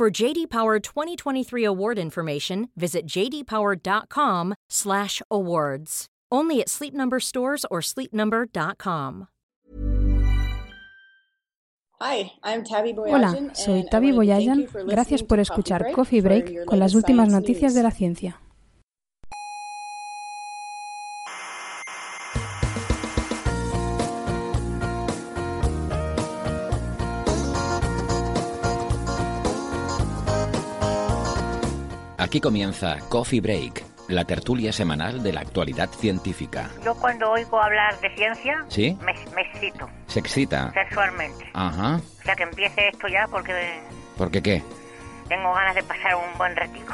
For JD Power 2023 award information, visit jdpower.com/awards. Only at Sleep Number stores or sleepnumber.com. Hi, I'm Tabby Hola, soy and Tavi wanted to thank Boyajan. Gracias por to escuchar Break Coffee Break con las últimas science noticias de la ciencia. Aquí comienza Coffee Break, la tertulia semanal de la actualidad científica. Yo cuando oigo hablar de ciencia, ¿Sí? me, me excito ¿Se excita? sexualmente. Ajá. O sea que empiece esto ya porque ¿Por qué qué? tengo ganas de pasar un buen ratico.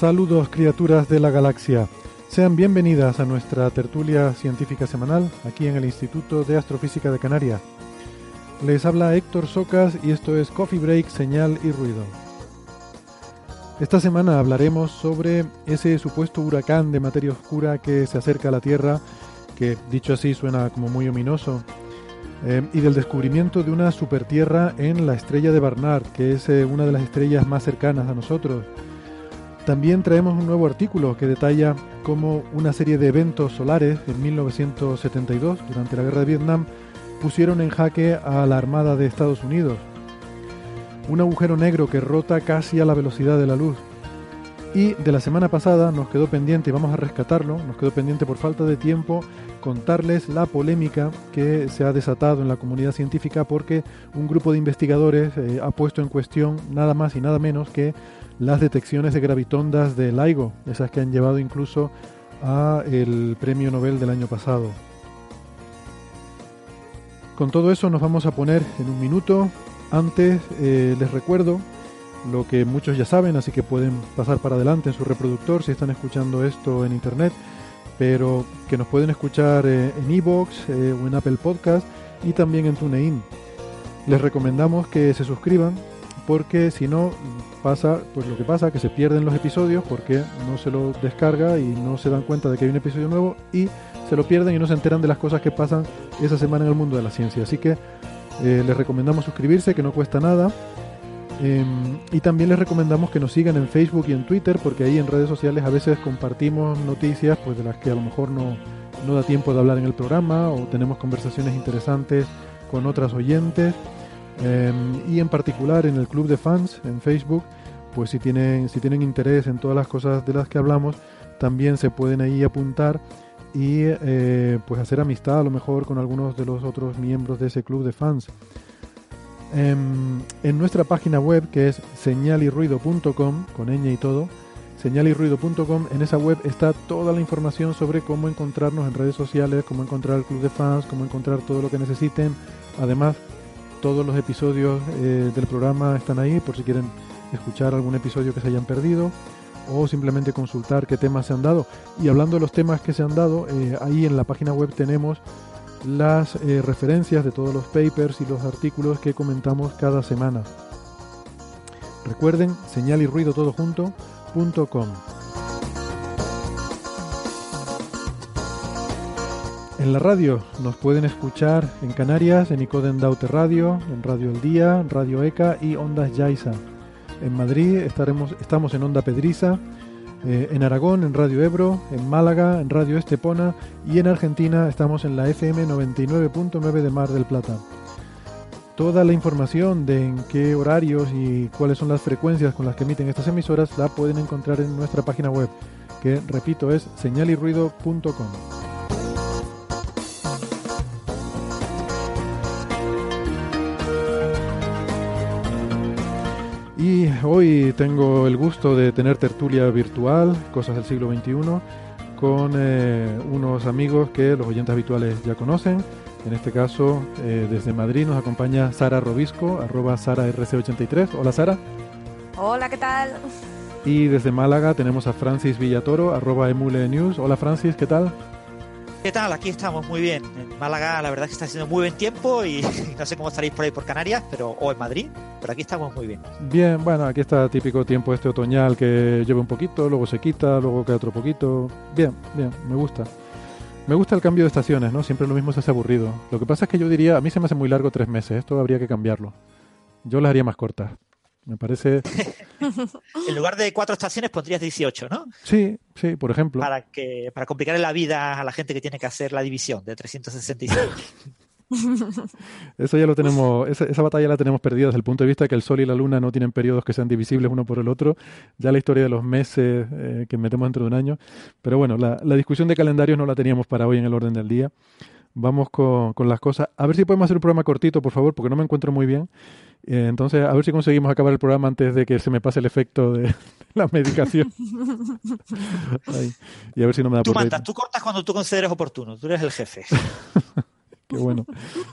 Saludos criaturas de la galaxia. Sean bienvenidas a nuestra tertulia científica semanal aquí en el Instituto de Astrofísica de Canarias. Les habla Héctor Socas y esto es Coffee Break, Señal y Ruido. Esta semana hablaremos sobre ese supuesto huracán de materia oscura que se acerca a la Tierra, que dicho así suena como muy ominoso, eh, y del descubrimiento de una supertierra en la estrella de Barnard, que es eh, una de las estrellas más cercanas a nosotros. También traemos un nuevo artículo que detalla cómo una serie de eventos solares en 1972, durante la guerra de Vietnam, pusieron en jaque a la Armada de Estados Unidos. Un agujero negro que rota casi a la velocidad de la luz. Y de la semana pasada nos quedó pendiente, y vamos a rescatarlo, nos quedó pendiente por falta de tiempo contarles la polémica que se ha desatado en la comunidad científica porque un grupo de investigadores eh, ha puesto en cuestión nada más y nada menos que las detecciones de gravitondas de LIGO, esas que han llevado incluso a el premio Nobel del año pasado. Con todo eso nos vamos a poner en un minuto. Antes eh, les recuerdo lo que muchos ya saben, así que pueden pasar para adelante en su reproductor si están escuchando esto en internet, pero que nos pueden escuchar eh, en iVoox eh, o en Apple Podcast y también en TuneIn. Les recomendamos que se suscriban porque si no pasa pues lo que pasa que se pierden los episodios porque no se lo descarga y no se dan cuenta de que hay un episodio nuevo y se lo pierden y no se enteran de las cosas que pasan esa semana en el mundo de la ciencia. Así que eh, les recomendamos suscribirse que no cuesta nada. Eh, y también les recomendamos que nos sigan en Facebook y en Twitter porque ahí en redes sociales a veces compartimos noticias pues de las que a lo mejor no, no da tiempo de hablar en el programa o tenemos conversaciones interesantes con otras oyentes. Eh, y en particular en el club de fans en Facebook, pues si tienen, si tienen interés en todas las cosas de las que hablamos, también se pueden ahí apuntar y eh, pues hacer amistad a lo mejor con algunos de los otros miembros de ese club de fans. Em, en nuestra página web que es señalirruido.com, con ñ y todo, señalirruido.com, en esa web está toda la información sobre cómo encontrarnos en redes sociales, cómo encontrar el club de fans, cómo encontrar todo lo que necesiten. Además, todos los episodios eh, del programa están ahí por si quieren escuchar algún episodio que se hayan perdido o simplemente consultar qué temas se han dado. Y hablando de los temas que se han dado, eh, ahí en la página web tenemos las eh, referencias de todos los papers y los artículos que comentamos cada semana. Recuerden, señal y ruido todo junto, punto. En la radio nos pueden escuchar en Canarias, en Icoden Daute Radio, en Radio El Día, Radio ECA y Ondas Yaiza. En Madrid estaremos, estamos en Onda Pedriza, eh, en Aragón en Radio Ebro, en Málaga en Radio Estepona y en Argentina estamos en la FM 99.9 de Mar del Plata. Toda la información de en qué horarios y cuáles son las frecuencias con las que emiten estas emisoras la pueden encontrar en nuestra página web, que repito es señalirruido.com. Y hoy tengo el gusto de tener tertulia virtual, cosas del siglo XXI, con eh, unos amigos que los oyentes habituales ya conocen. En este caso, eh, desde Madrid nos acompaña Sara Robisco, arroba SaraRC83. Hola Sara. Hola, ¿qué tal? Y desde Málaga tenemos a Francis Villatoro, arroba Emule News. Hola Francis, ¿qué tal? ¿Qué tal? Aquí estamos muy bien. En Málaga la verdad es que está haciendo muy buen tiempo y no sé cómo estaréis por ahí por Canarias, pero o en Madrid, pero aquí estamos muy bien. Bien, bueno, aquí está típico tiempo este otoñal que lleva un poquito, luego se quita, luego queda otro poquito. Bien, bien, me gusta. Me gusta el cambio de estaciones, ¿no? Siempre lo mismo se hace aburrido. Lo que pasa es que yo diría, a mí se me hace muy largo tres meses, esto habría que cambiarlo. Yo las haría más cortas. Me parece... en lugar de cuatro estaciones pondrías 18, ¿no? Sí, sí, por ejemplo. Para, que, para complicar la vida a la gente que tiene que hacer la división de 365. Eso ya lo tenemos, esa, batalla la tenemos perdida desde el punto de vista de que el Sol y la Luna no tienen periodos que sean divisibles uno por el otro. Ya la historia de los meses eh, que metemos dentro de un año. Pero bueno, la, la discusión de calendarios no la teníamos para hoy en el orden del día. Vamos con, con las cosas. A ver si podemos hacer un programa cortito, por favor, porque no me encuentro muy bien. Eh, entonces, a ver si conseguimos acabar el programa antes de que se me pase el efecto de la medicación. y a ver si no me da Tú mandas, tú cortas cuando tú consideres oportuno, tú eres el jefe. Qué bueno,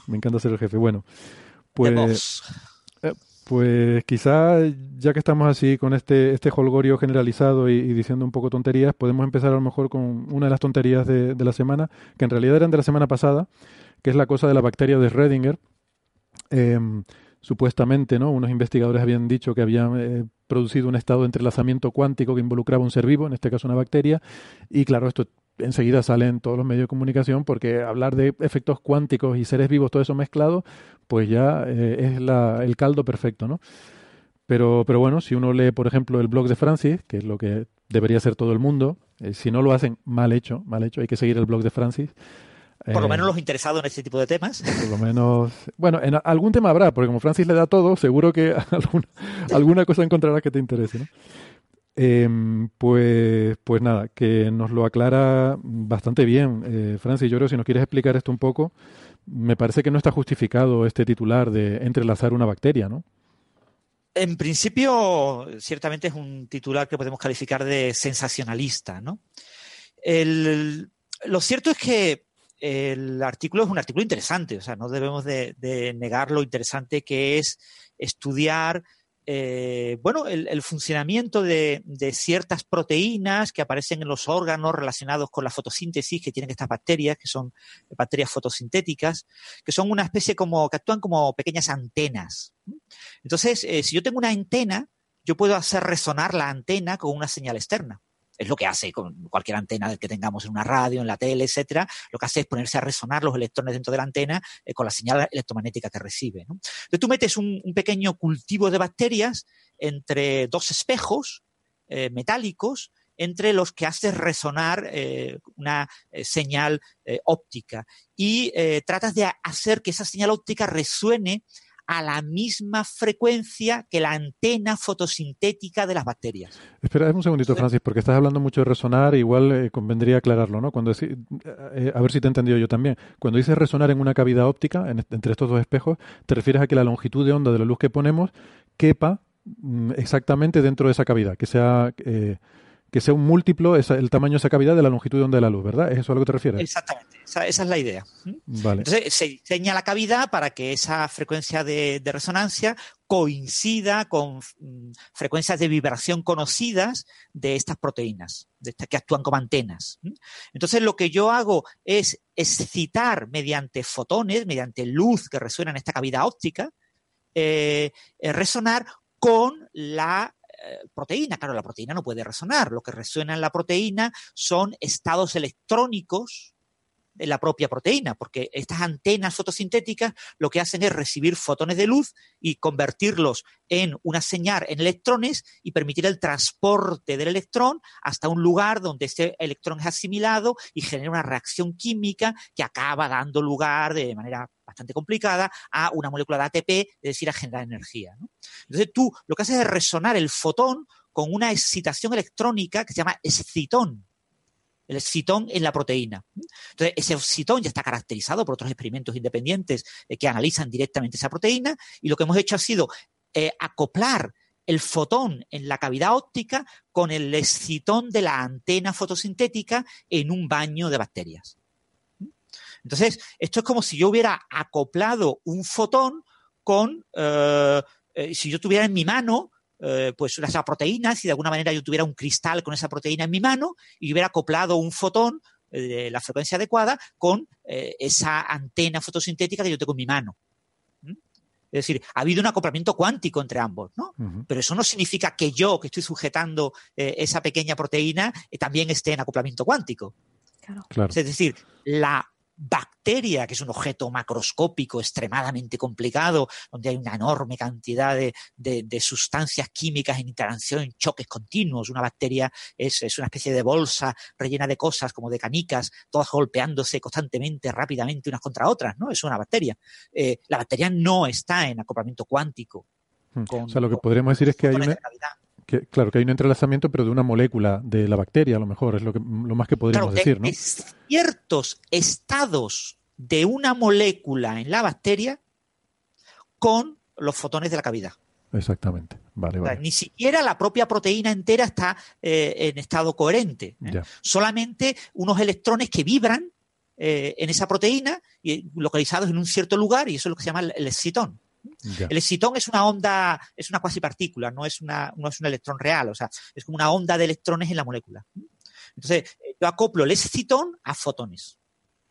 me encanta ser el jefe. Bueno, pues, pues quizá ya que estamos así con este, este holgorio generalizado y, diciendo un poco tonterías, podemos empezar a lo mejor con una de las tonterías de, de la semana, que en realidad eran de la semana pasada, que es la cosa de la bacteria de Schrödinger. Eh, supuestamente, ¿no? Unos investigadores habían dicho que habían eh, producido un estado de entrelazamiento cuántico que involucraba un ser vivo, en este caso una bacteria, y claro, esto enseguida sale en todos los medios de comunicación porque hablar de efectos cuánticos y seres vivos, todo eso mezclado, pues ya eh, es la, el caldo perfecto, ¿no? Pero, pero bueno, si uno lee, por ejemplo, el blog de Francis, que es lo que debería hacer todo el mundo, eh, si no lo hacen mal hecho, mal hecho, hay que seguir el blog de Francis, por lo eh, menos los interesados en este tipo de temas. Por lo menos. Bueno, en algún tema habrá, porque como Francis le da todo, seguro que alguna, cosa encontrarás que te interese, ¿no? Em, pues, pues nada, que nos lo aclara bastante bien. Eh, Francis, yo creo que si nos quieres explicar esto un poco, me parece que no está justificado este titular de entrelazar una bacteria, ¿no? En principio, ciertamente es un titular que podemos calificar de sensacionalista, ¿no? lo cierto es que el artículo es un artículo interesante, o sea, no debemos de, negar lo interesante que es estudiar eh, bueno, el, funcionamiento de, ciertas proteínas que aparecen en los órganos relacionados con la fotosíntesis que tienen estas bacterias, que son bacterias fotosintéticas, que son una especie como, que actúan como pequeñas antenas. Entonces, eh, si yo tengo una antena, yo puedo hacer resonar la antena con una señal externa es lo que hace con cualquier antena que tengamos en una radio, en la tele, etcétera, lo que hace es ponerse a resonar los electrones dentro de la antena eh, con la señal electromagnética que recibe. Entonces tú metes un, pequeño cultivo de bacterias entre dos espejos eh, metálicos entre los que haces resonar eh, una señal óptica y tratas de hacer que esa señal óptica resuene a la misma frecuencia que la antena fotosintética de las bacterias. Espera un segundito, Francis, porque estás hablando mucho de resonar, igual eh, convendría aclararlo, ¿no? Cuando eh, a ver si te he entendido yo también. Cuando dices resonar en una cavidad óptica, entre estos dos espejos, te refieres a que la longitud de onda de la luz que ponemos quepa mm, exactamente dentro de esa cavidad, que sea eh, que sea un múltiplo, el tamaño de esa cavidad de la longitud de onda de la luz, ¿verdad? ¿Es eso a lo que te refieres? Exactamente, esa, es la idea. Entonces se diseña la cavidad para que esa frecuencia de, resonancia coincida con mm, frecuencias de vibración conocidas de estas proteínas, de estas que actúan como antenas. Entonces lo que yo hago es excitar mediante fotones, mediante luz que resuena en esta cavidad óptica, eh, eh, resonar con la proteína. Claro, la proteína no puede resonar. Lo que resuena en la proteína son estados electrónicos la propia proteína, porque estas antenas fotosintéticas lo que hacen es recibir fotones de luz y convertirlos en una señal en electrones y permitir el transporte del electrón hasta un lugar donde ese electrón es asimilado y genera una reacción química que acaba dando lugar de manera bastante complicada a una molécula de ATP, es decir, a generar energía. Entonces tú lo que haces es resonar el fotón con una excitación electrónica que se llama excitón el excitón en la proteína. Entonces, ese excitón ya está caracterizado por otros experimentos independientes eh, que analizan directamente esa proteína y lo que hemos hecho ha sido eh, acoplar el fotón en la cavidad óptica con el excitón de la antena fotosintética en un baño de bacterias. Entonces, esto es como si yo hubiera acoplado un fotón con, eh, si yo tuviera en mi mano, pues esa proteína, si de alguna manera yo tuviera un cristal con esa proteína en mi mano y hubiera acoplado un fotón de la frecuencia adecuada con esa antena fotosintética que yo tengo en mi mano. Es decir, ha habido un acoplamiento cuántico entre ambos, ¿no? Pero eso no significa que yo, que estoy sujetando eh, esa pequeña proteína, eh, también esté en acoplamiento cuántico. Claro. Es decir, la bacteria, que es un objeto macroscópico extremadamente complicado, donde hay una enorme cantidad de, sustancias químicas en interacción, en choques continuos. Una bacteria es, una especie de bolsa rellena de cosas, como de canicas, todas golpeándose constantemente, rápidamente unas contra otras, ¿no? Es una bacteria. Eh, la bacteria no está en acoplamiento cuántico. Hmm. o sea, lo que podríamos decir es que hay una, claro, que hay un entrelazamiento, pero de una molécula de la bacteria, a lo mejor, es lo, que, lo más que podríamos decir, ¿no? Ciertos estados de una molécula en la bacteria con los fotones de la cavidad. Exactamente. Vale, vale. ni siquiera la propia proteína entera está eh, en estado coherente. ¿eh? Solamente unos electrones que vibran eh, en esa proteína y localizados en un cierto lugar, y eso es lo que se llama el excitón. El excitón es una onda, es una cuasipartícula, no es, una, no es un electrón real, o sea, es como una onda de electrones en la molécula. Entonces, yo acoplo el excitón a fotones.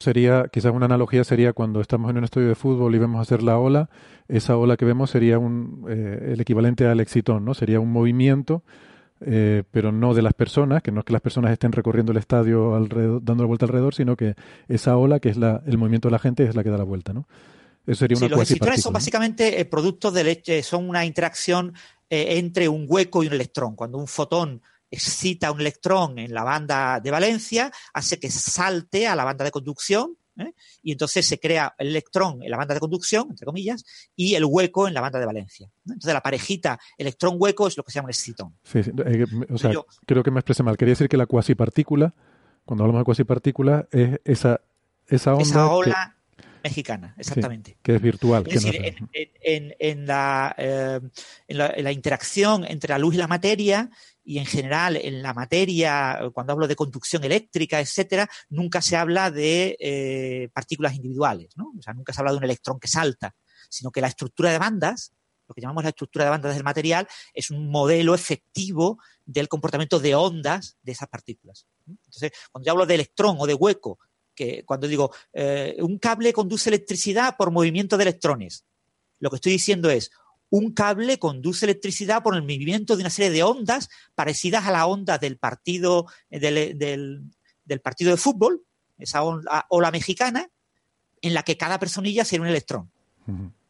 Sería, quizás una analogía sería cuando estamos en un estudio de fútbol y vemos hacer la ola, esa ola que vemos sería un, eh, el equivalente al excitón, ¿no? Sería un movimiento, eh, pero no de las personas, que no es que las personas estén recorriendo el estadio alrededor, dando la vuelta alrededor, sino que esa ola, que es la, el movimiento de la gente, es la que da la vuelta, ¿no? Los excitrones son básicamente eh, productos de leche, son una interacción eh, entre un hueco y un electrón. Cuando un fotón excita un electrón en la banda de valencia, hace que salte a la banda de conducción ¿eh? y entonces se crea el electrón en la banda de conducción, entre comillas, y el hueco en la banda de valencia. Entonces la parejita electrón-hueco es lo que se llama un excitón. Sí, o sea, creo que me expresé mal. Quería decir que la cuasipartícula, cuando hablamos de cuasipartícula, es esa, esa onda. Esa ola mexicana, exactamente. que es virtual. Es decir, en, la, eh, en, la, interacción entre la luz y la materia, y en general en la materia, cuando hablo de conducción eléctrica, etcétera, nunca se habla de eh, partículas individuales, ¿no? O sea, nunca se habla de un electrón que salta, sino que la estructura de bandas, lo que llamamos la estructura de bandas del material, es un modelo efectivo del comportamiento de ondas de esas partículas. Entonces, cuando yo hablo de electrón o de hueco que cuando digo eh, un cable conduce electricidad por movimiento de electrones, lo que estoy diciendo es un cable conduce electricidad por el movimiento de una serie de ondas parecidas a la onda del partido eh, del, partido de fútbol, esa ola, mexicana, en la que cada personilla sería un electrón.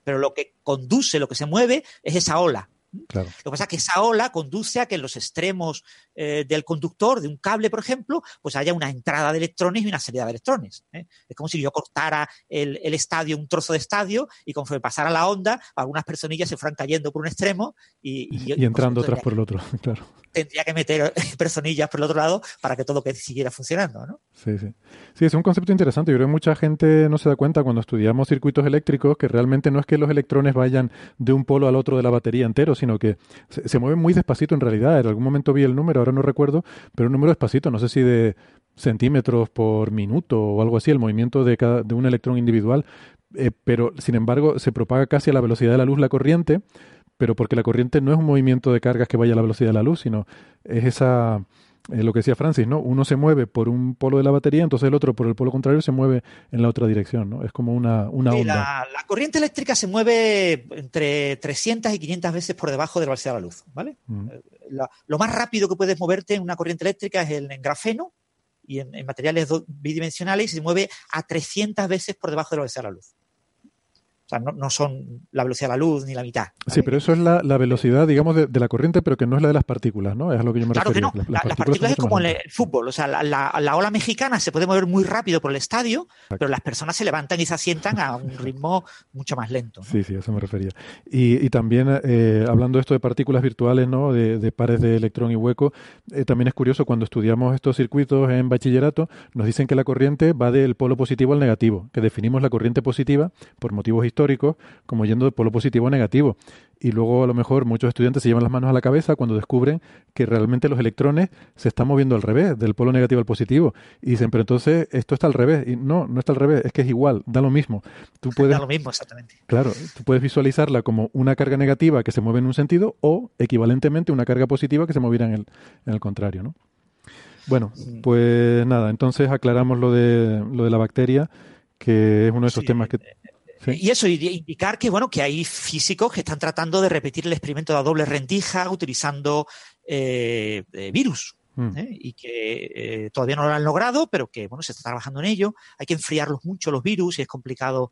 Pero lo que conduce, lo que se mueve, es esa ola. Lo que pasa es que esa ola conduce a que en los extremos eh, del conductor, de un cable, por ejemplo, pues haya una entrada de electrones y una salida de electrones. ¿eh? Es como si yo cortara el, estadio, un trozo de estadio, y conforme pasara la onda, algunas personillas se fueran cayendo por un extremo y, y, entrando otras por el otro, claro. Tendría que meter personillas por el otro lado para que todo siguiera funcionando, ¿no? Sí, sí. Sí, es un concepto interesante. Yo creo que mucha gente no se da cuenta cuando estudiamos circuitos eléctricos que realmente no es que los electrones vayan de un polo al otro de la batería entero, sino que se, mueven muy despacito en realidad. En algún momento vi el número, ahora no recuerdo, pero un número despacito, no sé si de centímetros por minuto o algo así, el movimiento de, cada, de un electrón individual, eh, pero sin embargo se propaga casi a la velocidad de la luz la corriente, pero porque la corriente no es un movimiento de cargas que vaya a la velocidad de la luz, sino es esa es lo que decía Francis, ¿no? Uno se mueve por un polo de la batería, entonces el otro por el polo contrario se mueve en la otra dirección, ¿no? Es como una, una onda. La, corriente eléctrica se mueve entre 300 y 500 veces por debajo de la velocidad de la luz, ¿vale? Mm. Eh, lo más rápido que puedes moverte en una corriente eléctrica es el, en grafeno y en, en materiales bidimensionales y se mueve a 300 veces por debajo de la velocidad de la luz. O sea, no, son la velocidad de la luz ni la mitad. Sí, pero eso es la, velocidad, digamos, de, la corriente, pero que no es la de las partículas, ¿no? Es a lo que yo me claro Que no. Las, partículas, es como en el fútbol. O sea, la, ola mexicana se puede mover muy rápido por el estadio, pero las personas se levantan y se asientan a un ritmo mucho más lento. Sí, sí, a eso me refería. Y, también, eh, hablando de esto de partículas virtuales, ¿no? De, pares de electrón y hueco, eh, también es curioso, cuando estudiamos estos circuitos en bachillerato, nos dicen que la corriente va del polo positivo al negativo, que definimos la corriente positiva por motivos históricos históricos como yendo de polo positivo a negativo. y luego a lo mejor muchos estudiantes se llevan las manos a la cabeza cuando descubren que realmente los electrones se están moviendo al revés, del polo negativo al positivo. Y dicen, pero entonces esto está al revés. Y no, no está al revés, es que es igual, da lo mismo. Tú puedes, da lo mismo, exactamente. Claro, tú puedes visualizarla como una carga negativa que se mueve en un sentido o equivalentemente una carga positiva que se moviera en el, en el contrario, ¿no? Bueno, pues nada, entonces aclaramos lo de, lo de la bacteria, que es uno de esos temas que... Eh, y eso, indicar que, bueno, que hay físicos que están tratando de repetir el experimento de doble rendija utilizando eh, eh, virus. Mm. Y que todavía no lo han logrado, pero que bueno, se está trabajando en ello. Hay que enfriarlos mucho los virus y es complicado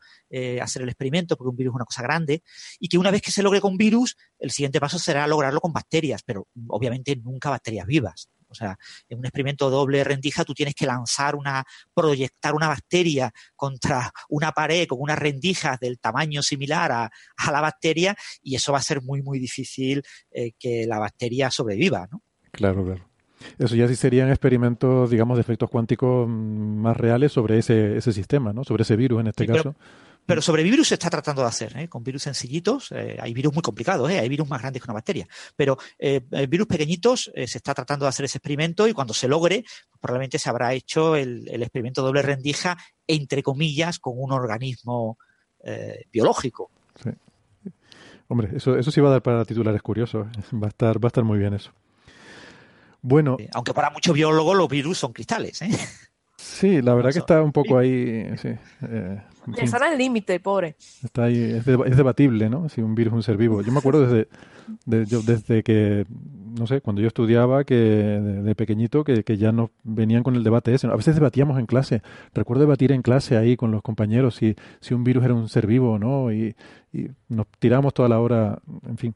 hacer el experimento porque un virus es una cosa grande. Y que una vez que se logre con virus, el siguiente paso será lograrlo con bacterias, pero obviamente nunca bacterias vivas. O sea, en un experimento doble rendija tú tienes que lanzar una, proyectar una bacteria contra una pared con unas rendijas del tamaño similar a, la bacteria y eso va a ser muy, muy difícil eh, que la bacteria sobreviva, ¿no? Claro, claro. Eso ya sí serían experimentos, digamos, de efectos cuánticos mm, más reales sobre ese, ese sistema, ¿no? Sobre ese virus en este caso. Pero sobre virus se está tratando de hacer, ¿eh? con virus sencillitos. Eh, hay virus muy complicados, ¿eh? hay virus más grandes que una bacteria. Pero virus pequeñitos se está tratando de hacer ese experimento y cuando se logre, pues probablemente se habrá hecho el, experimento doble rendija, entre comillas, con un organismo biológico. Sí. Hombre, eso, eso sí va a dar para titulares curiosos. Va a estar, va a estar muy bien eso. Bueno. aunque para muchos biólogos los virus son cristales. ¿eh? Sí, la verdad que está un poco ahí. Sí, eh, está el límite, pobre. Está ahí, es, debatible, ¿no? Si un virus es un ser vivo. Yo me acuerdo desde, desde que, no sé, cuando yo estudiaba, que de, pequeñito, que, ya nos venían con el debate ese. A veces debatíamos en clase. Recuerdo debatir en clase ahí con los compañeros si, si un virus era un ser vivo o no. Y, y nos tirábamos toda la hora, en fin.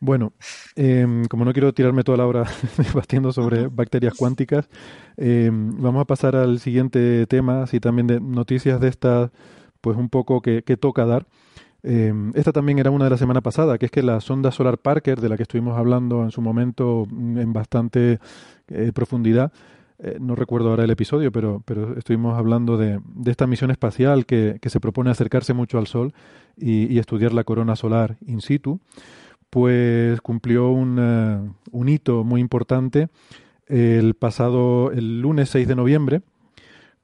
Bueno, em, como no quiero tirarme toda la hora debatiendo sobre bacterias cuánticas, em, vamos a pasar al siguiente tema, así también de noticias de estas, pues un poco que, toca dar. Em, esta también era una de la semana pasada, que es que la sonda Solar Parker, de la que estuvimos hablando en su momento mm, en bastante eh, profundidad, eh, no recuerdo ahora el episodio, pero, pero estuvimos hablando de, esta misión espacial que, se propone acercarse mucho al Sol y estudiar la corona solar in situ pues cumplió un, hito muy importante el pasado, el lunes 6 de noviembre,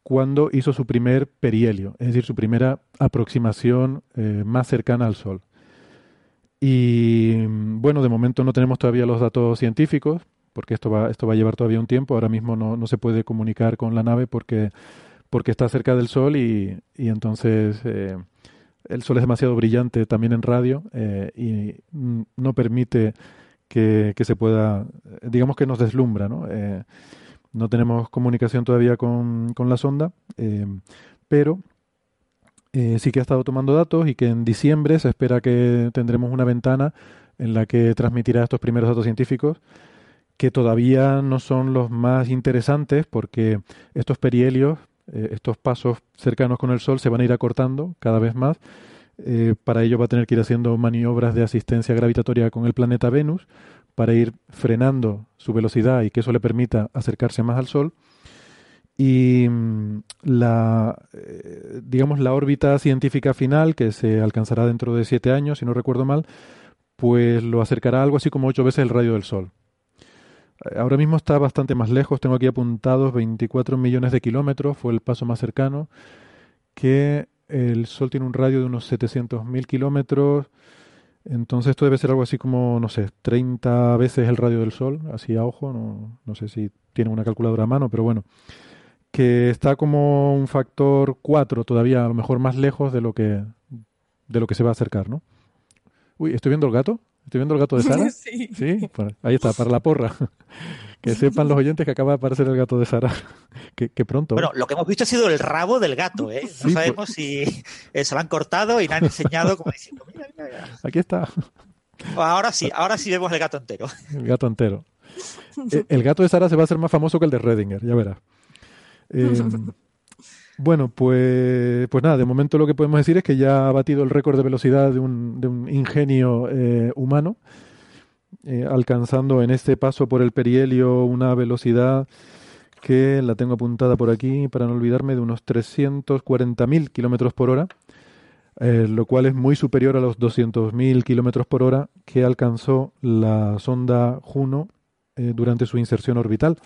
cuando hizo su primer perihelio, es decir, su primera aproximación eh, más cercana al Sol. Y bueno, de momento no tenemos todavía los datos científicos, porque esto va, esto va a llevar todavía un tiempo. Ahora mismo no, no se puede comunicar con la nave porque, porque está cerca del Sol y, y entonces eh, el sol es demasiado brillante también en radio eh, y no permite que, se pueda, digamos que nos deslumbra, ¿no? Eh, no tenemos comunicación todavía con, la sonda, eh, pero sí que ha estado tomando datos y que en diciembre se espera que tendremos una ventana en la que transmitirá estos primeros datos científicos que todavía no son los más interesantes porque estos perihelios eh, estos pasos cercanos con el Sol se van a ir acortando cada vez más. Eh, para ello va a tener que ir haciendo maniobras de asistencia gravitatoria con el planeta Venus para ir frenando su velocidad y que eso le permita acercarse más al Sol. Y mm, la, eh, digamos, la órbita científica final, que se alcanzará dentro de siete años, si no recuerdo mal, pues lo acercará algo así como ocho veces el radio del Sol. Ahora mismo está bastante más lejos, tengo aquí apuntados 24 millones de kilómetros, fue el paso más cercano, que el Sol tiene un radio de unos 700.000 kilómetros, entonces esto debe ser algo así como, no sé, 30 veces el radio del Sol, así a ojo, no, sé si tiene una calculadora a mano, pero bueno, que está como un factor 4 todavía, a lo mejor más lejos de lo que, de lo que se va a acercar, ¿no? Uy, ¿estoy viendo el gato? ¿Estoy viendo el gato de Sara? Sí. Sí, ahí está, para la porra. que sepan los oyentes que acaba de aparecer el gato de Sara. que, pronto. Bueno, lo que hemos visto ha sido el rabo del gato, ¿eh? No pues. sabemos si eh, se lo han cortado y le han enseñado como diciendo, mira, mira, Aquí está. Ahora sí, ahora sí vemos el gato entero. El gato entero. Eh, el gato de Sara se va a hacer más famoso que el de Redinger, ya verás. Eh, bueno, pues, pues nada, de momento lo que podemos decir es que ya ha batido el récord de velocidad de un, de un ingenio eh, humano, eh, alcanzando en este paso por el perihelio una velocidad que la tengo apuntada por aquí para no olvidarme de unos 340.000 kilómetros por hora. eh, lo cual es muy superior a los 200.000 kilómetros por hora que alcanzó la sonda Juno durante su inserción orbital.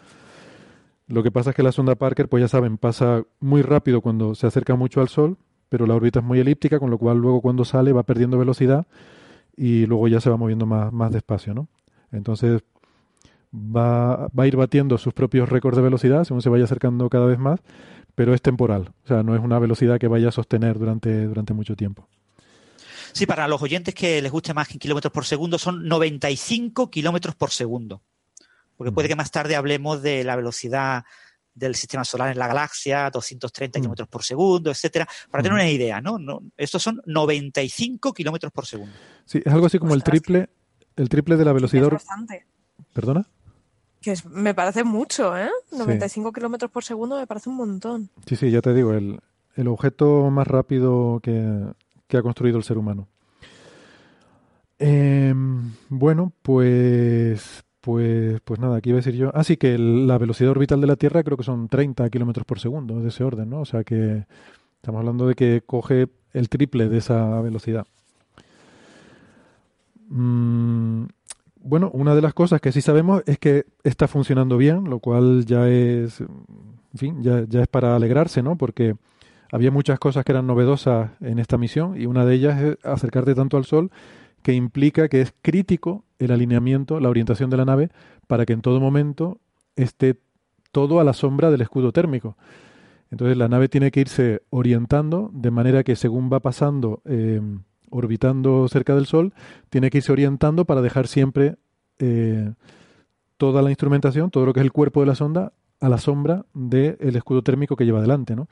Lo que pasa es que la sonda Parker, pues ya saben, pasa muy rápido cuando se acerca mucho al Sol, pero la órbita es muy elíptica, con lo cual luego cuando sale va perdiendo velocidad y luego ya se va moviendo más, más despacio, ¿no? Entonces va, va a ir batiendo sus propios récords de velocidad según se vaya acercando cada vez más, pero es temporal, o sea, no es una velocidad que vaya a sostener durante, durante mucho tiempo. Sí, para los oyentes que les guste más que en kilómetros por segundo, son 95 kilómetros por segundo. Porque puede que más tarde hablemos de la velocidad del sistema solar en la galaxia, 230 kilómetros por segundo, etcétera, para tener una idea, ¿no? no estos son 95 kilómetros por segundo. Sí, es algo así como el triple, el triple de la velocidad. ¿Perdona? Que me parece mucho, ¿eh? 95 kilómetros por segundo me parece un montón. Sí, sí, ya te digo, el, objeto más rápido que, ha construido el ser humano. Em, bueno, pues, pues, pues nada, aquí iba a decir yo. Ah, sí, que la velocidad orbital de la Tierra creo que son 30 kilómetros por segundo, de ese orden, ¿no? O sea que estamos hablando de que coge el triple de esa velocidad. Mm, bueno, una de las cosas que sí sabemos es que está funcionando bien, lo cual ya es, en fin, ya, ya es para alegrarse, ¿no? Porque había muchas cosas que eran novedosas en esta misión y una de ellas es acercarte tanto al Sol que implica que es crítico el alineamiento, la orientación de la nave para que en todo momento esté todo a la sombra del escudo térmico. Entonces la nave tiene que irse orientando de manera que según va pasando eh, orbitando cerca del Sol, tiene que irse orientando para dejar siempre eh, toda la instrumentación, todo lo que es el cuerpo de la sonda, a la sombra del escudo térmico que lleva adelante, ¿no?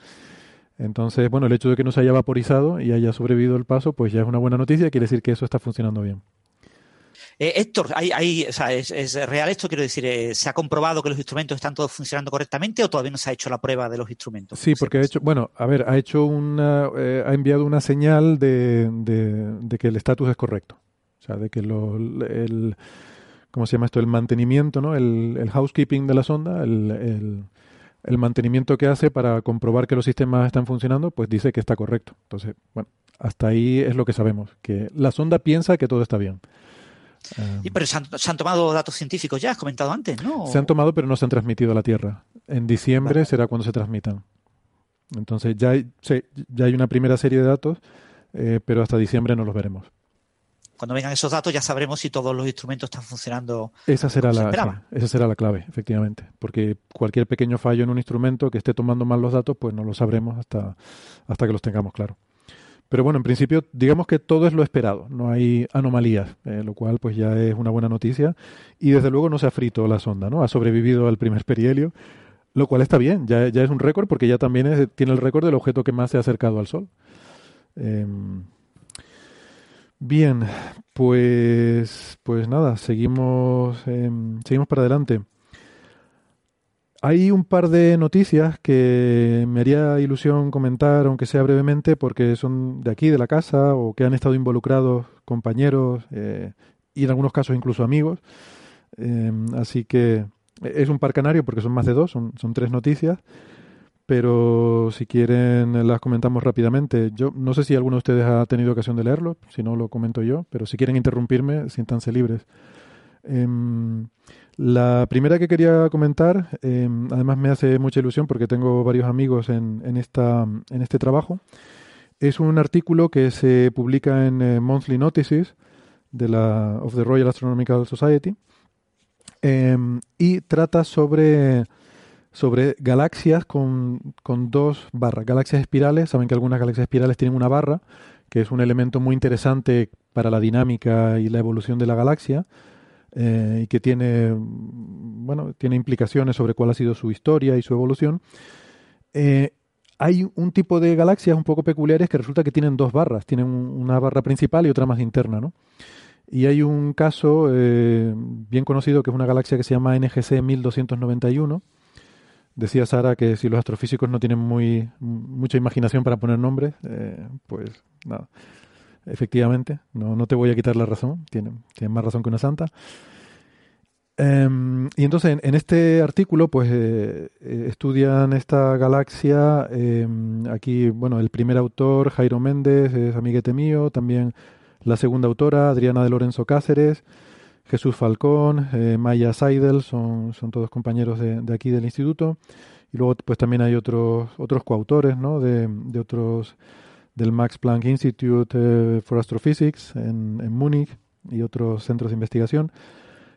Entonces, bueno, el hecho de que no se haya vaporizado y haya sobrevivido el paso, pues ya es una buena noticia, quiere decir que eso está funcionando bien. Eh, Héctor, ¿hay, es, real esto? Quiero decir, eh, ¿se ha comprobado que los instrumentos están todos funcionando correctamente o todavía no se ha hecho la prueba de los instrumentos? Sí, porque ha hecho, bueno, a ver, ha hecho una, eh, ha enviado una señal de, de, que el estatus es correcto. O sea, de que lo, el, ¿cómo se llama esto? El mantenimiento, ¿no? El, el housekeeping de la sonda, el, el mantenimiento que hace para comprobar que los sistemas están funcionando, pues dice que está correcto. Entonces, bueno, hasta ahí es lo que sabemos, que la sonda piensa que todo está bien. Y pero se han, tomado datos científicos ya, has comentado antes, ¿no? Se han tomado, pero no se han transmitido a la Tierra. En diciembre será cuando se transmitan. Entonces ya hay, ya hay una primera serie de datos, eh, pero hasta diciembre no los veremos. Cuando vengan esos datos ya sabremos si todos los instrumentos están funcionando. Esa será, la, esa será la clave, efectivamente. Porque cualquier pequeño fallo en un instrumento que esté tomando mal los datos, pues no lo sabremos hasta, hasta que los tengamos claros. Pero bueno, en principio, digamos que todo es lo esperado, no hay anomalías, eh, lo cual pues ya es una buena noticia. Y desde luego no se ha frito la sonda, ¿no? Ha sobrevivido al primer perihelio, lo cual está bien, ya, ya es un récord porque ya también tiene el récord del objeto que más se ha acercado al Sol. Em, bien, pues, pues nada, seguimos, em, seguimos para adelante. Hay un par de noticias que me haría ilusión comentar, aunque sea brevemente, porque son de aquí, de la casa, o que han estado involucrados compañeros eh, y en algunos casos incluso amigos. Em, así que es un par canario porque son más de dos, son, son tres noticias. Pero si quieren las comentamos rápidamente. Yo no sé si alguno de ustedes ha tenido ocasión de leerlo, si no lo comento yo, pero si quieren interrumpirme, siéntanse libres. Em, la primera que quería comentar, em, además me hace mucha ilusión porque tengo varios amigos en, en, esta, en este trabajo, es un artículo que se publica en eh, Monthly Notices de la, of the Royal Astronomical Society em, y trata sobre, sobre galaxias con, con dos barras, galaxias espirales. Saben que algunas galaxias espirales tienen una barra, que es un elemento muy interesante para la dinámica y la evolución de la galaxia eh, y que tiene, bueno, tiene implicaciones sobre cuál ha sido su historia y su evolución. Eh, hay un tipo de galaxias un poco peculiares que resulta que tienen dos barras, tienen una barra principal y otra más interna, ¿no? Y hay un caso eh, bien conocido que es una galaxia que se llama NGC 1291. Decía Sara que si los astrofísicos no tienen muy, mucha imaginación para poner nombres, pues nada efectivamente, no, no te voy a quitar la razón, tiene, tiene más razón que una santa. Em, y entonces en, este artículo pues eh, eh, estudian esta galaxia, em, aquí bueno, el primer autor Jairo Méndez es amiguete mío, también la segunda autora Adriana de Lorenzo Cáceres, Jesús Falcón, eh, Maya Seidel, son, son todos compañeros de, de, aquí del instituto. Y luego pues también hay otros, otros coautores ¿no? de, de otros del Max Planck Institute for Astrophysics en, en Múnich y otros centros de investigación.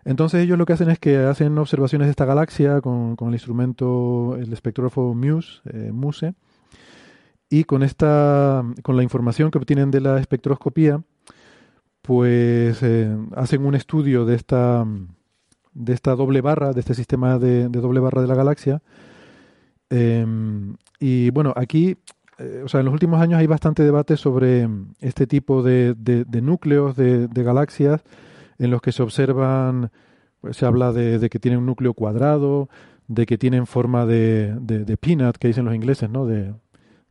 Entonces ellos lo que hacen es que hacen observaciones de esta galaxia con, el instrumento, el espectrógrafo MUSE, eh, MUSE, y con esta, con la información que obtienen de la espectroscopía, pues eh, hacen un estudio de esta, de esta doble barra, de este sistema de, doble barra de la galaxia. Em, y bueno, aquí, eh, o sea, en los últimos años hay bastante debate sobre este tipo de, de núcleos de, galaxias en los que se observan, pues, se habla de, que tienen un núcleo cuadrado, de que tienen forma de, de, peanut, que dicen los ingleses, ¿no? De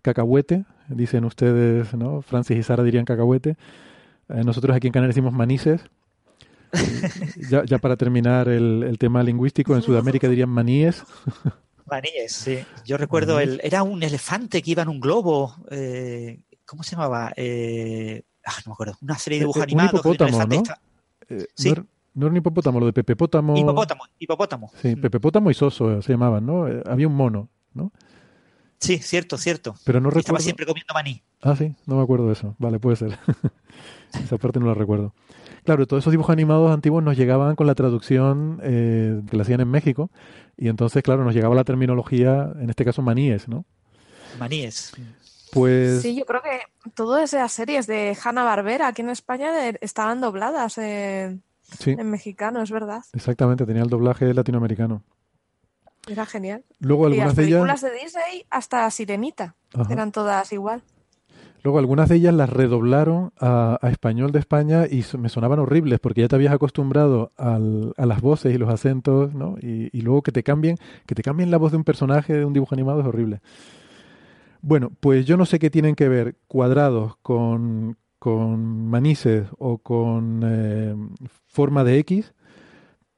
cacahuete, dicen ustedes, ¿no? Francis y Sara dirían cacahuete. Eh, nosotros aquí en Canarias decimos manices. ya, ya, para terminar el, el, tema lingüístico, en Sudamérica dirían maníes. maníes, sí. Yo recuerdo, el, era un elefante que iba en un globo. Eh, ¿Cómo se llamaba? Eh, ah, no me acuerdo. Una serie de dibujos animados. Eh, ¿Sí? no, era, un hipopótamo, lo de Pepepótamo. Hipopótamo, hipopótamo. Sí, Pepepótamo y Soso se llamaban, ¿no? Había un mono, ¿no? Sí, cierto, cierto. Pero no recuerdo... Estaba siempre comiendo maní. Ah, sí, no me acuerdo de eso. Vale, puede ser. Esa parte no la recuerdo. Claro, todos esos dibujos animados antiguos nos llegaban con la traducción eh, que la hacían en México y entonces, claro, nos llegaba la terminología, en este caso maníes, ¿no? Maníes. Pues... Sí, yo creo que todas esas series de Hanna Barbera aquí en España estaban dobladas en, mexicano, es verdad. Exactamente, tenía el doblaje latinoamericano. Era genial. Luego algunas y las de películas de Disney hasta Sirenita eran todas igual. Luego algunas de ellas las redoblaron a, español de España y me sonaban horribles porque ya te habías acostumbrado al, a las voces y los acentos, ¿no? Y, y, luego que te cambien, que te cambien la voz de un personaje de un dibujo animado es horrible. Bueno, pues yo no sé qué tienen que ver cuadrados con, con manices o con eh, forma de X,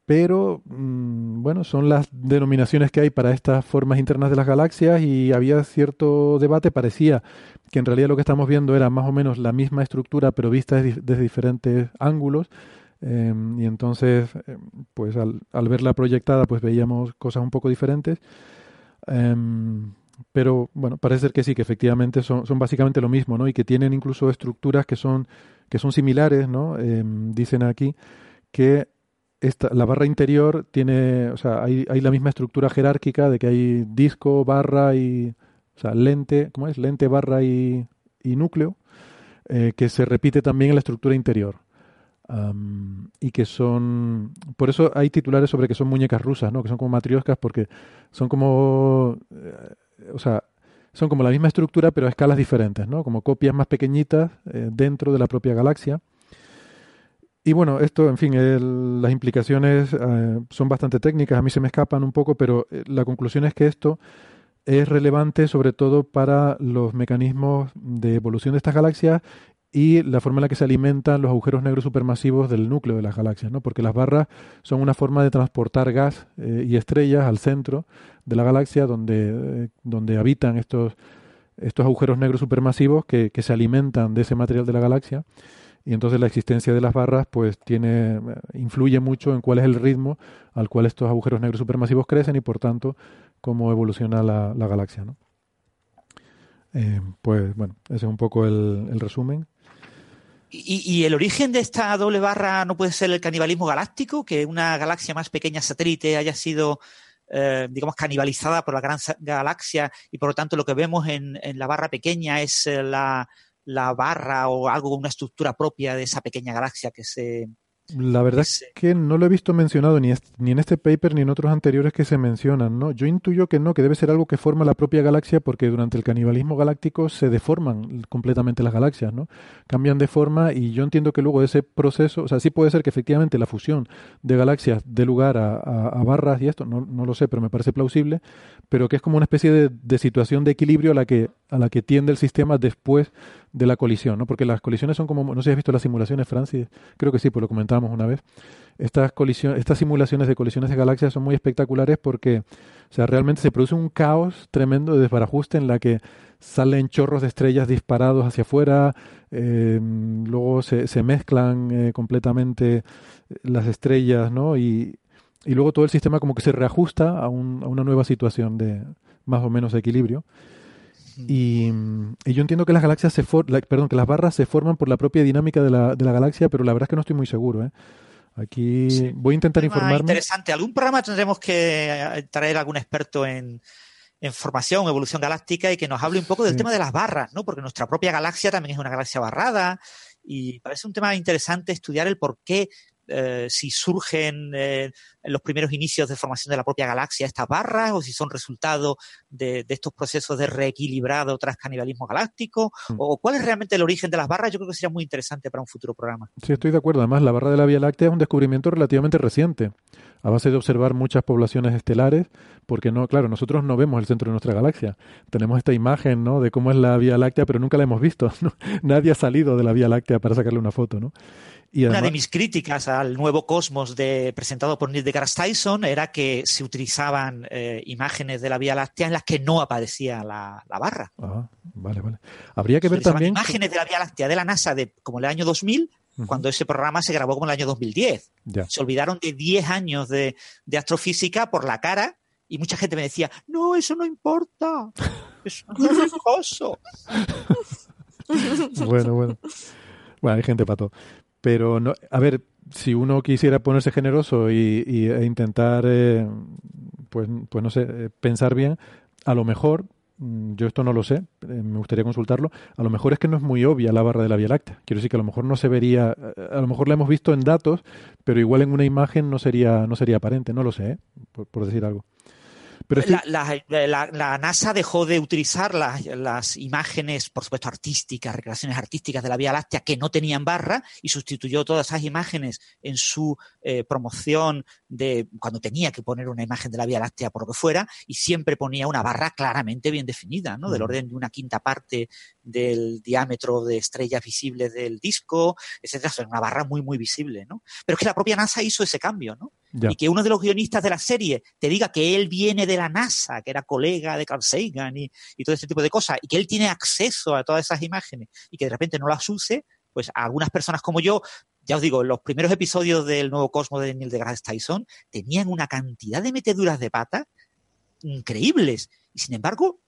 pero mm, bueno, son las denominaciones que hay para estas formas internas de las galaxias y había cierto debate, parecía que en realidad lo que estamos viendo era más o menos la misma estructura, pero vista desde, diferentes ángulos. Em, y entonces, em, pues al, verla proyectada, pues veíamos cosas un poco diferentes. Em, pero bueno, parece ser que sí, que efectivamente son, son básicamente lo mismo, ¿no? Y que tienen incluso estructuras que son, que son similares, ¿no? Dicen aquí que esta, la barra interior tiene, o sea, hay, hay la misma estructura jerárquica de que hay disco, barra y, o sea, lente, ¿cómo es? Lente, barra y, y núcleo, eh, que se repite también en la estructura interior. y que son por eso hay titulares sobre que son muñecas rusas no que son como matrioscas porque son como eh, o sea, son como la misma estructura pero a escalas diferentes, ¿no? Como copias más pequeñitas eh, dentro de la propia galaxia. Y bueno, esto, en fin, las implicaciones eh, son bastante técnicas, a mí se me escapan un poco, pero eh, la conclusión es que esto es relevante sobre todo para los mecanismos de evolución de estas galaxias y la forma en la que se alimentan los agujeros negros supermasivos del núcleo de las galaxias, ¿no? porque las barras son una forma de transportar gas eh, y estrellas al centro de la galaxia donde, donde habitan estos, estos agujeros negros supermasivos que, que, se alimentan de ese material de la galaxia y entonces la existencia de las barras pues tiene eh, influye mucho en cuál es el ritmo al cual estos agujeros negros supermasivos crecen y por tanto cómo evoluciona la, la galaxia. ¿no? pues bueno, ese es un poco el, resumen. ¿Y, el origen de esta doble barra no puede ser el canibalismo galáctico? Que una galaxia más pequeña satélite haya sido, eh, digamos, canibalizada por la gran galaxia y por lo tanto lo que vemos en, la barra pequeña es eh, la, la, barra o algo, una estructura propia de esa pequeña galaxia que se, la verdad es que no lo he visto mencionado ni, ni en este paper ni en otros anteriores que se mencionan, ¿no? Yo intuyo que no, que debe ser algo que forma la propia galaxia porque durante el canibalismo galáctico se deforman completamente las galaxias, ¿no? Cambian de forma y yo entiendo que luego ese proceso, o sea, sí puede ser que efectivamente la fusión de galaxias dé lugar a, a, barras y esto, no, no, lo sé, pero me parece plausible, pero que es como una especie de, de situación de equilibrio a la que a la que tiende el sistema después de la colisión, ¿no? Porque las colisiones son como, no sé si has visto las simulaciones, Francis, creo que sí, pues lo una vez. estas colisiones, estas simulaciones de colisiones de galaxias son muy espectaculares porque, o sea, realmente se produce un caos tremendo de desbarajuste en la que salen chorros de estrellas disparados hacia afuera, eh, luego se, mezclan eh, completamente las estrellas, ¿no? Y, y, luego todo el sistema como que se reajusta a, un, a una nueva situación de más o menos equilibrio. Y, yo entiendo que las galaxias se perdón, que las barras se forman por la propia dinámica de la, de la galaxia, pero la verdad es que no estoy muy seguro. ¿eh? Aquí voy a intentar informarme. Interesante. Algún programa tendremos que eh, traer algún experto en, en formación, evolución galáctica y que nos hable un poco del tema de las barras, ¿no? Porque nuestra propia galaxia también es una galaxia barrada y parece un tema interesante estudiar el por qué eh, si surgen eh, en los primeros inicios de formación de la propia galaxia estas barras o si son resultado de, estos procesos de reequilibrado tras canibalismo galáctico mm. o cuál es realmente el origen de las barras, yo creo que sería muy interesante para un futuro programa. Sí, estoy de acuerdo. Además, la barra de la Vía Láctea es un descubrimiento relativamente reciente, a base de observar muchas poblaciones estelares, porque no, claro, nosotros no vemos el centro de nuestra galaxia. Tenemos esta imagen, ¿no? De cómo es la Vía Láctea, pero nunca la hemos visto. Nadie ha salido de la Vía Láctea para sacarle una foto, ¿no? Una de mis críticas al nuevo Cosmos de, presentado por Neil deGrasse Tyson era que se utilizaban eh, imágenes de la Vía Láctea en las que no aparecía la, barra. Ah, vale, vale. Habría que ver también. Imágenes de la Vía Láctea de la NASA de como el año 2000, cuando ese programa se grabó como el año 2010. Se olvidaron de 10 años de, de astrofísica por la cara y mucha gente me decía, no, eso no importa. Eso no es cosa. bueno, bueno. Bueno, hay gente pato. Pero, no, a ver, si uno quisiera ponerse generoso y, e intentar, eh, pues, pues no sé, eh, pensar bien, a lo mejor, mm, yo esto no lo sé, eh, me gustaría consultarlo, a lo mejor es que no es muy obvia la barra de la Vía Láctea. Quiero decir que a lo mejor no se vería, a lo mejor la hemos visto en datos, pero igual en una imagen no sería, no sería aparente, no lo sé, por decir algo la, NASA dejó de utilizar las, imágenes, por supuesto, artísticas, recreaciones artísticas de la Vía Láctea que no tenían barra y sustituyó todas esas imágenes en su eh, promoción de cuando tenía que poner una imagen de la Vía Láctea por lo que fuera y siempre ponía una barra claramente bien definida, ¿no? Del orden de una quinta parte del diámetro de estrellas visibles del disco, etcétera. una barra muy, muy visible, ¿no? Pero es que la propia NASA hizo ese cambio, ¿no? Y que uno de los guionistas de la serie te diga que él viene de la NASA, que era colega de Carl Sagan y, todo ese tipo de cosas, y que él tiene acceso a todas esas imágenes y que de repente no las use, pues a algunas personas como yo, ya os digo, los primeros episodios del nuevo Cosmo de Neil deGrasse Tyson tenían una cantidad de meteduras de pata increíbles. Y sin embargo,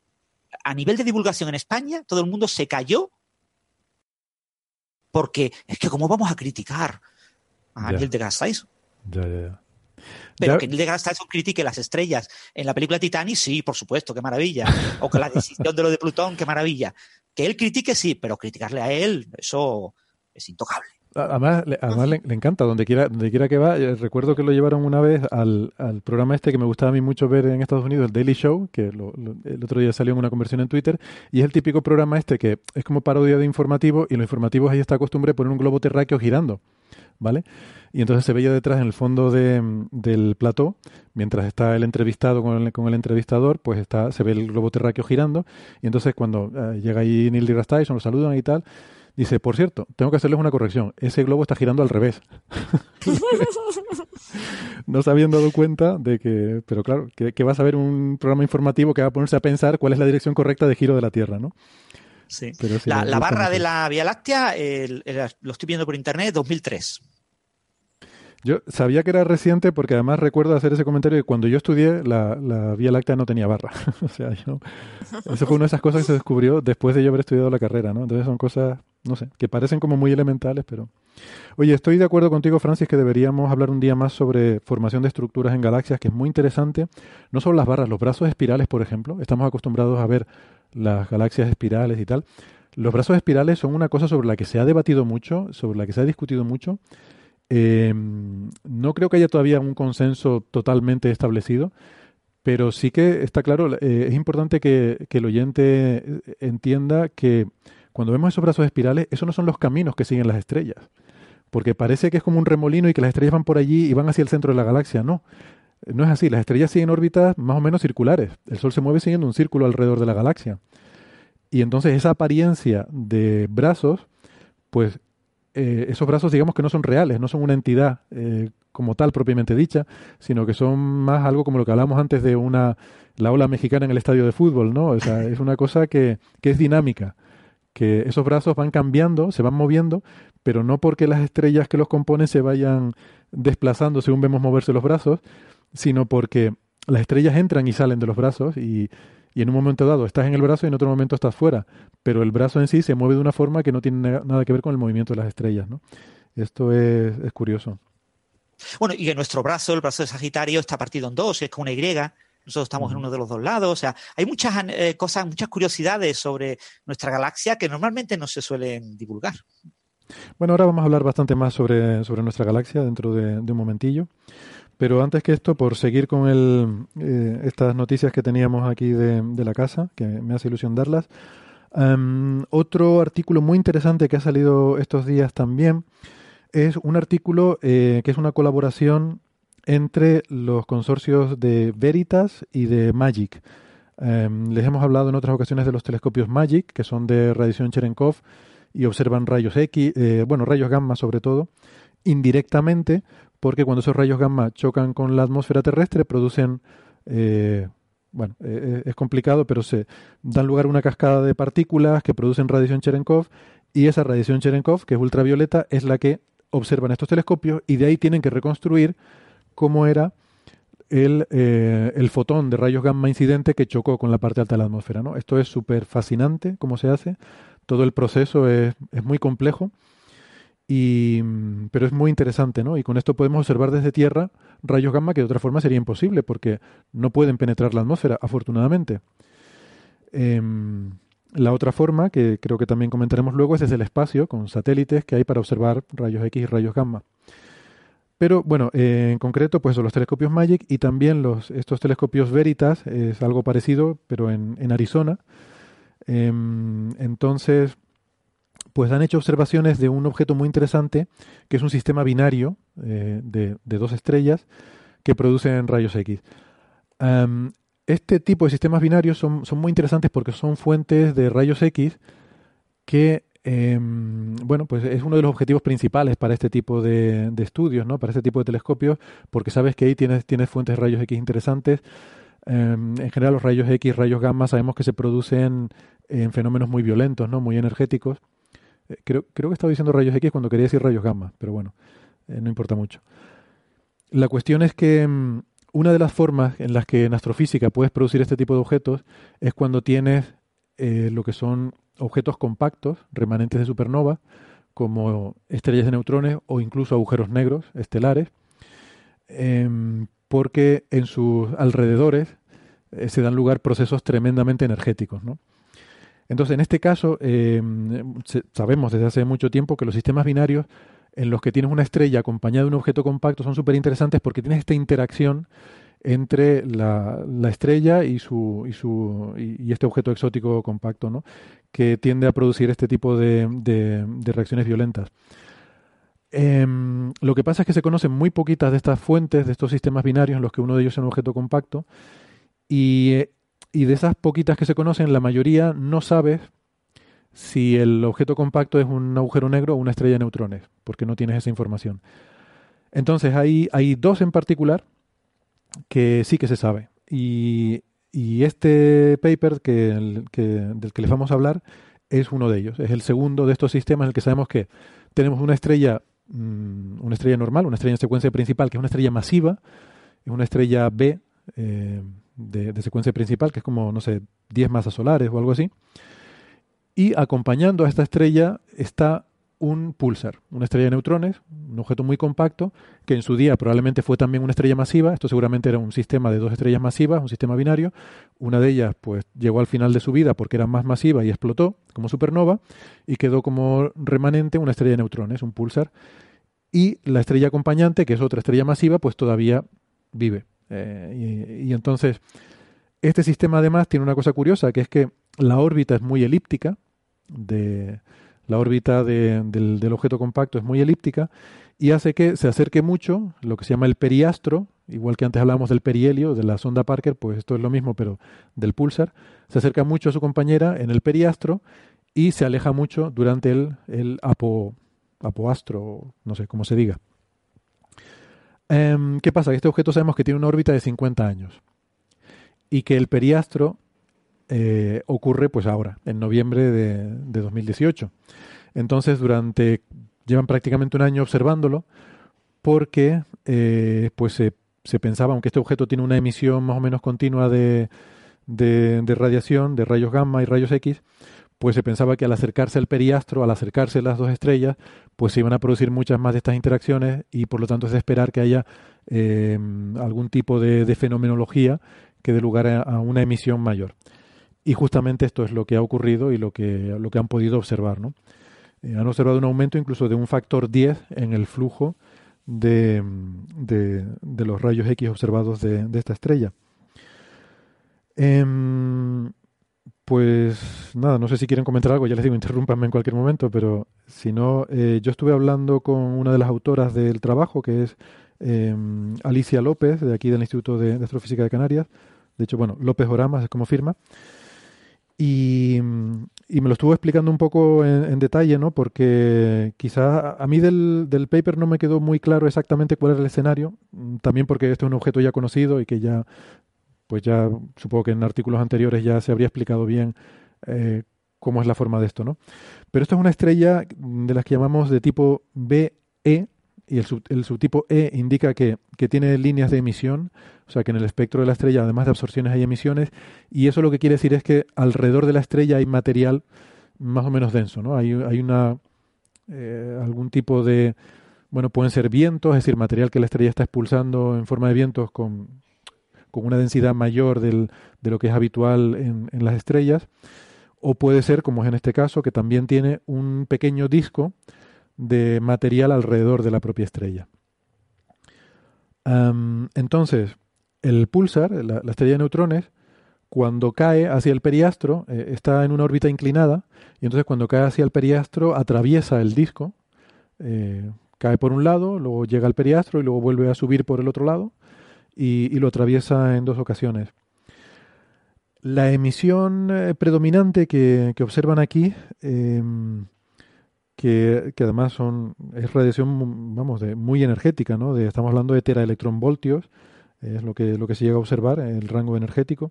a nivel de divulgación en España, todo el mundo se cayó porque es que cómo vamos a criticar a Neil deGrasse Tyson. Ya, ya, ya. Pero que Neil deGrasse Tyson critique las estrellas en la película Titanic, sí, por supuesto, qué maravilla. O que la decisión de lo de Plutón, qué maravilla. Que él critique, sí, pero criticarle a él, eso es intocable. Además, le, además le, encanta, donde quiera, donde quiera que va. Eh, recuerdo que lo llevaron una vez al, al, programa este que me gustaba a mí mucho ver en Estados Unidos, el Daily Show, que el otro día salió en una conversión en Twitter, y es el típico programa este que es como parodia de informativo, y los informativos ahí está costumbre poner un globo terráqueo girando, ¿vale? Y entonces se veía detrás, en el fondo de, del plató, mientras está el entrevistado con el, con el entrevistador, pues está se ve el globo terráqueo girando, y entonces cuando eh, llega ahí Neil deGrasse Tyson, lo saludan y tal, Dice, por cierto, tengo que hacerles una corrección. Ese globo está girando al revés. no se habían dado cuenta de que, pero claro, que, va a saber un programa informativo que va a ponerse a pensar cuál es la dirección correcta de giro de la Tierra, ¿no? Sí. la, barra de la Vía Láctea, lo estoy viendo por internet, 2003. Yo sabía que era reciente porque además recuerdo hacer ese comentario que cuando yo estudié la, la Vía Láctea no tenía barra. o sea, yo, eso fue una de esas cosas que se descubrió después de yo haber estudiado la carrera, ¿no? Entonces son cosas, no sé, que parecen como muy elementales, pero... Oye, estoy de acuerdo contigo, Francis, que deberíamos hablar un día más sobre formación de estructuras en galaxias, que es muy interesante. No solo las barras, los brazos espirales, por ejemplo. Estamos acostumbrados a ver las galaxias espirales y tal. Los brazos espirales son una cosa sobre la que se ha debatido mucho, sobre la que se ha discutido mucho eh, no creo que haya todavía un consenso totalmente establecido, pero sí que está claro, eh, es importante que, el oyente entienda que cuando vemos esos brazos espirales, esos no son los caminos que siguen las estrellas, porque parece que es como un remolino y que las estrellas van por allí y van hacia el centro de la galaxia, no. No es así, las estrellas siguen órbitas más o menos circulares. El Sol se mueve siguiendo un círculo alrededor de la galaxia. Y entonces esa apariencia de brazos, pues eh, esos brazos digamos que no son reales, no son una entidad eh, como tal propiamente dicha, sino que son más algo como lo que hablamos antes de una la ola mexicana en el estadio de fútbol, ¿no? O sea, es una cosa que, que es dinámica, que esos brazos van cambiando, se van moviendo, pero no porque las estrellas que los componen se vayan desplazando según vemos moverse los brazos, sino porque las estrellas entran y salen de los brazos y, y en un momento dado estás en el brazo y en otro momento estás fuera, pero el brazo en sí se mueve de una forma que no tiene nada que ver con el movimiento de las estrellas, ¿no? Esto es, curioso. Bueno, y que nuestro brazo, el brazo de Sagitario, está partido en dos, es con una Y, nosotros estamos en uno de los dos lados, o sea, hay muchas eh, cosas, muchas curiosidades sobre nuestra galaxia que normalmente no se suelen divulgar. Bueno, ahora vamos a hablar bastante más sobre, sobre nuestra galaxia dentro de, un momentillo. Pero antes que esto, por seguir con el, eh, estas noticias que teníamos aquí de, de, la casa, que me hace ilusión darlas, em, otro artículo muy interesante que ha salido estos días también es un artículo eh, que es una colaboración entre los consorcios de Veritas y de Magic. Em, les hemos hablado en otras ocasiones de los telescopios Magic, que son de radiación Cherenkov y observan rayos X, eh, bueno, rayos gamma sobre todo, indirectamente, porque cuando esos rayos gamma chocan con la atmósfera terrestre producen, eh, bueno, eh, es complicado, pero se dan lugar a una cascada de partículas que producen radiación Cherenkov y esa radiación Cherenkov, que es ultravioleta, es la que observan estos telescopios y de ahí tienen que reconstruir cómo era el, el, fotón de rayos gamma incidente que chocó con la parte alta de la atmósfera. ¿no? Esto es súper fascinante cómo se hace todo el proceso es, muy complejo, y, pero es muy interesante, ¿no? Y con esto podemos observar desde Tierra rayos gamma que de otra forma sería imposible, porque no pueden penetrar la atmósfera, afortunadamente. Em, la otra forma, que creo que también comentaremos luego, es desde el espacio, con satélites que hay para observar rayos X y rayos gamma. Pero bueno, en concreto, pues son los telescopios MAGIC y también los, estos telescopios Veritas, es algo parecido, pero en, en Arizona, Em, entonces, pues han hecho observaciones de un objeto muy interesante, que es un sistema binario eh, de, dos estrellas que producen rayos X. Em, este tipo de sistemas binarios son, muy interesantes porque son fuentes de rayos X que, em, bueno, pues es uno de los objetivos principales para este tipo de, estudios, ¿no? Para este tipo de telescopios, porque sabes que ahí tienes, tienes fuentes de rayos X interesantes. en general, los rayos X, rayos gamma, sabemos que se producen en fenómenos muy violentos, ¿no? Muy energéticos. Eh, creo, creo que estaba diciendo rayos X cuando quería decir rayos gamma, pero bueno, eh, no importa mucho. La cuestión es que mm, una de las formas en las que en astrofísica puedes producir este tipo de objetos es cuando tienes eh, lo que son objetos compactos, remanentes de supernova, como estrellas de neutrones o incluso agujeros negros estelares, em, porque en sus alrededores se dan lugar procesos tremendamente energéticos. ¿no? Entonces, en este caso, eh, sabemos desde hace mucho tiempo que los sistemas binarios en los que tienes una estrella acompañada de un objeto compacto son súper interesantes porque tienes esta interacción entre la, estrella y, su, y, este objeto exótico compacto, ¿no? que tiende a producir este tipo de, de, reacciones violentas. Em, lo que pasa es que se conocen muy poquitas de estas fuentes, de estos sistemas binarios en los que uno de ellos es un objeto compacto, y eh, y de esas poquitas que se conocen, la mayoría no sabes si el objeto compacto es un agujero negro o una estrella de neutrones, porque no tienes esa información. Entonces hay, hay dos en particular que sí que se sabe. Y, este paper que, del que les vamos a hablar es uno de ellos. Es el segundo de estos sistemas en el que sabemos que tenemos una estrella, mm, una estrella normal, una estrella en secuencia principal, que es una estrella masiva, es una estrella B, eh, de, secuencia principal, que es como, no sé, 10 masas solares o algo así. Y acompañando a esta estrella está un pulsar, una estrella de neutrones, un objeto muy compacto, que en su día probablemente fue también una estrella masiva. Esto seguramente era un sistema de dos estrellas masivas, un sistema binario. Una de ellas, pues, llegó al final de su vida porque era más masiva y explotó como supernova y quedó como remanente una estrella de neutrones, un pulsar. Y la estrella acompañante, que es otra estrella masiva, pues todavía vive. Eh, y, entonces, este sistema además tiene una cosa curiosa, que es que la órbita es muy elíptica, de, la órbita del, objeto compacto es muy elíptica, y hace que se acerque mucho lo que se llama el periastro, igual que antes hablábamos del perihelio, de la sonda Parker, pues esto es lo mismo, pero del pulsar, se acerca mucho a su compañera en el periastro y se aleja mucho durante el, el apo, apoastro, no sé cómo se diga. Em, ¿Qué pasa? Este objeto sabemos que tiene una órbita de 50 años y que el periastro eh, ocurre pues ahora, en noviembre de, 2018. Entonces, durante llevan prácticamente un año observándolo porque eh, pues se, se, pensaba, aunque este objeto tiene una emisión más o menos continua de, de, de, radiación, de rayos gamma y rayos X, pues se pensaba que al acercarse al periastro, al acercarse las dos estrellas, pues se iban a producir muchas más de estas interacciones y por lo tanto es de esperar que haya eh, algún tipo de, fenomenología que dé lugar a, una emisión mayor. Y justamente esto es lo que ha ocurrido y lo que, lo que han podido observar. ¿no? Eh, han observado un aumento incluso de un factor 10 en el flujo de, de, los rayos X observados de, esta estrella. Em, pues nada, no sé si quieren comentar algo, ya les digo, interrúmpanme en cualquier momento, pero si no, eh, yo estuve hablando con una de las autoras del trabajo, que es em, Alicia López, de aquí del Instituto de, Astrofísica de Canarias. De hecho, bueno, López Oramas es como firma. Y, me lo estuvo explicando un poco en, detalle, ¿no? Porque quizás a mí del, del, paper no me quedó muy claro exactamente cuál era el escenario, también porque este es un objeto ya conocido y que ya pues ya supongo que en artículos anteriores ya se habría explicado bien eh, cómo es la forma de esto, ¿no? Pero esto es una estrella de las que llamamos de tipo BE, y el, subtipo E indica que, tiene líneas de emisión, o sea que en el espectro de la estrella, además de absorciones, hay emisiones, y eso lo que quiere decir es que alrededor de la estrella hay material más o menos denso, ¿no? Hay, hay una eh, algún tipo de bueno, pueden ser vientos, es decir, material que la estrella está expulsando en forma de vientos con, con una densidad mayor del, de lo que es habitual en, en, las estrellas, o puede ser, como es en este caso, que también tiene un pequeño disco de material alrededor de la propia estrella. entonces, el pulsar, la, estrella de neutrones, cuando cae hacia el periastro, eh, está en una órbita inclinada, y entonces cuando cae hacia el periastro atraviesa el disco, eh, cae por un lado, luego llega al periastro y luego vuelve a subir por el otro lado, y, lo atraviesa en dos ocasiones. La emisión eh, predominante que, observan aquí, em, que, además son, es radiación vamos, de, muy energética, ¿no? Estamos hablando de teraelectronvoltios, es lo que, lo que se llega a observar, el rango energético.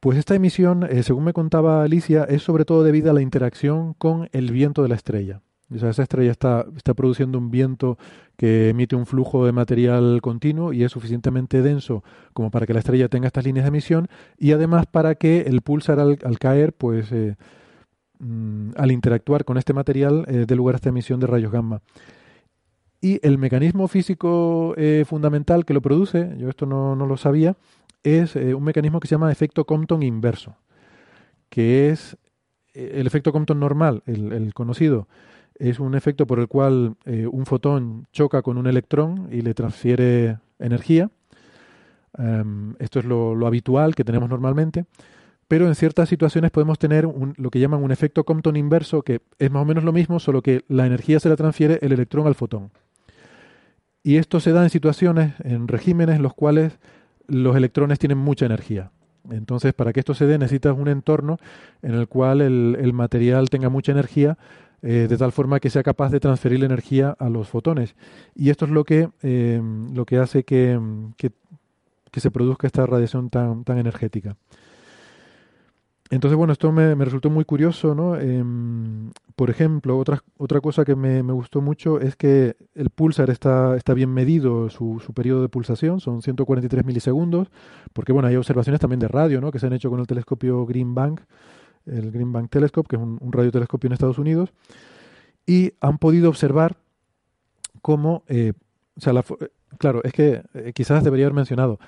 Pues esta emisión, eh, según me contaba Alicia, es sobre todo debido a la interacción con el viento de la estrella. Esa estrella está, está produciendo un viento que emite un flujo de material continuo y es suficientemente denso como para que la estrella tenga estas líneas de emisión y además para que el pulsar al, caer, pues eh, mm, al interactuar con este material, eh, dé lugar a esta emisión de rayos gamma. Y el mecanismo físico eh, fundamental que lo produce, yo esto no, lo sabía, es un mecanismo que se llama efecto Compton inverso, que es el efecto Compton normal, el conocido, es un efecto por el cual eh, un fotón choca con un electrón y le transfiere energía. Em, esto es lo, habitual que tenemos normalmente. Pero en ciertas situaciones podemos tener lo que llaman un efecto Compton inverso, que es más o menos lo mismo, solo que la energía se la transfiere el electrón al fotón. Y esto se da en situaciones, en regímenes en los cuales los electrones tienen mucha energía. Entonces, para que esto se dé, necesitas un entorno en el cual el material tenga mucha energía eh, de tal forma que sea capaz de transferir la energía a los fotones. Y esto es lo que, eh, lo que hace que, que, se produzca esta radiación tan, tan energética. Entonces, bueno, esto me, resultó muy curioso, ¿no? Em, por ejemplo, otra, otra cosa que me, gustó mucho es que el pulsar está, está bien medido, su, su, periodo de pulsación, son 143 milisegundos, porque, bueno, hay observaciones también de radio, ¿no? Que se han hecho con el telescopio Green Bank, el Green Bank Telescope, que es un, radiotelescopio en Estados Unidos, y han podido observar cómo, eh, o sea, eh, claro, es que eh, quizás debería haber mencionado,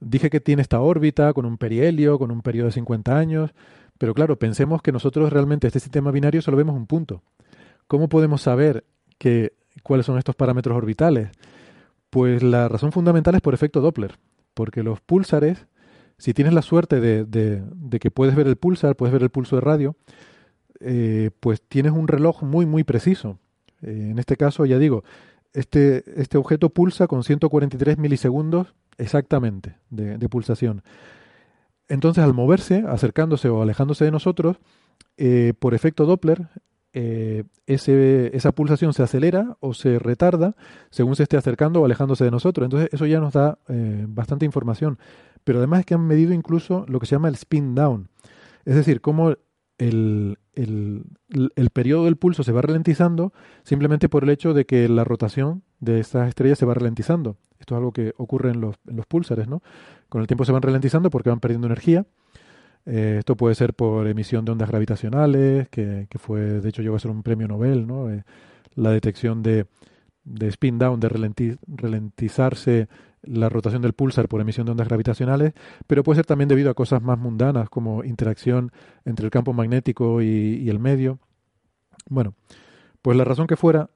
dije que tiene esta órbita con un perihelio, con un periodo de 50 años, pero claro, pensemos que nosotros realmente este sistema binario solo vemos un punto. ¿Cómo podemos saber que, cuáles son estos parámetros orbitales? Pues la razón fundamental es por efecto Doppler, porque los púlsares si tienes la suerte de, que puedes ver el pulsar, puedes ver el pulso de radio, eh, pues tienes un reloj muy, muy preciso. Eh, en este caso, ya digo, este, este objeto pulsa con 143 milisegundos exactamente de, pulsación. Entonces, al moverse, acercándose o alejándose de nosotros, eh, por efecto Doppler, ese, esa pulsación se acelera o se retarda según se esté acercando o alejándose de nosotros. Entonces eso ya nos da bastante información. Pero además es que han medido incluso lo que se llama el spin down. Es decir, cómo el, el, el, periodo del pulso se va ralentizando simplemente por el hecho de que la rotación de estas estrellas se va ralentizando. Esto es algo que ocurre en los, en los púlsares, ¿no? Con el tiempo se van ralentizando porque van perdiendo energía eh, esto puede ser por emisión de ondas gravitacionales, que, fue, de hecho, llegó a ser un premio Nobel, ¿no? Eh, la detección de, de, spin down, de ralentizarse la rotación del pulsar por emisión de ondas gravitacionales, pero puede ser también debido a cosas más mundanas como interacción entre el campo magnético y, el medio. Bueno, pues la razón que fuera,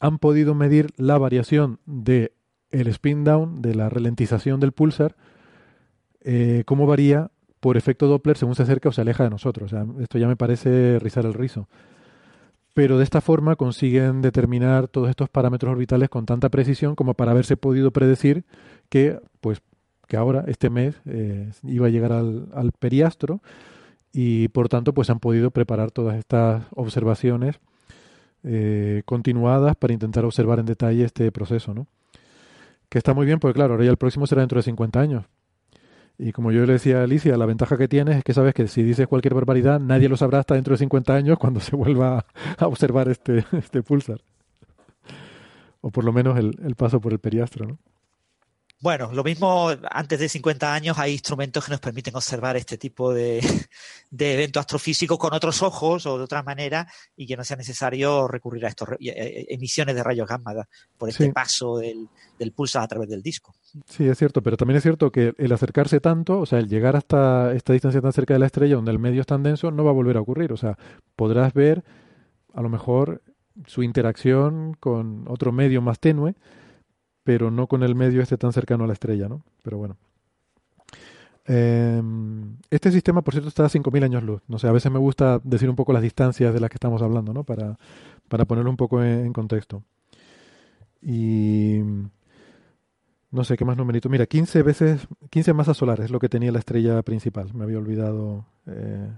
han podido medir la variación de el spin down, de la ralentización del pulsar, eh, cómo varía por efecto Doppler según se acerca o se aleja de nosotros. esto ya me parece rizar el rizo. Pero de esta forma consiguen determinar todos estos parámetros orbitales con tanta precisión como para haberse podido predecir que, pues, que ahora, este mes, eh, iba a llegar al, periastro y por tanto pues han podido preparar todas estas observaciones eh, continuadas para intentar observar en detalle este proceso, ¿no? Que está muy bien, porque claro, ahora ya el próximo será dentro de 50 años, y como yo le decía a Alicia, la ventaja que tienes es que sabes que si dices cualquier barbaridad, nadie lo sabrá hasta dentro de 50 años cuando se vuelva a observar este, este pulsar. O por lo menos el, el paso por el periastro, ¿no? Bueno, lo mismo antes de 50 años hay instrumentos que nos permiten observar este tipo de, de eventos astrofísicos con otros ojos o de otra manera y que no sea necesario recurrir a estas eh, eh, emisiones de rayos gamma por este paso del, del pulsar a través del disco. Sí, es cierto, pero también es cierto que el acercarse tanto, o sea, el llegar hasta esta distancia tan cerca de la estrella donde el medio es tan denso, no va a volver a ocurrir. O sea, podrás ver a lo mejor su interacción con otro medio más tenue pero no con el medio este tan cercano a la estrella, ¿no? Pero bueno. Em, este sistema, por cierto, está a 5.000 años luz. No sé, a veces me gusta decir un poco las distancias de las que estamos hablando, ¿no? Para, para ponerlo un poco en, contexto. Y no sé qué más numerito. Mira, 15 veces, 15 masas solares es lo que tenía la estrella principal. Me había olvidado. Eh,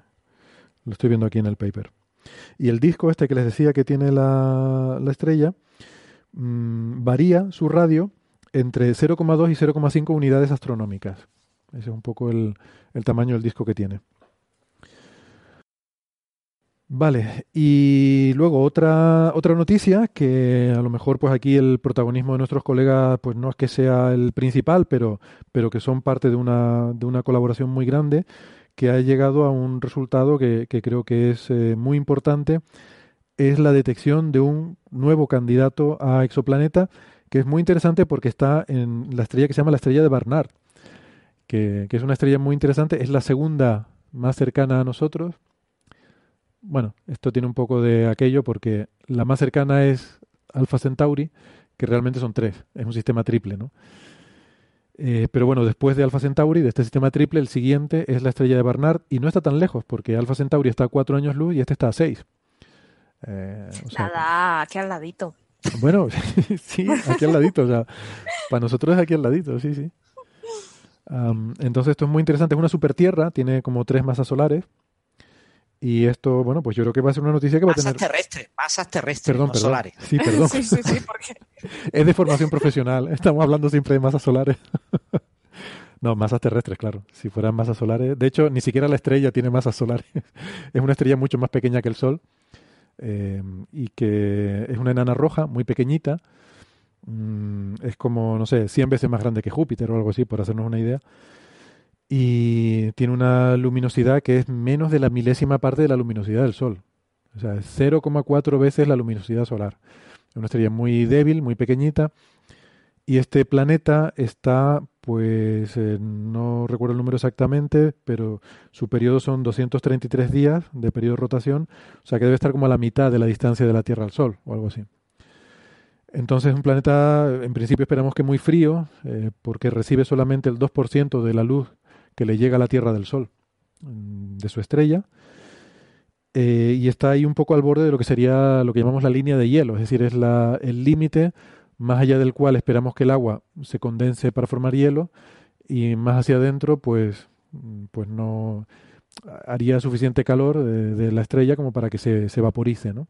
lo estoy viendo aquí en el paper. Y el disco este que les decía que tiene la, la estrella Mm, varía su radio entre 0,2 y 0,5 unidades astronómicas. Ese es un poco el, tamaño del disco que tiene. Vale, y luego otra, otra noticia que a lo mejor pues aquí el protagonismo de nuestros colegas pues no es que sea el principal, pero, pero que son parte de una, de una colaboración muy grande que ha llegado a un resultado que, creo que es eh, muy importante es la detección de un nuevo candidato a exoplaneta que es muy interesante porque está en la estrella que se llama la estrella de Barnard, que, es una estrella muy interesante, es la segunda más cercana a nosotros. Bueno, esto tiene un poco de aquello porque la más cercana es Alpha Centauri, que realmente son tres, es un sistema triple, ¿no? Eh, pero bueno, después de Alpha Centauri, de este sistema triple, el siguiente es la estrella de Barnard y no está tan lejos porque Alpha Centauri está a cuatro años luz y este está a seis. Eh, Nada, aquí al ladito. Bueno, sí, aquí al ladito. O sea, para nosotros es aquí al ladito, sí, sí. entonces esto es muy interesante. Es una super tierra, tiene como tres masas solares. Y esto, bueno, pues yo creo que va a ser una noticia que va a tener... Masas terrestres, masas terrestres, perdón, perdón. solares. Sí, perdón. sí, sí, sí, porque... Es de formación profesional. Estamos hablando siempre de masas solares. no, masas terrestres, claro. Si fueran masas solares... De hecho, ni siquiera la estrella tiene masas solares. es una estrella mucho más pequeña que el Sol. Eh, y que es una enana roja muy pequeñita. Mm, es como, no sé, 100 veces más grande que Júpiter o algo así, por hacernos una idea. Y tiene una luminosidad que es menos de la milésima parte de la luminosidad del Sol. O sea, es 0,4 veces la luminosidad solar. Es una estrella muy débil, muy pequeñita. Y este planeta está pues eh, no recuerdo el número exactamente, pero su periodo son 233 días de periodo de rotación, o sea que debe estar como a la mitad de la distancia de la Tierra al Sol o algo así. Entonces un planeta, en principio esperamos que muy frío, eh, porque recibe solamente el 2% de la luz que le llega a la Tierra del Sol, mm, de su estrella, eh, y está ahí un poco al borde de lo que sería lo que llamamos la línea de hielo, es decir, es la, el límite más allá del cual esperamos que el agua se condense para formar hielo y más hacia adentro pues, pues no haría suficiente calor de, la estrella como para que se, se vaporice, ¿no?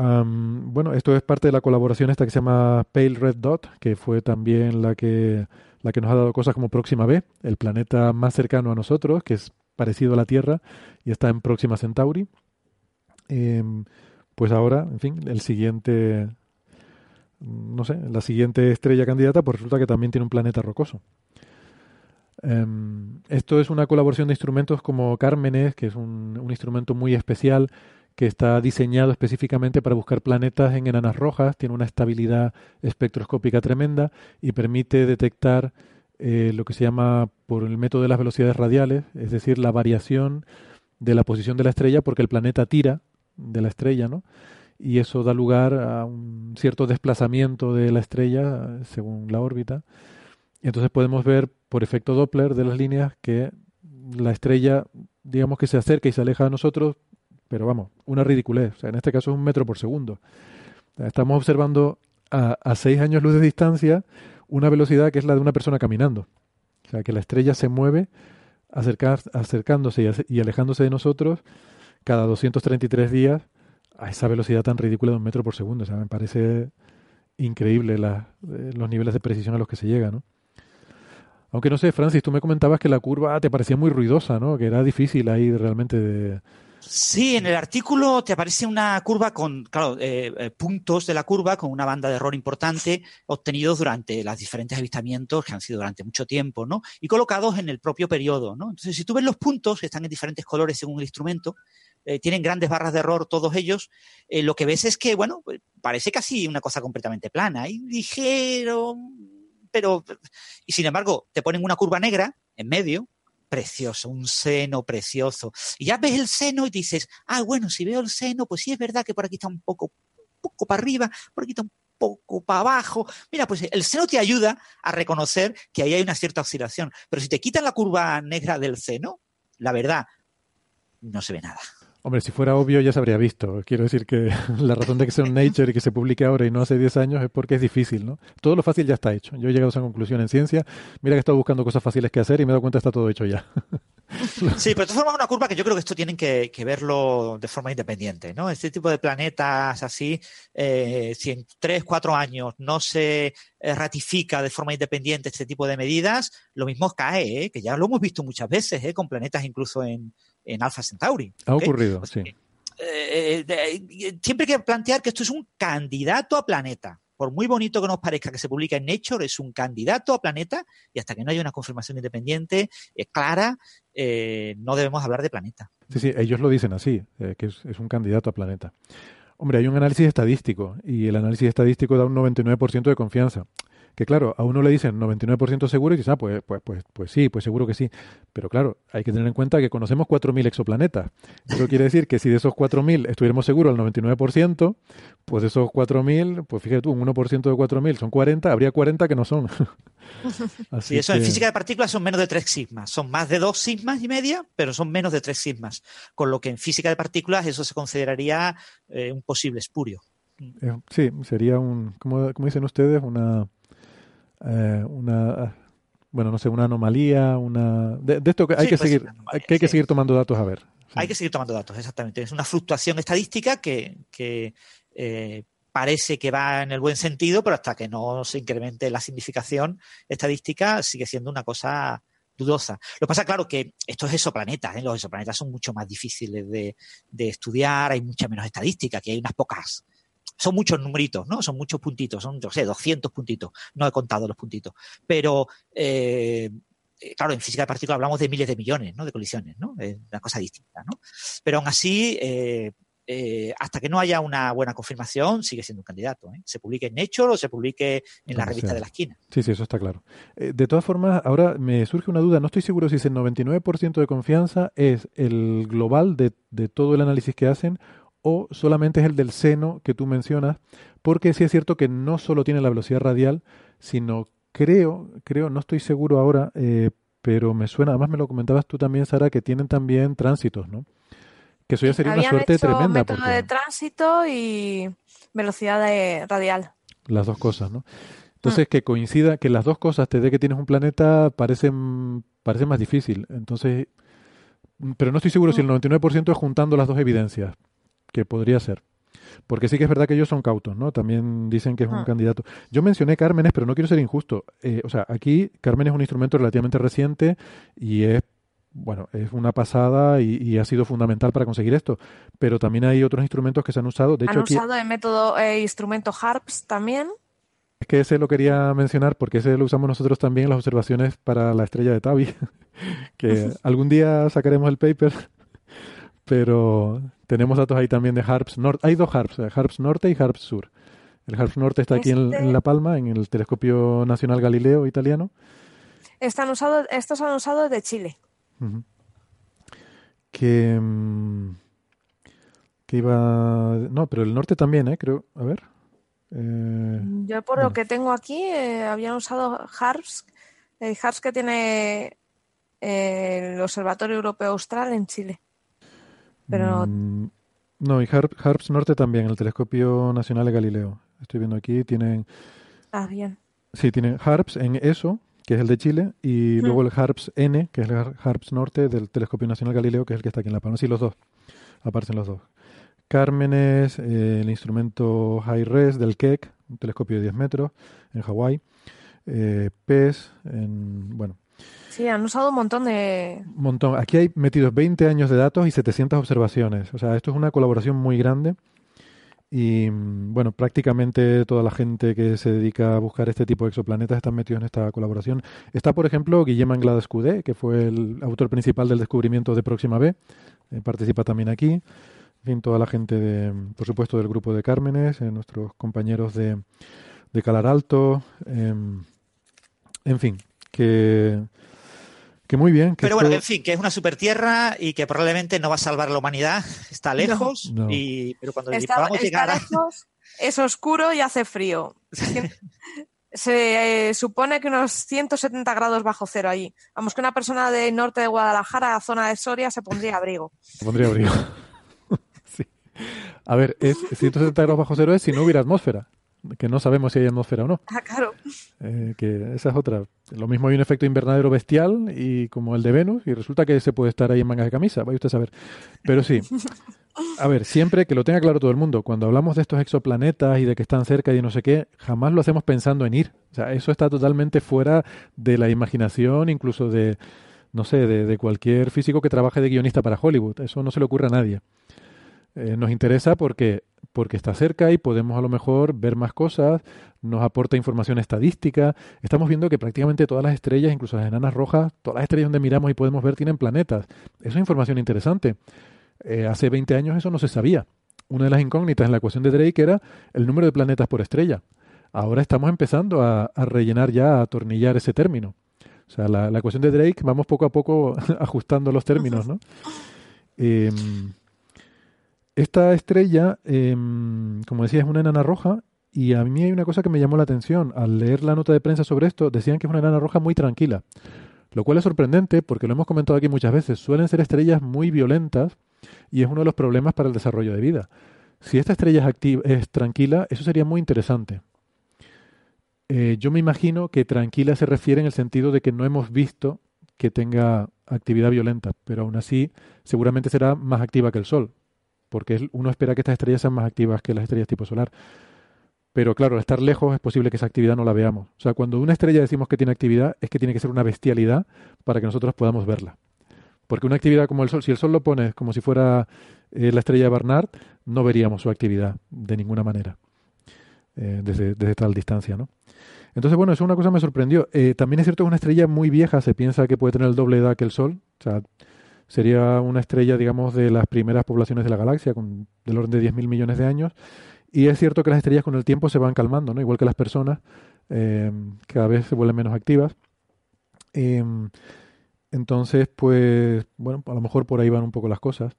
bueno, esto es parte de la colaboración esta que se llama Pale Red Dot, que fue también la que, la que nos ha dado cosas como Próxima B, el planeta más cercano a nosotros, que es parecido a la Tierra y está en Próxima Centauri. Em, pues ahora, en fin, el siguiente, no sé, la siguiente estrella candidata, pues resulta que también tiene un planeta rocoso. Em, esto es una colaboración de instrumentos como Cármenes, que es un, instrumento muy especial que está diseñado específicamente para buscar planetas en enanas rojas, tiene una estabilidad espectroscópica tremenda y permite detectar eh, lo que se llama por el método de las velocidades radiales, es decir, la variación de la posición de la estrella porque el planeta tira de la estrella, ¿no? Y eso da lugar a un cierto desplazamiento de la estrella según la órbita. Y entonces podemos ver por efecto Doppler de las líneas que la estrella, digamos que se acerca y se aleja de nosotros, pero vamos, una ridiculez. En este caso es un metro por segundo. Estamos observando a, a seis años luz de distancia una velocidad que es la de una persona caminando. O sea, que la estrella se mueve acercándose y, alejándose de nosotros cada 233 días a esa velocidad tan ridícula de un metro por segundo. O sea, me parece increíble eh, los niveles de precisión a los que se llega, ¿no? Aunque no sé, Francis, tú me comentabas que la curva te parecía muy ruidosa, ¿no? Que era difícil ahí realmente de, Sí, en el artículo te aparece una curva con, claro, eh, eh, puntos de la curva con una banda de error importante obtenidos durante los diferentes avistamientos que han sido durante mucho tiempo, ¿no? Y colocados en el propio periodo, ¿no? Entonces, si tú ves los puntos, están en diferentes colores según el instrumento, eh, tienen grandes barras de error todos ellos, lo que ves es que, bueno, pues, parece casi una cosa completamente plana y ligero, pero, y sin embargo, te ponen una curva negra en medio, precioso, un seno precioso. Y ya ves el seno y dices, ah, bueno, si veo el seno, pues sí es verdad que por aquí está un poco, un poco para arriba, por aquí está un poco para abajo. Mira, pues el seno te ayuda a reconocer que ahí hay una cierta oscilación. Pero si te quitan la curva negra del seno, la verdad, no se ve nada. Hombre, si fuera obvio ya se habría visto. Quiero decir que la razón de que sea un Nature y que se publique ahora y no hace 10 años es porque es difícil, ¿no? Todo lo fácil ya está hecho. Yo he llegado a esa conclusión en ciencia. Mira que he estado buscando cosas fáciles que hacer y me he dado cuenta que está todo hecho ya. Sí, pero de todas formas una curva que yo creo que esto tienen que, verlo de forma independiente, ¿no? Este tipo de planetas así, eh, si en 3, 4 años no se eh, ratifica de forma independiente este tipo de medidas, lo mismo cae, ¿eh? que ya lo hemos visto muchas veces, ¿eh? con planetas incluso en, en Alpha Centauri. Ha ocurrido, sí. Eh, eh, siempre hay que plantear que esto es un candidato a planeta. Por muy bonito que nos parezca que se publique en Nature, es un candidato a planeta y hasta que no haya una confirmación independiente clara, eh, no debemos hablar de planeta. Sí, sí, ellos lo dicen así, que es, es, un candidato a planeta. Hombre, hay un análisis estadístico y el análisis estadístico da un 99% de confianza que claro, a uno le dicen 99% seguro y dices, ah, pues, pues, pues, pues sí, pues seguro que sí. Pero claro, hay que tener en cuenta que conocemos 4.000 exoplanetas. Eso quiere decir que si de esos 4.000 estuviéramos seguros al 99%, pues de esos 4.000, pues fíjate tú, un 1% de 4.000 son 40, habría 40 que no son. Así eso en física de partículas son menos de 3 sigmas. Son más de 2 sigmas y media, pero son menos de 3 sigmas. Con lo que en física de partículas eso se consideraría eh, un posible espurio. Eh, sí, sería un, como, como dicen ustedes, una eh, una bueno, no sé, una anomalía, una de, esto que hay que seguir, que hay que seguir tomando datos a ver. Hay que seguir tomando datos, exactamente. Es una fluctuación estadística que, que eh, parece que va en el buen sentido, pero hasta que no se incremente la significación estadística sigue siendo una cosa dudosa. Lo que pasa, claro, que esto es exoplanetas, ¿eh? los exoplanetas son mucho más difíciles de, de estudiar, hay mucha menos estadística, que hay unas pocas son muchos numeritos, ¿no? Son muchos puntitos, son, no sé, 200 puntitos. No he contado los puntitos. Pero, eh, eh, claro, en física de partículas hablamos de miles de millones, ¿no? De colisiones, ¿no? Es una cosa distinta, ¿no? Pero aún así, eh, hasta que no haya una buena confirmación, sigue siendo un candidato. Se publique en Nature o se publique en la revista de la esquina. Sí, sí, eso está claro. de todas formas, ahora me surge una duda. No estoy seguro si ese 99% de confianza es el global de, de todo el análisis que hacen o solamente es el del seno que tú mencionas, porque sí es cierto que no solo tiene la velocidad radial, sino creo, creo, no estoy seguro ahora, eh, pero me suena, además me lo comentabas tú también, Sara, que tienen también tránsitos, ¿no? Que eso ya sería una suerte hecho tremenda. método de tránsito y velocidad de radial. Las dos cosas, ¿no? Entonces, mm. que coincida, que las dos cosas te dé que tienes un planeta, parece, parece más difícil. Entonces, pero no estoy seguro si el 99% mm. es juntando las dos evidencias que podría ser. Porque sí que es verdad que ellos son cautos, ¿no? También dicen que es un ah. candidato. Yo mencioné Cármenes, pero no quiero ser injusto. Eh, o sea, aquí Carmen es un instrumento relativamente reciente y es bueno, es una pasada y, ha sido fundamental para conseguir esto. Pero también hay otros instrumentos que se han usado. De ¿Han usado el método eh, instrumento HARPS también? Es que ese lo quería mencionar porque ese lo usamos nosotros también en las observaciones para la estrella de Tabi. que algún día sacaremos el paper. Pero tenemos datos ahí también de HARPS Norte. Hay dos HARPS, eh, HARPS Norte y HARPS Sur. El HARPS Norte está aquí en, este La Palma, en el Telescopio Nacional Galileo italiano. Están usados, estos han usado de Chile. Que, mm, que iba... No, pero el norte también, ¿eh? Creo. A ver. Eh, Yo por lo que tengo aquí, eh, habían usado HARPS, el HARPS que tiene eh, el Observatorio Europeo Austral en Chile. Pero... Mm, no, y HARPS Norte también, el Telescopio Nacional de Galileo. Estoy viendo aquí, tienen... Ah, bien. Sí, tienen HARPS en ESO, que es el de Chile, y luego el HARPS N, que es el HARPS Norte del Telescopio Nacional Galileo, que es el que está aquí en La Palma. Sí, los dos. Aparecen los dos. Cármenes, eh, el instrumento High Res del Keck, un telescopio de 10 metros en Hawái. Eh, PES, en, bueno. Sí, han usado un montón de... montón. Aquí hay metidos 20 años de datos y 700 observaciones. O sea, esto es una colaboración muy grande y mm, bueno, prácticamente toda la gente que se dedica a buscar este tipo de exoplanetas están metidos en esta colaboración. Está, por ejemplo, Guillem Anglada Escudé, que fue el autor principal del descubrimiento de Próxima B, eh, participa también aquí. En fin, toda la gente, de, por supuesto, del grupo de Cármenes, eh, nuestros compañeros de, de Calar Alto, em, en fin, que que muy bien. Pero bueno, en fin, que es una super tierra y que probablemente no va a salvar a la humanidad. Está lejos, Y, pero cuando está, llegar lejos, es oscuro y hace frío. Se eh, supone que unos 170 grados bajo cero allí. Vamos, que una persona del norte de Guadalajara, zona de Soria, se pondría abrigo. Se pondría abrigo. sí. A ver, es 170 grados bajo cero es si no hubiera atmósfera que no sabemos si hay atmósfera o no. Ah, claro. Eh, que esa es otra. Lo mismo hay un efecto invernadero bestial y como el de Venus y resulta que se puede estar ahí en mangas de camisa, vaya usted a saber. Pero sí. A ver, siempre que lo tenga claro todo el mundo, cuando hablamos de estos exoplanetas y de que están cerca y no sé qué, jamás lo hacemos pensando en ir. O sea, eso está totalmente fuera de la imaginación, incluso de, no sé, de, cualquier físico que trabaje de guionista para Hollywood. Eso no se le ocurre a nadie. Eh, nos interesa porque porque está cerca y podemos a lo mejor ver más cosas, nos aporta información estadística. Estamos viendo que prácticamente todas las estrellas, incluso las enanas rojas, todas las estrellas donde miramos y podemos ver tienen planetas. Eso es información interesante. Eh, hace 20 años eso no se sabía. Una de las incógnitas en la ecuación de Drake era el número de planetas por estrella. Ahora estamos empezando a, rellenar ya, a atornillar ese término. O sea, la, ecuación de Drake, vamos poco a poco ajustando los términos, ¿no? esta estrella, em, como decía, es una enana roja y a mí hay una cosa que me llamó la atención. Al leer la nota de prensa sobre esto, decían que es una enana roja muy tranquila. Lo cual es sorprendente porque lo hemos comentado aquí muchas veces. Suelen ser estrellas muy violentas y es uno de los problemas para el desarrollo de vida. Si esta estrella es, tranquila, eso sería muy interesante. Eh, yo me imagino que tranquila se refiere en el sentido de que no hemos visto que tenga actividad violenta, pero aún así seguramente será más activa que el Sol, porque uno espera que estas estrellas sean más activas que las estrellas tipo solar. Pero claro, al estar lejos es posible que esa actividad no la veamos. O sea, cuando una estrella decimos que tiene actividad, es que tiene que ser una bestialidad para que nosotros podamos verla. Porque una actividad como el Sol, si el Sol lo pone como si fuera eh, la estrella de Barnard, no veríamos su actividad de ninguna manera, eh, desde, tal distancia, ¿no? Entonces, bueno, eso una cosa me sorprendió. Eh, también es cierto que es una estrella muy vieja, se piensa que puede tener el doble edad que el Sol. O sea, Sería una estrella, digamos, de las primeras poblaciones de la galaxia, con del orden de 10.000 millones de años. Y es cierto que las estrellas con el tiempo se van calmando, ¿no? Igual que las personas, eh, cada vez se vuelven menos activas. Em, entonces, pues, bueno, a lo mejor por ahí van un poco las cosas.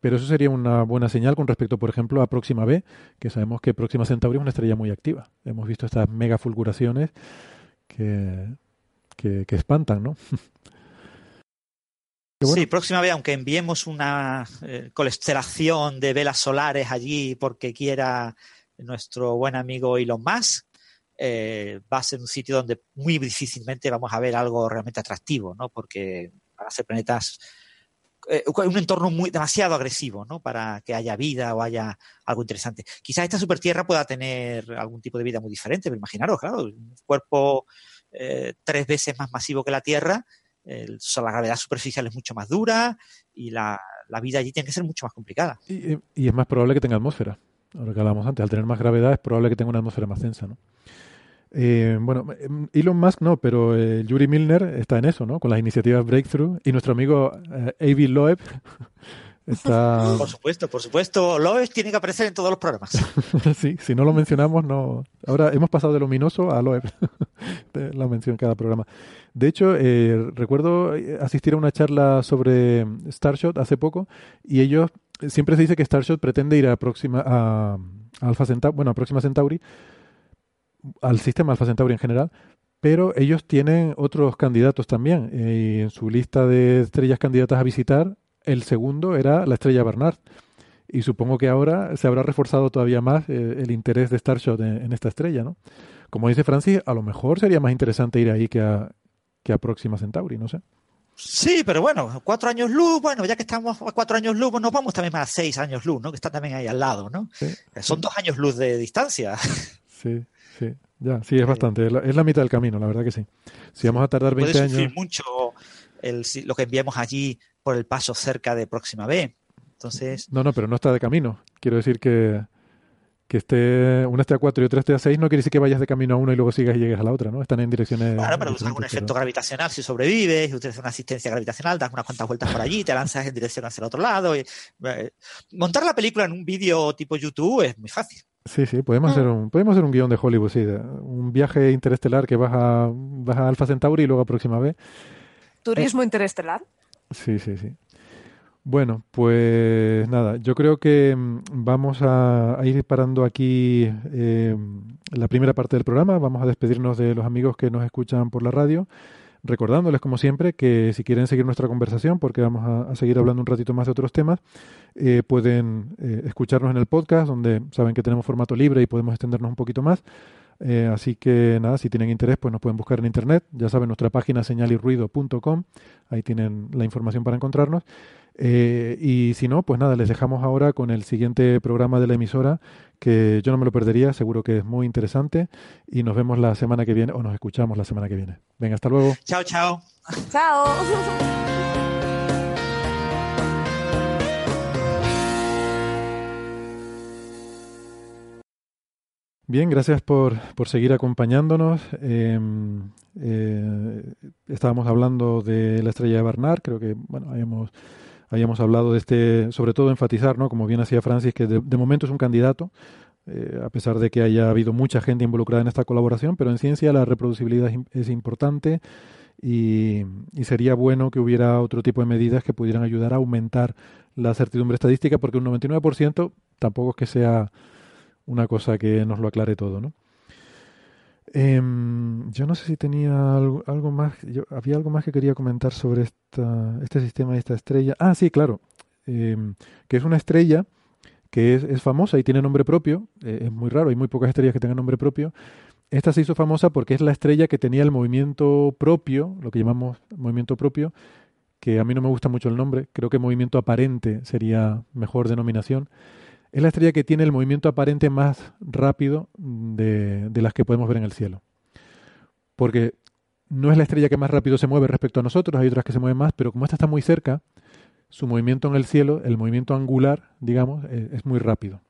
Pero eso sería una buena señal con respecto, por ejemplo, a Próxima B, que sabemos que Próxima Centauri es una estrella muy activa. Hemos visto estas mega fulguraciones que, que, que espantan, ¿no? Sí, próxima vez, aunque enviemos una eh, constelación de velas solares allí porque quiera nuestro buen amigo Elon Musk, eh, va a ser un sitio donde muy difícilmente vamos a ver algo realmente atractivo, ¿no? Porque van a ser planetas eh, un entorno muy demasiado agresivo, ¿no? Para que haya vida o haya algo interesante. Quizás esta supertierra pueda tener algún tipo de vida muy diferente, pero imaginaros, claro, un cuerpo eh, tres veces más masivo que la Tierra, la gravedad superficial es mucho más dura y la, vida allí tiene que ser mucho más complicada. Y, es más probable que tenga atmósfera. Ahora que hablábamos antes, al tener más gravedad es probable que tenga una atmósfera más densa, ¿no? Eh, bueno, em, Elon Musk no, pero eh, Yuri Milner está en eso, ¿no? Con las iniciativas Breakthrough y nuestro amigo eh, Avi Loeb está... Por supuesto, por supuesto. Loeb tiene que aparecer en todos los programas. sí, si no lo mencionamos, no... Ahora hemos pasado de luminoso a Loeb, la mención en cada programa. De hecho, recuerdo asistir a una charla sobre Starshot hace poco y ellos... Siempre se dice que Starshot pretende ir a, próxima, a, Alpha Centauri, bueno, a Próxima Centauri al sistema Alpha Centauri en general, pero ellos tienen otros candidatos también. Eh, y en su lista de estrellas candidatas a visitar, el segundo era la estrella Barnard. Y supongo que ahora se habrá reforzado todavía más eh, el interés de Starshot en, esta estrella, ¿no? Como dice Francis, a lo mejor sería más interesante ir ahí que a, que a Próxima Centauri, no sé. Sí, pero bueno, cuatro años luz, bueno, ya que estamos a cuatro años luz, pues nos vamos también a seis años luz, ¿no? Que está también ahí al lado, ¿no? Son dos años luz de distancia. Sí, Sí, ya, sí, es bastante. Es la, mitad del camino, la verdad que sí. Si vamos a tardar 20 Puede años. mucho lo que enviamos allí por el paso cerca de Próxima B. Entonces. No, no, pero no está de camino. Quiero decir que, que esté una esté a 4 y otra esté a 6 no quiere decir que vayas de camino a una y luego sigas y llegues a la otra, ¿no? Están en direcciones. Claro, pero usas algún efecto gravitacional si sobrevives, utilizas una asistencia gravitacional, das unas cuantas vueltas por allí, te lanzas en dirección hacia el otro lado. Y, eh, montar la película en un vídeo tipo YouTube es muy fácil. Sí, sí, podemos, hacer un, podemos hacer un guion de Hollywood, sí. un viaje interestelar que vas a, vas a Alpha Centauri y luego a Próxima B. ¿Turismo interestelar? Sí, sí, sí. Bueno, pues nada, yo creo que mm, vamos a, ir parando aquí eh, la primera parte del programa. Vamos a despedirnos de los amigos que nos escuchan por la radio recordándoles como siempre que si quieren seguir nuestra conversación, porque vamos a, seguir hablando un ratito más de otros temas, eh, pueden eh, escucharnos en el podcast, donde saben que tenemos formato libre y podemos extendernos un poquito más. Eh, así que nada, si tienen interés, pues nos pueden buscar en internet. Ya saben, nuestra página señalirruido.com, ahí tienen la información para encontrarnos. Eh, y si no, pues nada, les dejamos ahora con el siguiente programa de la emisora, que yo no me lo perdería, seguro que es muy interesante. Y nos vemos la semana que viene, o nos escuchamos la semana que viene. Venga, hasta luego. Chao, chao. Chao. Bien, gracias por, por seguir acompañándonos. Em, eh, estábamos hablando de la estrella de Barnard, creo que bueno, habíamos habíamos hablado de este, sobre todo enfatizar, ¿no? como bien hacía Francis, que de, momento es un candidato, eh, a pesar de que haya habido mucha gente involucrada en esta colaboración, pero en ciencia la reproducibilidad es, importante y, sería bueno que hubiera otro tipo de medidas que pudieran ayudar a aumentar la certidumbre estadística, porque un 99% tampoco es que sea una cosa que nos lo aclare todo, ¿no? Em, yo no sé si tenía algo, más, había algo más que quería comentar sobre esta, este sistema y esta estrella. Ah, sí, claro, em, que es una estrella que es, es famosa y tiene nombre propio, eh, es muy raro, hay muy pocas estrellas que tengan nombre propio. Esta se hizo famosa porque es la estrella que tenía el movimiento propio, lo que llamamos movimiento propio, que a mí no me gusta mucho el nombre, creo que movimiento aparente sería mejor denominación es la estrella que tiene el movimiento aparente más rápido de, las que podemos ver en el cielo. Porque no es la estrella que más rápido se mueve respecto a nosotros, hay otras que se mueven más, pero como esta está muy cerca, su movimiento en el cielo, el movimiento angular, digamos, e, es, muy rápido.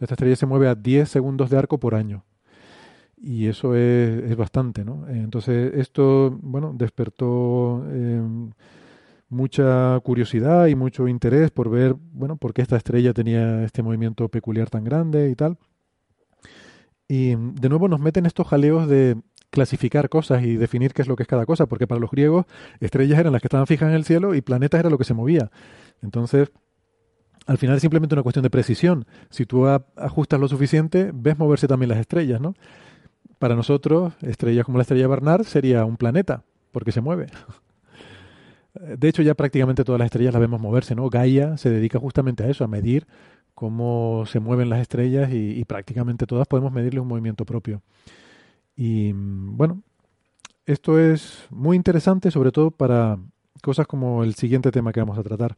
esta estrella se mueve a 10 segundos de arco por año. Y eso es, bastante, ¿no? Entonces, esto, bueno, despertó em, mucha curiosidad y mucho interés por ver, bueno, por qué esta estrella tenía este movimiento peculiar tan grande y tal. Y de nuevo nos meten estos jaleos de clasificar cosas y definir qué es lo que es cada cosa, porque para los griegos estrellas eran las que estaban fijas en el cielo y planetas era lo que se movía. Entonces, al final es simplemente una cuestión de precisión. Si tú ajustas lo suficiente, ves moverse también las estrellas, ¿no? Para nosotros, estrellas como la estrella Barnard sería un planeta, porque se mueve. De hecho, ya prácticamente todas las estrellas las vemos moverse, ¿no? Gaia se dedica justamente a eso, a medir cómo se mueven las estrellas y, prácticamente todas podemos medirle un movimiento propio. Y bueno, esto es muy interesante, sobre todo para cosas como el siguiente tema que vamos a tratar.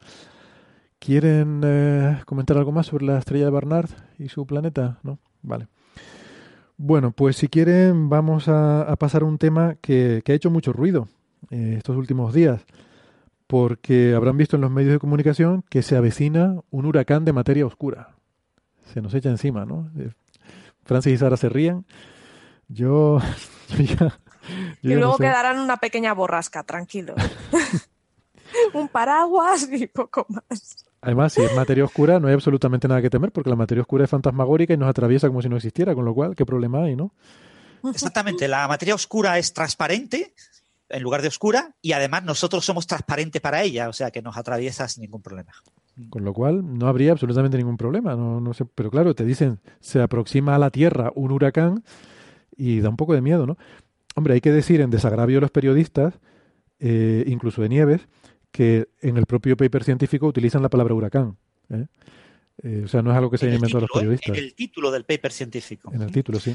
¿Quieren eh, comentar algo más sobre la estrella de Barnard y su planeta? ¿No? Vale. Bueno, pues si quieren vamos a, pasar a un tema que, ha hecho mucho ruido eh, estos últimos días, porque habrán visto en los medios de comunicación que se avecina un huracán de materia oscura. Se nos echa encima, ¿no? Eh, Francis y Sara se ríen. Yo, ya... y luego quedarán una pequeña borrasca, tranquilo. un paraguas y poco más. Además, si es materia oscura, no hay absolutamente nada que temer, porque la materia oscura es fantasmagórica y nos atraviesa como si no existiera, con lo cual, ¿qué problema hay, no? Exactamente, la materia oscura es transparente en lugar de oscura y además nosotros somos transparentes para ella, o sea que nos atraviesa sin ningún problema. Con lo cual no habría absolutamente ningún problema, no, no sé, pero claro, te dicen se aproxima a la Tierra un huracán y da un poco de miedo, ¿no? Hombre, hay que decir en desagravio de los periodistas, eh, incluso de Nieves, que en el propio paper científico utilizan la palabra huracán. ¿eh? Eh, o sea, no es algo que se haya inventado los periodistas. En el título del paper científico. En el título, sí.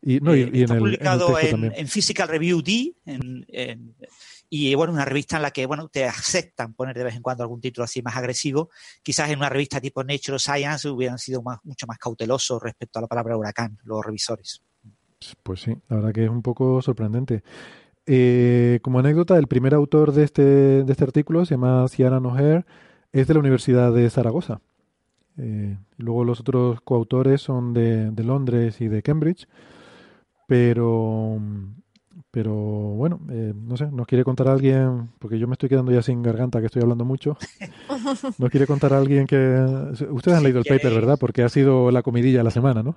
Y, no, y, eh, está en publicado en, Physical Review D, y bueno, una revista en la que bueno, te aceptan poner de vez en cuando algún título así más agresivo. Quizás en una revista tipo Nature Science hubieran sido mucho más cautelosos respecto a la palabra huracán, los revisores. Pues sí, la verdad que es un poco sorprendente. Eh, como anécdota, el primer autor de este, de este artículo se llama Ciara Noher, es de la Universidad de Zaragoza. Eh, luego los otros coautores son de, Londres y de Cambridge, pero, pero bueno, eh, no sé, nos quiere contar alguien, porque yo me estoy quedando ya sin garganta, que estoy hablando mucho. Nos quiere contar alguien que... Ustedes han leído el paper, ¿verdad? Porque ha sido la comidilla de la semana, ¿no?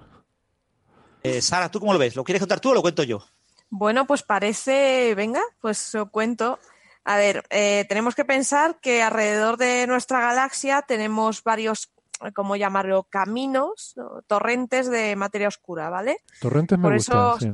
Sara, ¿tú cómo lo ves? ¿Lo quieres contar tú o lo cuento yo? Bueno, pues parece, venga, pues os cuento. A ver, eh, tenemos que pensar que alrededor de nuestra galaxia tenemos varios, ¿cómo llamarlo? Caminos, torrentes de materia oscura, ¿vale? Torrentes me gusta, sí.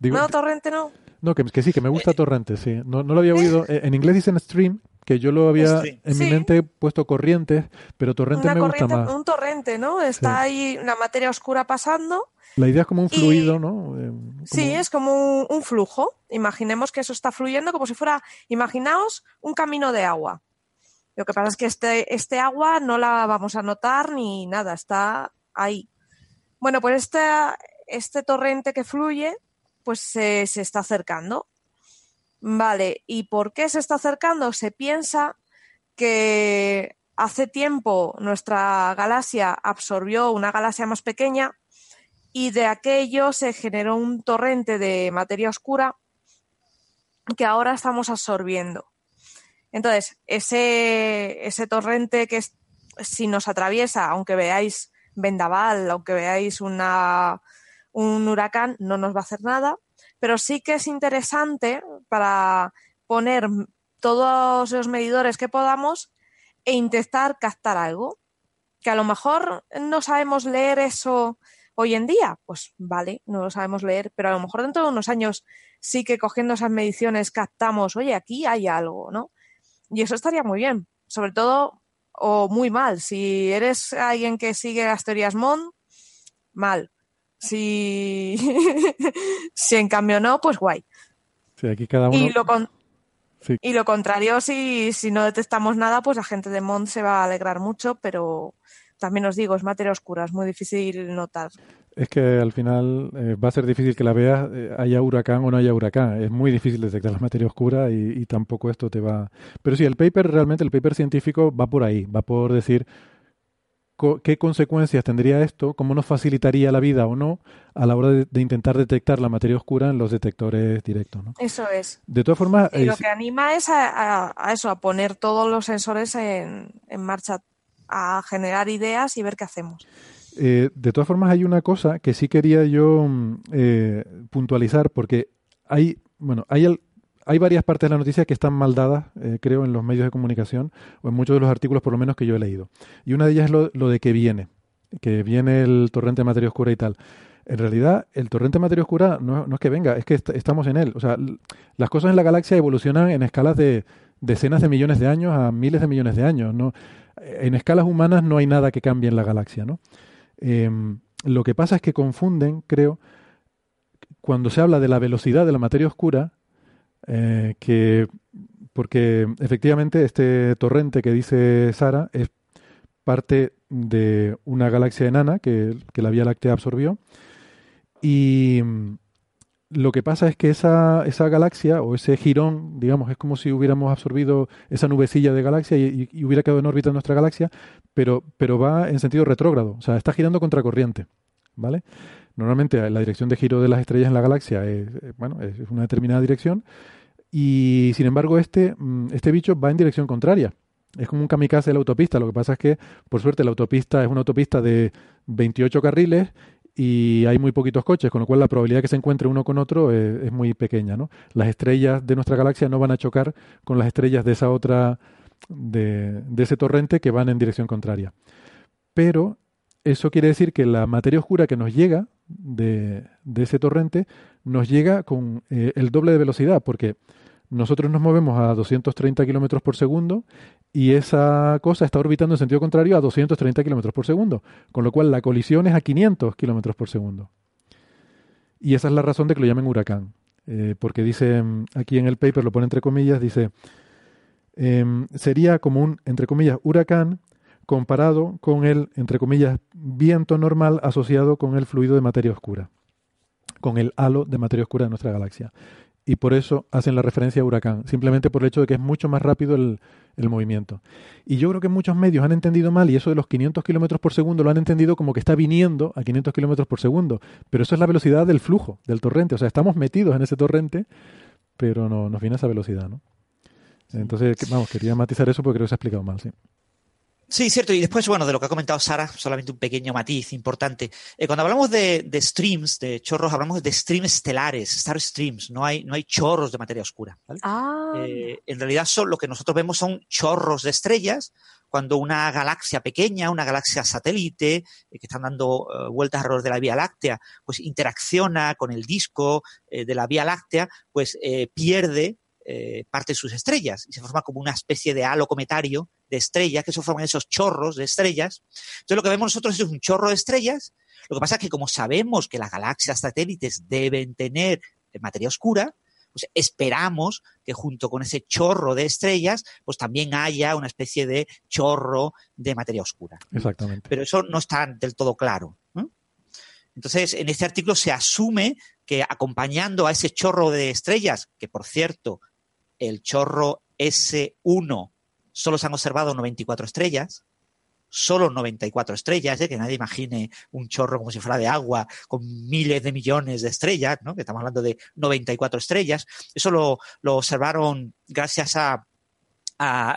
no, torrente no. No, que, sí, que me gusta eh, torrente, sí. No, lo había oído. Eh, en inglés dicen stream, que yo lo había en mi mente puesto corrientes, pero torrente me gusta más. Un torrente, ¿no? Está ahí una materia oscura pasando la idea es como un fluido, ¿no? Eh, sí, es como un, flujo. Imaginemos que eso está fluyendo como si fuera, imaginaos un camino de agua. Lo que pasa es que este, este agua no la vamos a notar ni nada, está ahí. Bueno, pues este, este torrente que fluye, pues se, se está acercando. Vale, ¿y por qué se está acercando? Se piensa que hace tiempo nuestra galaxia absorbió una galaxia más pequeña y de aquello se generó un torrente de materia oscura que ahora estamos absorbiendo. Entonces, ese, torrente que si nos atraviesa, aunque veáis vendaval, aunque veáis un huracán, no nos va a hacer nada, pero sí que es interesante para poner todos los medidores que podamos e intentar captar algo. Que a lo mejor no sabemos leer eso Hoy en día, pues vale, no lo sabemos leer, pero a lo mejor dentro de unos años sí que cogiendo esas mediciones captamos, oye, aquí hay algo, ¿no? Y eso estaría muy bien, sobre todo o muy mal. Si eres alguien que sigue las teorías MON, mal. Si, si en cambio no, pues guay. Sí, aquí cada uno... Y lo, y lo contrario, si, si no detectamos nada, pues la gente de MON se va a alegrar mucho, pero también os digo, es materia oscura, es muy difícil notar. Es que al final eh, va a ser difícil que la veas, eh, haya huracán o no haya huracán. Es muy difícil detectar la materia oscura y, tampoco esto te va. Pero sí, el paper realmente, el paper científico va por ahí, va por decir qué consecuencias tendría esto, cómo nos facilitaría la vida o no a la hora de, intentar detectar la materia oscura en los detectores directos. ¿no? Eso es. De todas formas. Y lo que anima es a, eso, a poner todos los sensores en, en marcha a generar ideas y ver qué hacemos. Eh, de todas formas, hay una cosa que sí quería yo mm, eh, puntualizar, porque hay, bueno, hay, hay varias partes de la noticia que están mal dadas, eh, creo, en los medios de comunicación, o en muchos de los artículos por lo menos que yo he leído. Y una de ellas es lo, lo de que viene, que viene el torrente de materia oscura y tal. En realidad, el torrente de materia oscura no, no es que venga, es que estamos en él. O sea, las cosas en la galaxia evolucionan en escalas de decenas de millones de años a miles de millones de años. ¿no? en escalas humanas no hay nada que cambie en la galaxia, ¿no? Em, lo que pasa es que confunden, creo, cuando se habla de la velocidad de la materia oscura, eh, que porque efectivamente este torrente que dice Sara es parte de una galaxia enana que, que la Vía Láctea absorbió. Y lo que pasa es que esa, esa galaxia o ese girón, digamos, es como si hubiéramos absorbido esa nubecilla de galaxia y, hubiera quedado en órbita nuestra galaxia, pero, pero va en sentido retrógrado, o sea, está girando contracorriente, ¿vale? Normalmente la dirección de giro de las estrellas en la galaxia es, eh, bueno, es una determinada dirección y sin embargo este, mm, este bicho va en dirección contraria. Es como un kamikaze de la autopista. Lo que pasa es que, por suerte, la autopista es una autopista de 28 carriles y hay muy poquitos coches, con lo cual la probabilidad que se encuentre uno con otro es, muy pequeña. ¿no? Las estrellas de nuestra galaxia no van a chocar con las estrellas de esa otra, de, de ese torrente que van en dirección contraria. Pero eso quiere decir que la materia oscura que nos llega de, de ese torrente nos llega con eh, el doble de velocidad, porque nosotros nos movemos a 230 kilómetros por segundo y esa cosa está orbitando en sentido contrario a 230 kilómetros por segundo, con lo cual la colisión es a 500 kilómetros por segundo. Y esa es la razón de que lo llamen huracán, eh, porque dice mm, aquí en el paper, lo pone entre comillas, dice, em, sería como un, entre comillas, huracán comparado con el, entre comillas, viento normal asociado con el fluido de materia oscura, con el halo de materia oscura de nuestra galaxia y por eso hacen la referencia a huracán, simplemente por el hecho de que es mucho más rápido el, movimiento. Y yo creo que muchos medios han entendido mal y eso de los 500 kilómetros por segundo lo han entendido como que está viniendo a 500 kilómetros por segundo, pero eso es la velocidad del flujo, del torrente, o sea, estamos metidos en ese torrente, pero no nos viene a esa velocidad, ¿no? Entonces, vamos, quería matizar eso porque creo que se ha explicado mal, sí. Sí, cierto. Y después, bueno, de lo que ha comentado Sara, solamente un pequeño matiz importante. Eh, cuando hablamos de, streams, de chorros, hablamos de streams estelares, star streams. No hay, no hay chorros de materia oscura. Ah. Eh, en realidad, son, lo que nosotros vemos son chorros de estrellas. Cuando una galaxia pequeña, una galaxia satélite, eh, que están dando vueltas alrededor de la Vía Láctea, pues interacciona con el disco de la Vía Láctea, pues pierde eh, parte de sus estrellas y se forma como una especie de halo cometario de estrellas, que se forman esos chorros de estrellas. Entonces lo que vemos nosotros es un chorro de estrellas. Lo que pasa es que como sabemos que las galaxias satélites deben tener materia oscura, pues esperamos que junto con ese chorro de estrellas, pues también haya una especie de chorro de materia oscura. Exactamente. Pero eso no está del todo claro. Entonces, en este artículo se asume que acompañando a ese chorro de estrellas, que por cierto el chorro S1 solo se han observado 94 estrellas, solo 94 estrellas, ¿eh? que nadie imagine un chorro como si fuera de agua con miles de millones de estrellas, ¿no? que estamos hablando de 94 estrellas. Eso lo, observaron gracias a,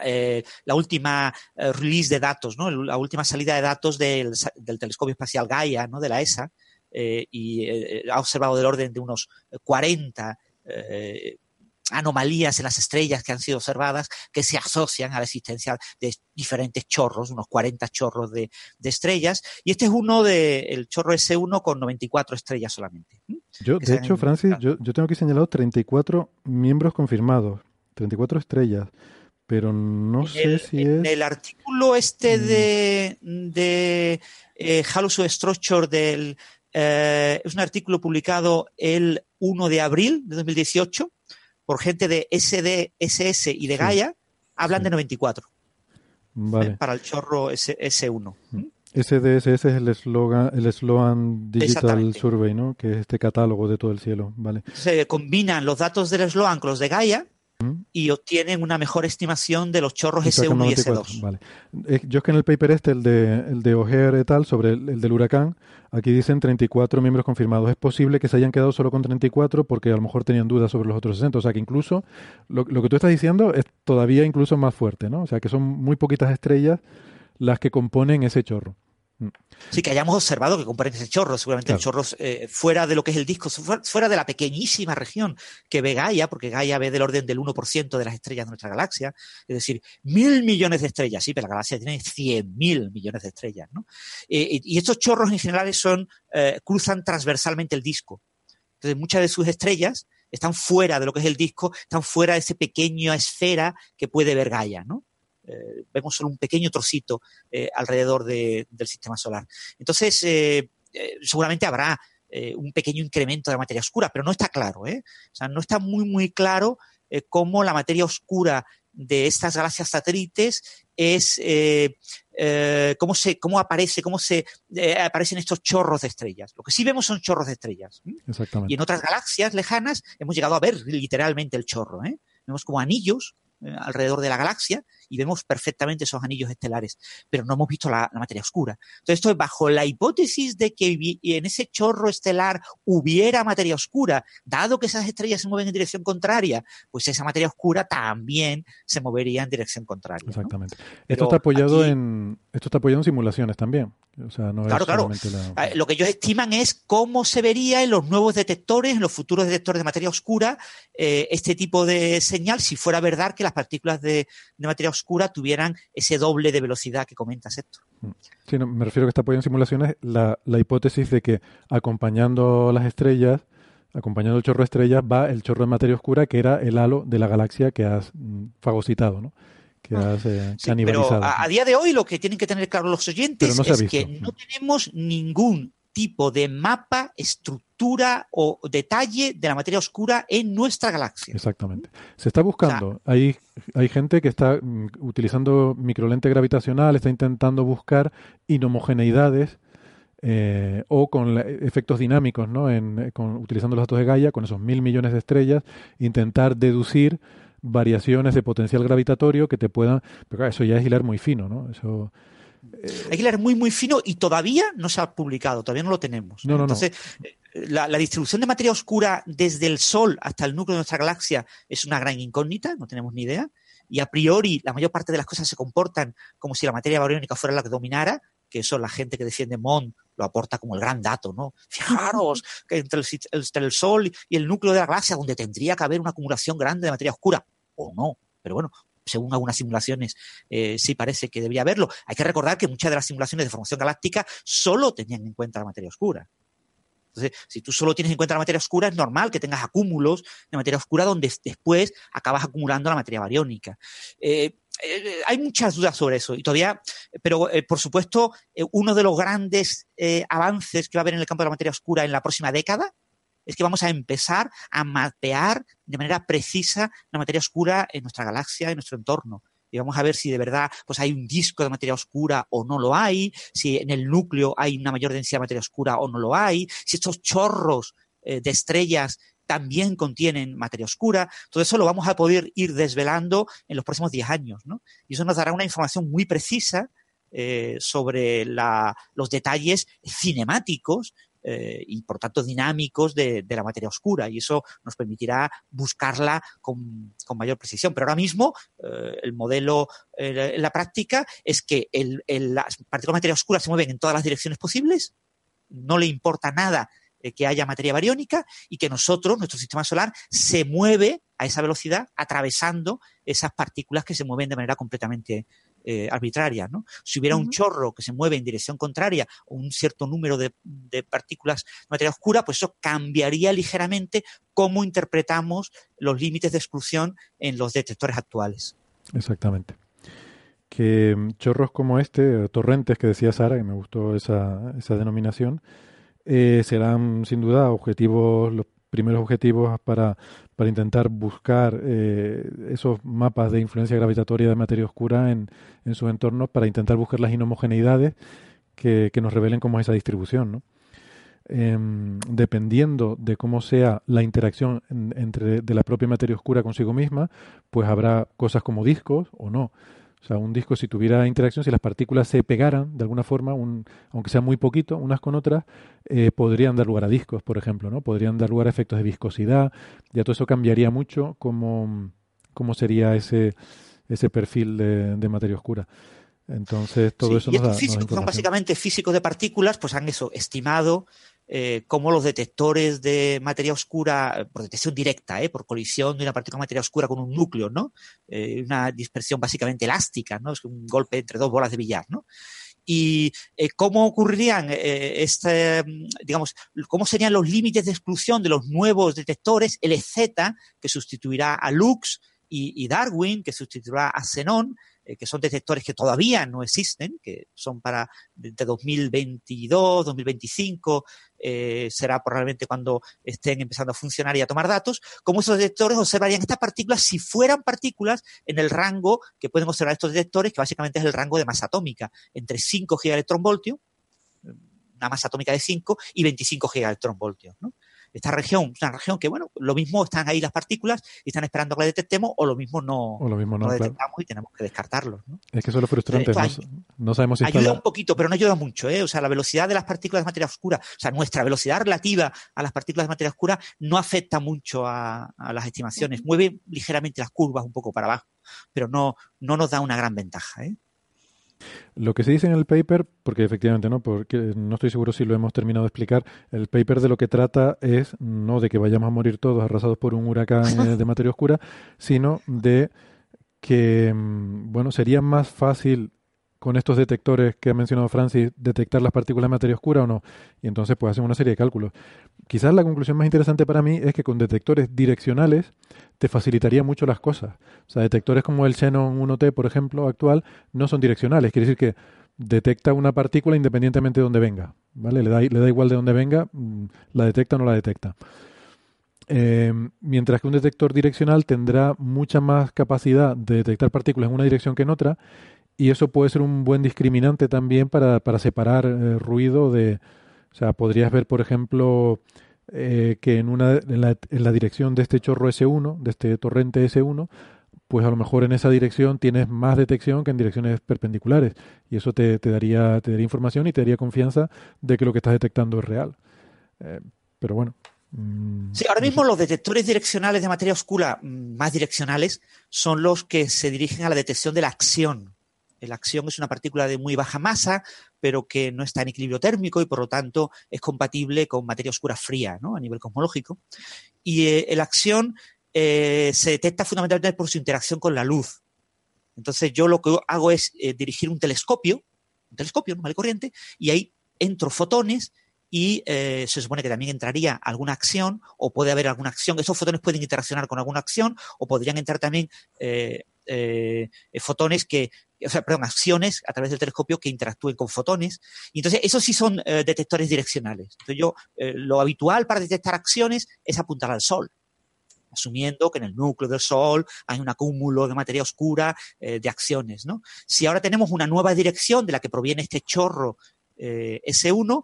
eh, la última eh, release de datos, ¿no? la última salida de datos del, telescopio espacial Gaia, ¿no? de la ESA, y ha observado del orden de unos 40 anomalías en las estrellas que han sido observadas que se asocian a la existencia de diferentes chorros, unos 40 chorros de, estrellas. Y este es uno de, el chorro S1 con 94 estrellas solamente. Yo, de hecho, Francis, yo, tengo aquí señalado 34 miembros confirmados, 34 estrellas. Pero no sé si en es. el artículo este mm. de, de eh, Structure del. Eh, es un artículo publicado el 1 de abril de 2018 por gente de SD, SS y de Gaia, hablan de 94. Vale. Para el chorro S, 1 SDSS es el eslogan, el Sloan Digital Survey, ¿no? Que es este catálogo de todo el cielo, ¿vale? Se combinan los datos del Sloan con los de Gaia y obtienen una mejor estimación de los chorros S1 y S2. Vale. Eh, yo es que en el paper este, el de, el de et al, sobre el, del huracán, aquí dicen 34 miembros confirmados. Es posible que se hayan quedado solo con 34 porque a lo mejor tenían dudas sobre los otros 60. O sea que incluso lo, lo que tú estás diciendo es todavía incluso más fuerte, ¿no? O sea que son muy poquitas estrellas las que componen ese chorro. Mm. Sí, que hayamos observado que componen ese chorro, seguramente el chorro eh, fuera de lo que es el disco, fuera de la pequeñísima región que ve Gaia, porque Gaia ve del orden del 1% de las estrellas de nuestra galaxia, es decir, mil millones de estrellas, sí, pero la galaxia tiene cien mil millones de estrellas, ¿no? Eh, y estos chorros en general son, eh, cruzan transversalmente el disco. Entonces, muchas de sus estrellas están fuera de lo que es el disco, están fuera de esa pequeña esfera que puede ver Gaia, ¿no? Eh, vemos solo un pequeño trocito eh, alrededor del sistema solar. Entonces, eh, seguramente habrá un pequeño incremento de la materia oscura, pero no está claro, O sea, no está muy, muy claro cómo la materia oscura de estas galaxias satélites es cómo, se, cómo aparece, cómo se aparecen estos chorros de estrellas. Lo que sí vemos son chorros de estrellas. Exactamente. Y en otras galaxias lejanas hemos llegado a ver literalmente el chorro. Vemos como anillos alrededor de la galaxia y vemos perfectamente esos anillos estelares, pero no hemos visto la, materia oscura. Entonces, esto es bajo la hipótesis de que en ese chorro estelar hubiera materia oscura, dado que esas estrellas se mueven en dirección contraria, pues esa materia oscura también se movería en dirección contraria. Exactamente. Esto está apoyado en esto está apoyado en simulaciones también. claro, claro. Ah, lo que ellos estiman es cómo se vería en los nuevos detectores, en los futuros detectores de materia oscura, eh, este tipo de señal, si fuera verdad que las partículas de, de materia oscura tuvieran ese doble de velocidad que comentas esto. Mm. Sí, me refiero a que está apoyado en simulaciones la, la hipótesis de que acompañando las estrellas, acompañando el chorro de estrellas, va el chorro de materia oscura que era el halo de la galaxia que has mm, fagocitado, ¿no? que ah. has eh, canibalizado. Pero a, día de hoy lo que tienen que tener claro los oyentes es que no tenemos ningún tipo de mapa, estructura o detalle de la materia oscura en nuestra galaxia. Exactamente. Se está buscando. hay, hay gente que está mm, utilizando microlente gravitacional, está intentando buscar inhomogeneidades eh, o con efectos dinámicos, ¿no? En, eh, con, utilizando los datos de Gaia, con esos mil millones de estrellas, intentar deducir variaciones de potencial gravitatorio que te puedan. Pero claro, eso ya es hilar muy fino, ¿no? Eso hay que leer muy, muy fino y todavía no se ha publicado, todavía no lo tenemos. Entonces, eh, La, distribución de materia oscura desde el Sol hasta el núcleo de nuestra galaxia es una gran incógnita, no tenemos ni idea. Y a priori, la mayor parte de las cosas se comportan como si la materia bariónica fuera la que dominara, que eso la gente que defiende MON lo aporta como el gran dato, ¿no? Fijaros que entre el, entre el Sol y el núcleo de la galaxia, donde tendría que haber una acumulación grande de materia oscura, o no, pero bueno, según algunas simulaciones, eh, sí parece que debería haberlo. Hay que recordar que muchas de las simulaciones de formación galáctica solo tenían en cuenta la materia oscura. Entonces, si tú solo tienes en cuenta la materia oscura, es normal que tengas acúmulos de materia oscura donde después acabas acumulando la materia bariónica. Eh, eh, hay muchas dudas sobre eso y todavía, pero por supuesto, uno de los grandes avances que va a haber en el campo de la materia oscura en la próxima década es que vamos a empezar a mapear de manera precisa la materia oscura en nuestra galaxia, en nuestro entorno. Y vamos a ver si de verdad pues hay un disco de materia oscura o no lo hay, si en el núcleo hay una mayor densidad de materia oscura o no lo hay, si estos chorros eh, de estrellas también contienen materia oscura. Todo eso lo vamos a poder ir desvelando en los próximos 10 años. ¿no? Y eso nos dará una información muy precisa eh, sobre los detalles cinemáticos eh, y por tanto dinámicos de, la materia oscura y eso nos permitirá buscarla con, mayor precisión. Pero ahora mismo eh, el modelo eh, en la práctica es que las partículas de materia oscura se mueven en todas las direcciones posibles, no le importa nada que haya materia bariónica y que nosotros, nuestro sistema solar, se mueve a esa velocidad atravesando esas partículas que se mueven de manera completamente eh, arbitraria. ¿no? Si hubiera un chorro que se mueve en dirección contraria o un cierto número de, partículas de materia oscura, pues eso cambiaría ligeramente cómo interpretamos los límites de exclusión en los detectores actuales. Exactamente. Que mm, chorros como este, torrentes que decía Sara, que me gustó esa, esa denominación, eh, serán sin duda objetivos, los primeros objetivos para, para intentar buscar eh, esos mapas de influencia gravitatoria de materia oscura en, en sus entornos, para intentar buscar las inhomogeneidades que, que nos revelen cómo es esa distribución. ¿no? Em, dependiendo de cómo sea la interacción entre de la propia materia oscura consigo misma, pues habrá cosas como discos o no. O sea, un disco si tuviera interacción, si las partículas se pegaran de alguna forma, un, aunque sea muy poquito, unas con otras, eh, podrían dar lugar a discos, por ejemplo, ¿no? Podrían dar lugar a efectos de viscosidad, ya todo eso cambiaría mucho cómo, cómo sería ese, ese perfil de, materia oscura. Entonces, todo eso y nos físicos, son básicamente físicos de partículas, pues han eso, estimado eh, cómo los detectores de materia oscura, por detección directa, eh, por colisión de una partícula de materia oscura con un núcleo, ¿no? Eh, una dispersión básicamente elástica, ¿no? Es un golpe entre dos bolas de billar, ¿no? y cómo ocurrirían este, digamos, cómo serían los límites de exclusión de los nuevos detectores, LZ, que sustituirá a Lux, y, Darwin, que sustituirá a Xenon, que son detectores que todavía no existen, que son para de 2022, 2025, será probablemente cuando estén empezando a funcionar y a tomar datos, como esos detectores observarían estas partículas si fueran partículas en el rango que pueden observar estos detectores, que básicamente es el rango de masa atómica, entre 5 gigaelectronvoltios, una masa atómica de 5 y 25 gigaelectronvoltios. ¿no? Esta región es una región que, bueno, lo mismo están ahí las partículas y están esperando que la detectemos o lo mismo no, lo mismo no, detectamos y tenemos que descartarlos. Es que eso es lo frustrante, no, sabemos si Ayuda un poquito, pero no ayuda mucho, ¿eh? O sea, la velocidad de las partículas de materia oscura, o sea, nuestra velocidad relativa a las partículas de materia oscura no afecta mucho a, las estimaciones, mueve ligeramente las curvas un poco para abajo, pero no, no nos da una gran ventaja, ¿eh? Lo que se dice en el paper, porque efectivamente no, porque no estoy seguro si lo hemos terminado de explicar, el paper de lo que trata es no de que vayamos a morir todos arrasados por un huracán eh, de materia oscura, sino de que, mm, bueno, sería más fácil con estos detectores que ha mencionado Francis, detectar las partículas de materia oscura o no. Y entonces pues hacen una serie de cálculos. Quizás la conclusión más interesante para mí es que con detectores direccionales te facilitaría mucho las cosas. O sea, detectores como el Xenon 1T, por ejemplo, actual, no son direccionales. Quiere decir que detecta una partícula independientemente de dónde venga. ¿Vale? Le da, le da igual de dónde venga, mm, la detecta o no la detecta. Eh, mientras que un detector direccional tendrá mucha más capacidad de detectar partículas en una dirección que en otra y eso puede ser un buen discriminante también para, para separar eh, ruido de... O sea, podrías ver, por ejemplo, eh, que en, una, en la, en, la, dirección de este chorro S1, de este torrente S1, pues a lo mejor en esa dirección tienes más detección que en direcciones perpendiculares. Y eso te, te daría, te daría información y te daría confianza de que lo que estás detectando es real. Eh, pero bueno, mm, Sí, ahora mismo los detectores direccionales de materia oscura mm, más direccionales son los que se dirigen a la detección de la acción la acción es una partícula de muy baja masa, pero que no está en equilibrio térmico y por lo tanto es compatible con materia oscura fría ¿no? a nivel cosmológico. Y eh, la acción eh, se detecta fundamentalmente por su interacción con la luz. Entonces yo lo que hago es eh, dirigir un telescopio, un telescopio normal y corriente, y ahí entro fotones y se supone que también entraría alguna acción o puede haber alguna acción. Esos fotones pueden interaccionar con alguna acción o podrían entrar también fotones que o sea, perdón, acciones a través del telescopio que interactúen con fotones. Y entonces, esos sí son eh, detectores direccionales. Entonces, yo, eh, lo habitual para detectar acciones es apuntar al Sol, asumiendo que en el núcleo del Sol hay un acúmulo de materia oscura eh, de acciones, ¿no? Si ahora tenemos una nueva dirección de la que proviene este chorro S1,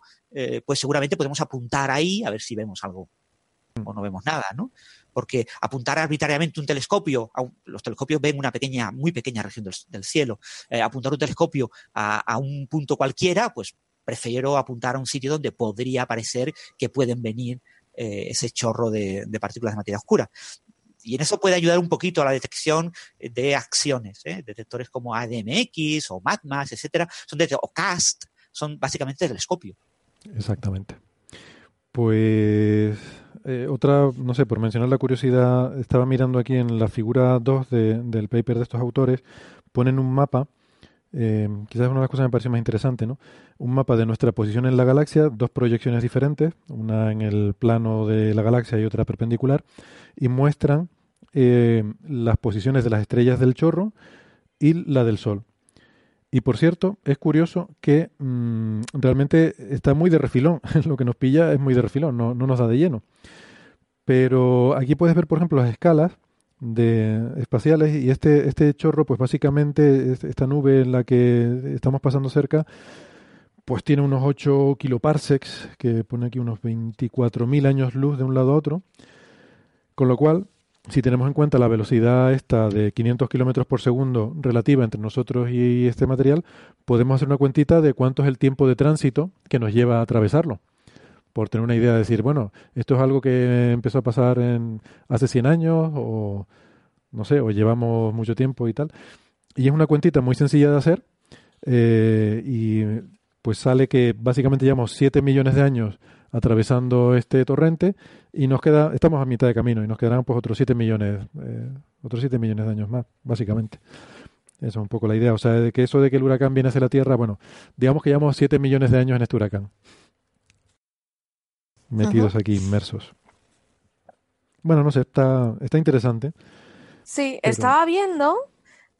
pues seguramente podemos apuntar ahí a ver si vemos algo o no vemos nada, ¿no? Porque apuntar arbitrariamente un telescopio, los telescopios ven una pequeña, muy pequeña región del, cielo, eh, apuntar un telescopio a, un punto cualquiera, pues prefiero apuntar a un sitio donde podría parecer que pueden venir eh, ese chorro de, partículas de materia oscura. Y en eso puede ayudar un poquito a la detección de acciones, ¿eh? detectores como ADMX o MADMAS, etcétera, son o CAST, son básicamente telescopio. Exactamente. Pues eh, otra, no sé, por mencionar la curiosidad, estaba mirando aquí en la figura 2 del paper de estos autores, ponen un mapa, eh, quizás una de las cosas que me parece más interesante, ¿no? Un mapa de nuestra posición en la galaxia, dos proyecciones diferentes, una en el plano de la galaxia y otra perpendicular, y muestran eh, las posiciones de las estrellas del chorro y la del Sol. Y por cierto, es curioso que mm, realmente está muy de refilón. Lo que nos pilla es muy de refilón, no, no, nos da de lleno. Pero aquí puedes ver, por ejemplo, las escalas de espaciales y este, este chorro, pues básicamente esta nube en la que estamos pasando cerca, pues tiene unos 8 kiloparsecs, que pone aquí unos 24.000 años luz de un lado a otro. Con lo cual, si tenemos en cuenta la velocidad esta de 500 kilómetros por segundo relativa entre nosotros y este material, podemos hacer una cuentita de cuánto es el tiempo de tránsito que nos lleva a atravesarlo. Por tener una idea de decir, bueno, esto es algo que empezó a pasar en, hace 100 años o no sé, o llevamos mucho tiempo y tal. Y es una cuentita muy sencilla de hacer eh, y pues sale que básicamente llevamos 7 millones de años atravesando este torrente y nos queda, estamos a mitad de camino y nos quedarán pues otros 7 millones, eh, otros 7 millones de años más, básicamente. Esa es un poco la idea. O sea, de que eso de que el huracán viene hacia la Tierra, bueno, digamos que llevamos 7 millones de años en este huracán. Metidos aquí, inmersos. Bueno, no sé, está, está interesante. Sí, estaba viendo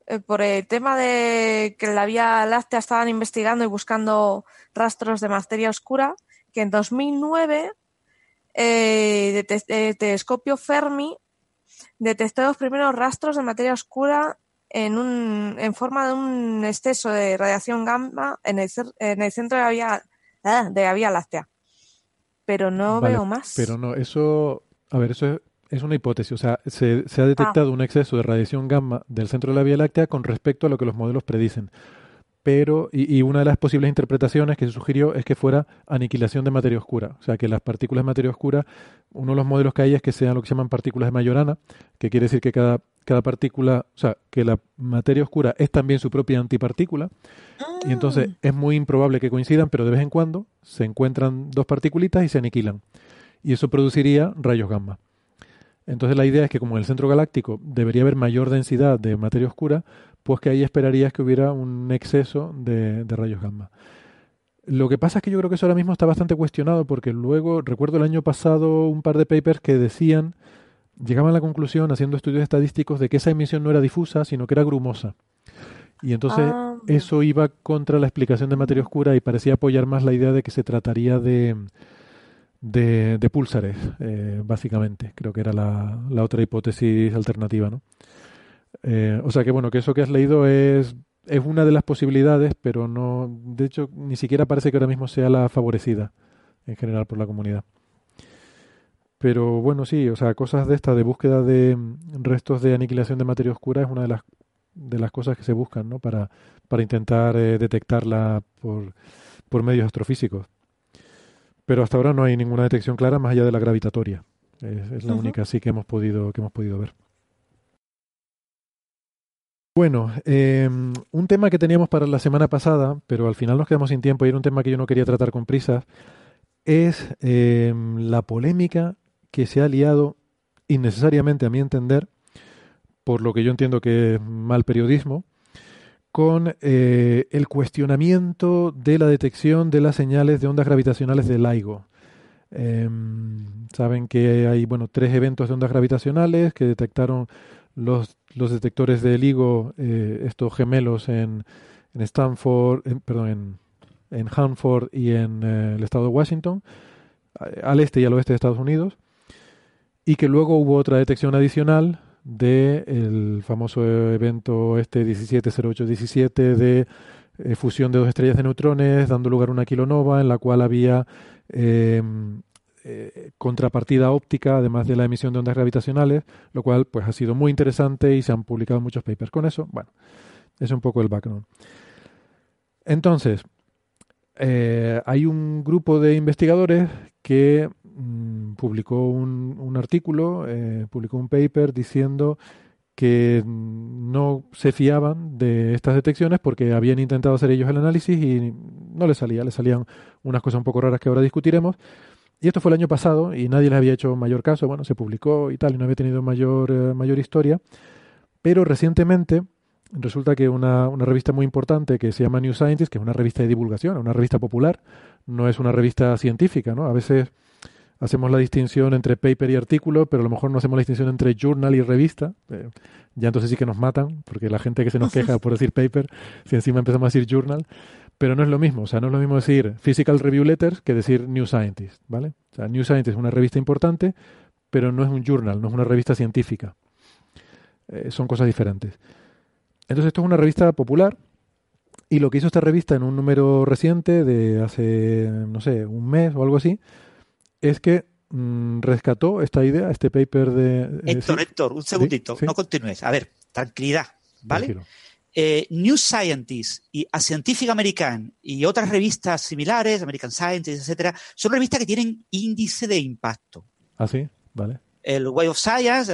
eh, por el tema de que la Vía Láctea estaban investigando y buscando rastros de materia oscura, que en 2009 eh, el telescopio Fermi detectó los primeros rastros de materia oscura en, un, en forma de un exceso de radiación gamma en el, en el centro de la, vía, ah, de la Vía Láctea. Pero no veo más. Pero no, eso, a ver, eso es, una hipótesis. O sea, se, se ha detectado ah. un exceso de radiación gamma del centro de la Vía Láctea con respecto a lo que los modelos predicen pero y, una de las posibles interpretaciones que se sugirió es que fuera aniquilación de materia oscura, o sea que las partículas de materia oscura, uno de los modelos que hay es que sean lo que se llaman partículas de Majorana, que quiere decir que cada, cada partícula, o sea, que la materia oscura es también su propia antipartícula, y entonces ah. es muy improbable que coincidan, pero de vez en cuando se encuentran dos partículitas y se aniquilan, y eso produciría rayos gamma. Entonces la idea es que como en el centro galáctico debería haber mayor densidad de materia oscura, pues que ahí esperarías que hubiera un exceso de, rayos gamma. Lo que pasa es que yo creo que eso ahora mismo está bastante cuestionado porque luego recuerdo el año pasado un par de papers que decían, llegaban a la conclusión haciendo estudios estadísticos de que esa emisión no era difusa, sino que era grumosa. Y entonces ah, eso iba contra la explicación de materia oscura y parecía apoyar más la idea de que se trataría de, de, púlsares, eh, básicamente. Creo que era la, la otra hipótesis alternativa, ¿no? Eh, o sea que bueno, que eso que has leído es, es una de las posibilidades, pero no, de hecho, ni siquiera parece que ahora mismo sea la favorecida en general por la comunidad. Pero bueno, sí, o sea, cosas de esta, de búsqueda de restos de aniquilación de materia oscura es una de las, de las cosas que se buscan, ¿no? Para, para intentar eh, detectarla por, por medios astrofísicos. Pero hasta ahora no hay ninguna detección clara más allá de la gravitatoria. Es, la única sí que hemos podido, que hemos podido ver. Bueno, em, un tema que teníamos para la semana pasada, pero al final nos quedamos sin tiempo y era un tema que yo no quería tratar con prisas, es em, la polémica que se ha liado innecesariamente, a mi entender, por lo que yo entiendo que es mal periodismo, con eh, el cuestionamiento de la detección de las señales de ondas gravitacionales del LIGO. Em, saben que hay bueno tres eventos de ondas gravitacionales que detectaron los, los detectores de LIGO, eh, estos gemelos en, en Stanford, perdón, en, en, Hanford y en eh, el estado de Washington, al este y al oeste de Estados Unidos, y que luego hubo otra detección adicional del el famoso evento este 170817 de eh, fusión de dos estrellas de neutrones, dando lugar a una kilonova en la cual había eh, contrapartida óptica, además de la emisión de ondas gravitacionales, lo cual pues ha sido muy interesante y se han publicado muchos papers con eso. Bueno, es un poco el background. Entonces, eh, hay un grupo de investigadores que mm, publicó un, artículo, eh, publicó un paper diciendo que no se fiaban de estas detecciones porque habían intentado hacer ellos el análisis y no les salía, les salían unas cosas un poco raras que ahora discutiremos. Y esto fue el año pasado y nadie les había hecho mayor caso. Bueno, se publicó y tal, y no había tenido mayor, eh, mayor historia. Pero recientemente resulta que una, una, revista muy importante que se llama New Scientist, que es una revista de divulgación, una revista popular, no es una revista científica, ¿no? A veces hacemos la distinción entre paper y artículo, pero a lo mejor no hacemos la distinción entre journal y revista. Eh, ya entonces sí que nos matan, porque la gente que se nos queja por decir paper, si encima empezamos a decir journal, pero no es lo mismo, o sea, no es lo mismo decir Physical Review Letters que decir New Scientist, ¿vale? O sea, New Scientist es una revista importante, pero no es un journal, no es una revista científica. Eh, son cosas diferentes. Entonces, esto es una revista popular y lo que hizo esta revista en un número reciente de hace, no sé, un mes o algo así, es que mm, rescató esta idea, este paper de... Eh, Héctor, Héctor, un segundito, no continúes. A ver, tranquilidad, ¿vale? Eh, New Scientist y A Scientific American y otras revistas similares, American Scientist, etcétera, son revistas que tienen índice de impacto. Ah, sí, vale. El Way of Science,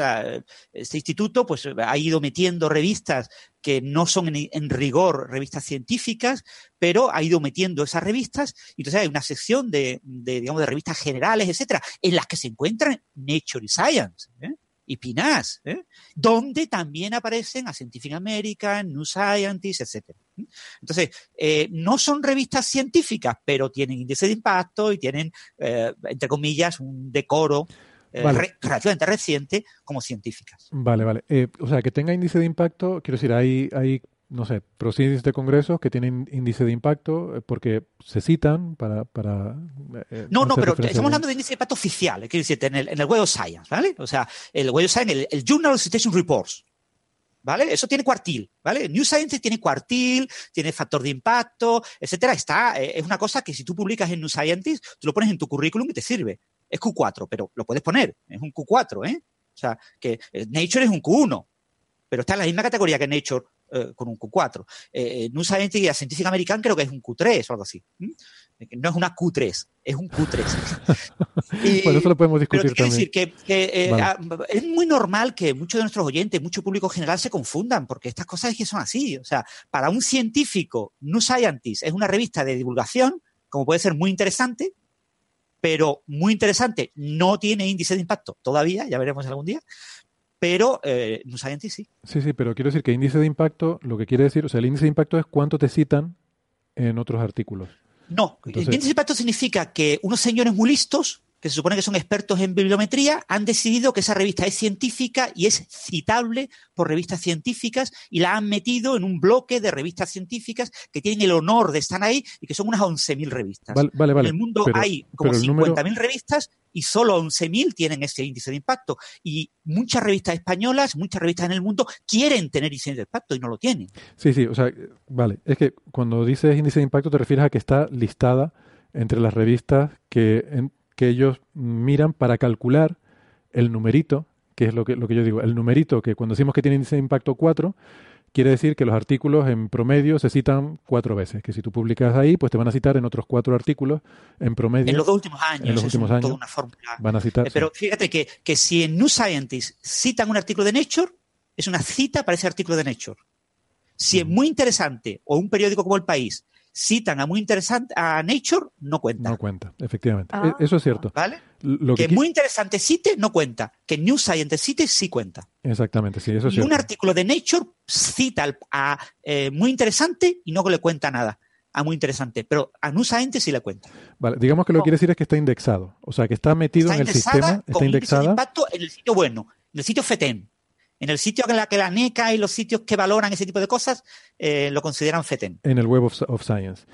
este instituto, pues ha ido metiendo revistas que no son en, rigor revistas científicas, pero ha ido metiendo esas revistas. Y entonces hay una sección de, digamos, de revistas generales, etcétera, en las que se encuentran Nature y Science. ¿eh? Y PNAS, ¿eh? donde también aparecen a Scientific American, New Scientist, etc. Entonces, eh, no son revistas científicas, pero tienen índice de impacto y tienen, eh, entre comillas, un decoro eh, relativamente reciente como científicas. Vale, vale. Eh, o sea, que tenga índice de impacto, quiero decir, hay, hay no sé, proceedings de congresos que tienen índice de impacto eh, porque se citan para... para no, no, pero estamos hablando de índice de impacto oficial, quiero decir, en el, en el Web of Science, ¿vale? O sea, el Web of Science, el, el Journal of Citation Reports, ¿vale? Eso tiene cuartil, ¿vale? New Scientist tiene cuartil, tiene factor de impacto, etcétera. Está, es una cosa que si tú publicas en New Scientist, tú lo pones en tu currículum y te sirve es Q4, pero lo puedes poner, es un Q4, ¿eh? O sea, que eh, Nature es un Q1, pero está en la misma categoría que Nature eh, con un Q4. Eh, eh New Scientist Científica Americana creo que es un Q3 o algo así. No es una Q3, es un Q3. y, bueno, eso lo podemos discutir también. decir que, es muy normal que muchos de nuestros oyentes, mucho público general se confundan, porque estas cosas es que son así. O sea, para un científico, New Scientist es una revista de divulgación, como puede ser muy interesante, pero muy interesante. No tiene índice de impacto todavía, ya veremos algún día, pero eh, no saben sí. Sí, sí, pero quiero decir que índice de impacto, lo que quiere decir, o sea, el índice de impacto es cuánto te citan en otros artículos. No, el índice de impacto significa que unos señores muy listos que se supone que son expertos en bibliometría, han decidido que esa revista es científica y es citable por revistas científicas y la han metido en un bloque de revistas científicas que tienen el honor de estar ahí y que son unas 11.000 revistas. Vale, vale, En el mundo hay como 50.000 revistas y solo 11.000 tienen ese índice de impacto. Y muchas revistas españolas, muchas revistas en el mundo quieren tener índice de impacto y no lo tienen. Sí, sí, o sea, vale. Es que cuando dices índice de impacto te refieres a que está listada entre las revistas que que ellos miran para calcular el numerito, que es lo que, lo que yo digo, el numerito que cuando decimos que tiene índice de impacto 4, quiere decir que los artículos en promedio se citan cuatro veces, que si tú publicas ahí, pues te van a citar en otros cuatro artículos en promedio. En los últimos años. En los últimos años. una fórmula. Van a citar. Eh, pero fíjate que, que si en New Scientist citan un artículo de Nature, es una cita para ese artículo de Nature. Si es muy interesante, o un periódico como El País citan a muy interesante a Nature, no cuenta. No cuenta, efectivamente. Ah. E-, eso es cierto. ¿Vale? que, muy interesante cite no cuenta, que New Science cite sí cuenta. Exactamente, sí, eso es y un artículo de Nature cita a eh, muy interesante y no le cuenta nada a muy interesante, pero a New Science sí le cuenta. Vale, digamos que lo que quiere decir es que está indexado, o sea, que está metido en el sistema, está indexado. impacto en el sitio bueno, en el sitio FETEN. En el sitio en la que la NECA y los sitios que valoran ese tipo de cosas eh, lo consideran FETEN. En el Web of, Science.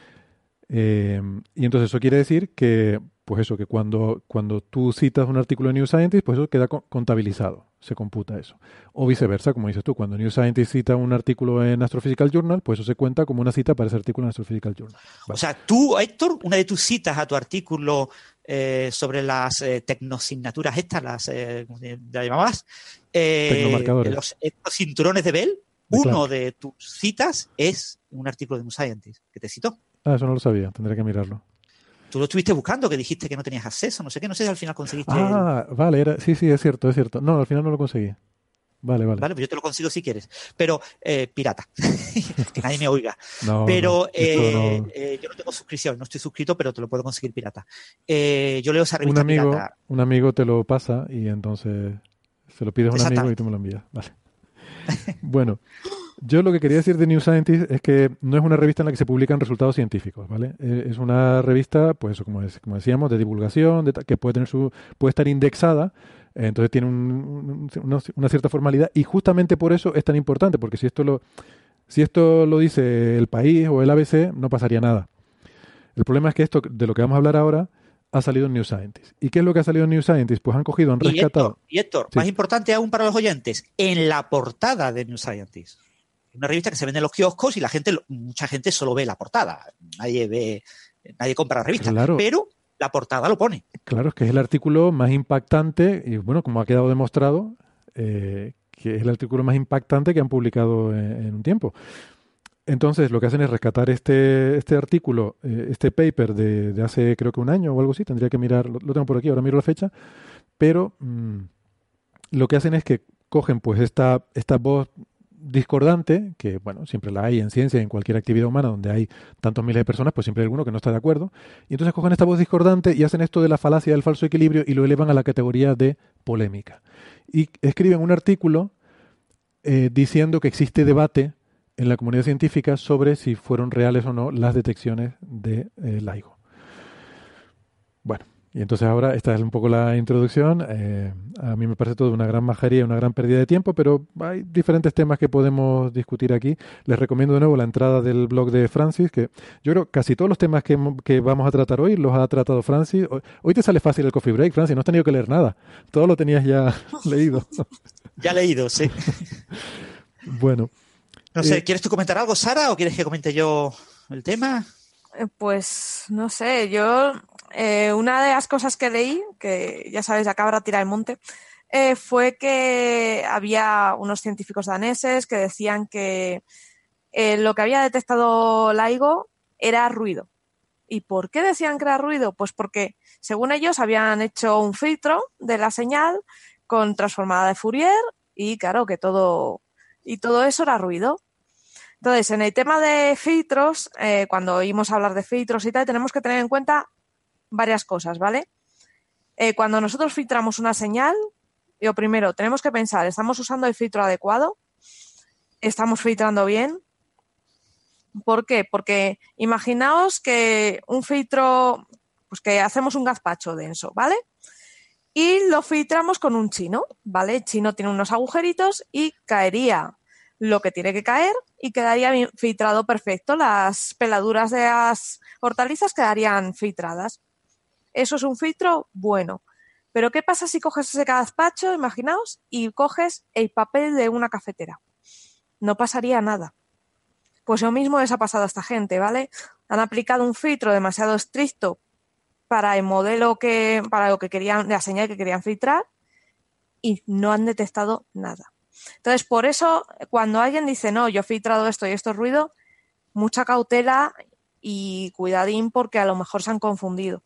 Eh, y entonces eso quiere decir que, pues eso, que cuando, cuando tú citas un artículo de New Scientist, pues eso queda contabilizado, se computa eso. O viceversa, como dices tú, cuando New Scientist cita un artículo en Astrophysical Journal, pues eso se cuenta como una cita para ese artículo en Astrophysical Journal. O sea, tú, Héctor, una de tus citas a tu artículo eh, sobre las eh, tecnosignaturas estas, las, eh, ¿la llamabas? Eh, los, cinturones de Bell, uno de tus citas es un artículo de New Scientist que te citó. Ah, eso no lo sabía, tendré que mirarlo. Tú lo estuviste buscando, que dijiste que no tenías acceso, no sé qué, no sé si al final conseguiste. Ah, vale, era, sí, sí, es cierto, es cierto. No, al final no lo conseguí. Vale, vale. Vale, pues yo te lo consigo si quieres. Pero, eh, pirata. que nadie me oiga. pero eh, eh, yo no tengo suscripción, no estoy suscrito, pero te lo puedo conseguir pirata. yo leo esa revista un amigo, pirata. Un amigo te lo pasa y entonces se lo pides a un amigo y tú me lo envías. Vale. bueno, yo lo que quería decir de New Scientist es que no es una revista en la que se publican resultados científicos, ¿vale? Eh, es una revista, pues como, como decíamos, de divulgación, que puede tener su, puede estar indexada, entonces tiene una, cierta formalidad y justamente por eso es tan importante, porque si esto lo, si esto lo dice el país o el ABC, no pasaría nada. El problema es que esto de lo que vamos a hablar ahora ha salido en New Scientist. ¿Y qué es lo que ha salido en New Scientist? Pues han cogido, han rescatado. Y Héctor, más importante aún para los oyentes, en la portada de New Scientist. Una revista que se vende en los kioscos y la gente, mucha gente solo ve la portada. Nadie ve, nadie compra la revista. Pero la portada lo pone. Claro, es que es el artículo más impactante, y bueno, como ha quedado demostrado, eh, que es el artículo más impactante que han publicado en un tiempo. Entonces lo que hacen es rescatar este, este artículo, eh, este paper de, hace creo que un año o algo así, tendría que mirar, lo, tengo por aquí, ahora miro la fecha, pero mm, lo que hacen es que cogen pues esta, esta voz discordante, que bueno, siempre la hay en ciencia y en cualquier actividad humana donde hay tantos miles de personas, pues siempre hay alguno que no está de acuerdo, y entonces cogen esta voz discordante y hacen esto de la falacia del falso equilibrio y lo elevan a la categoría de polémica. Y escriben un artículo eh, diciendo que existe debate en la comunidad científica sobre si fueron reales o no las detecciones de eh, LIGO. Bueno, Y entonces ahora, esta es un poco la introducción. Eh, a mí me parece todo una gran majaría, una gran pérdida de tiempo, pero hay diferentes temas que podemos discutir aquí. Les recomiendo de nuevo la entrada del blog de Francis, que yo creo casi todos los temas que, que vamos a tratar hoy los ha tratado Francis. Hoy, te sale fácil el coffee break, Francis, no has tenido que leer nada. Todo lo tenías ya leído. ya leído, sí. bueno. No sé, eh, ¿quieres tú comentar algo, Sara, o quieres que comente yo el tema? Eh, pues no sé, yo eh, una de las cosas que leí, que ya sabéis, acaba de tirar el monte, eh, fue que había unos científicos daneses que decían que lo que había detectado LIGO era ruido. ¿Y por qué decían que era ruido? Pues porque, según ellos, habían hecho un filtro de la señal con transformada de Fourier y claro que todo y todo eso era ruido. Entonces, en el tema de filtros, eh, cuando oímos hablar de filtros y tal, tenemos que tener en cuenta varias cosas, ¿vale? Eh, cuando nosotros filtramos una señal, lo primero, tenemos que pensar, ¿estamos usando el filtro adecuado? ¿Estamos filtrando bien? ¿Por qué? Porque imaginaos que un filtro, pues que hacemos un gazpacho denso, ¿vale? Y lo filtramos con un chino, ¿vale? El chino tiene unos agujeritos y caería lo que tiene que caer y quedaría filtrado perfecto. Las peladuras de las hortalizas quedarían filtradas. Eso es un filtro bueno. Pero ¿qué pasa si coges ese gazpacho, imaginaos, y coges el papel de una cafetera? No pasaría nada. Pues lo mismo les ha pasado a esta gente, ¿vale? Han aplicado un filtro demasiado estricto para el modelo que, para lo que querían, la señal que querían filtrar y no han detectado nada. Entonces, por eso, cuando alguien dice, no, yo he filtrado esto y esto es ruido, mucha cautela y cuidadín porque a lo mejor se han confundido.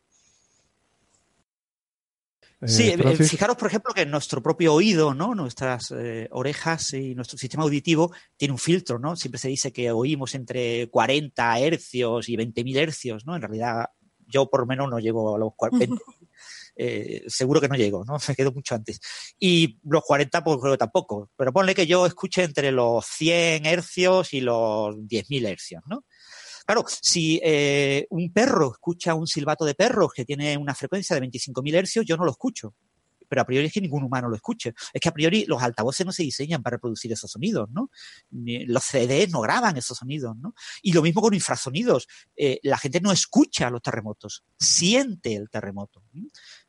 Sí, eh, eh, fijaros, por ejemplo, que nuestro propio oído, ¿no? Nuestras eh, orejas y nuestro sistema auditivo tiene un filtro, ¿no? Siempre se dice que oímos entre 40 hercios y 20.000 hercios, ¿no? En realidad, yo por lo menos no llego a los 40. seguro que no llego, ¿no? Me quedo mucho antes. Y los 40, pues creo que tampoco. Pero ponle que yo escuche entre los 100 hercios y los 10.000 hercios, ¿no? Claro, si eh, un perro escucha un silbato de perros que tiene una frecuencia de 25.000 hercios, yo no lo escucho pero a priori es que ningún humano lo escuche. Es que a priori los altavoces no se diseñan para reproducir esos sonidos, ¿no? los CDs no graban esos sonidos, ¿no? Y lo mismo con infrasonidos. Eh, la gente no escucha los terremotos, siente el terremoto.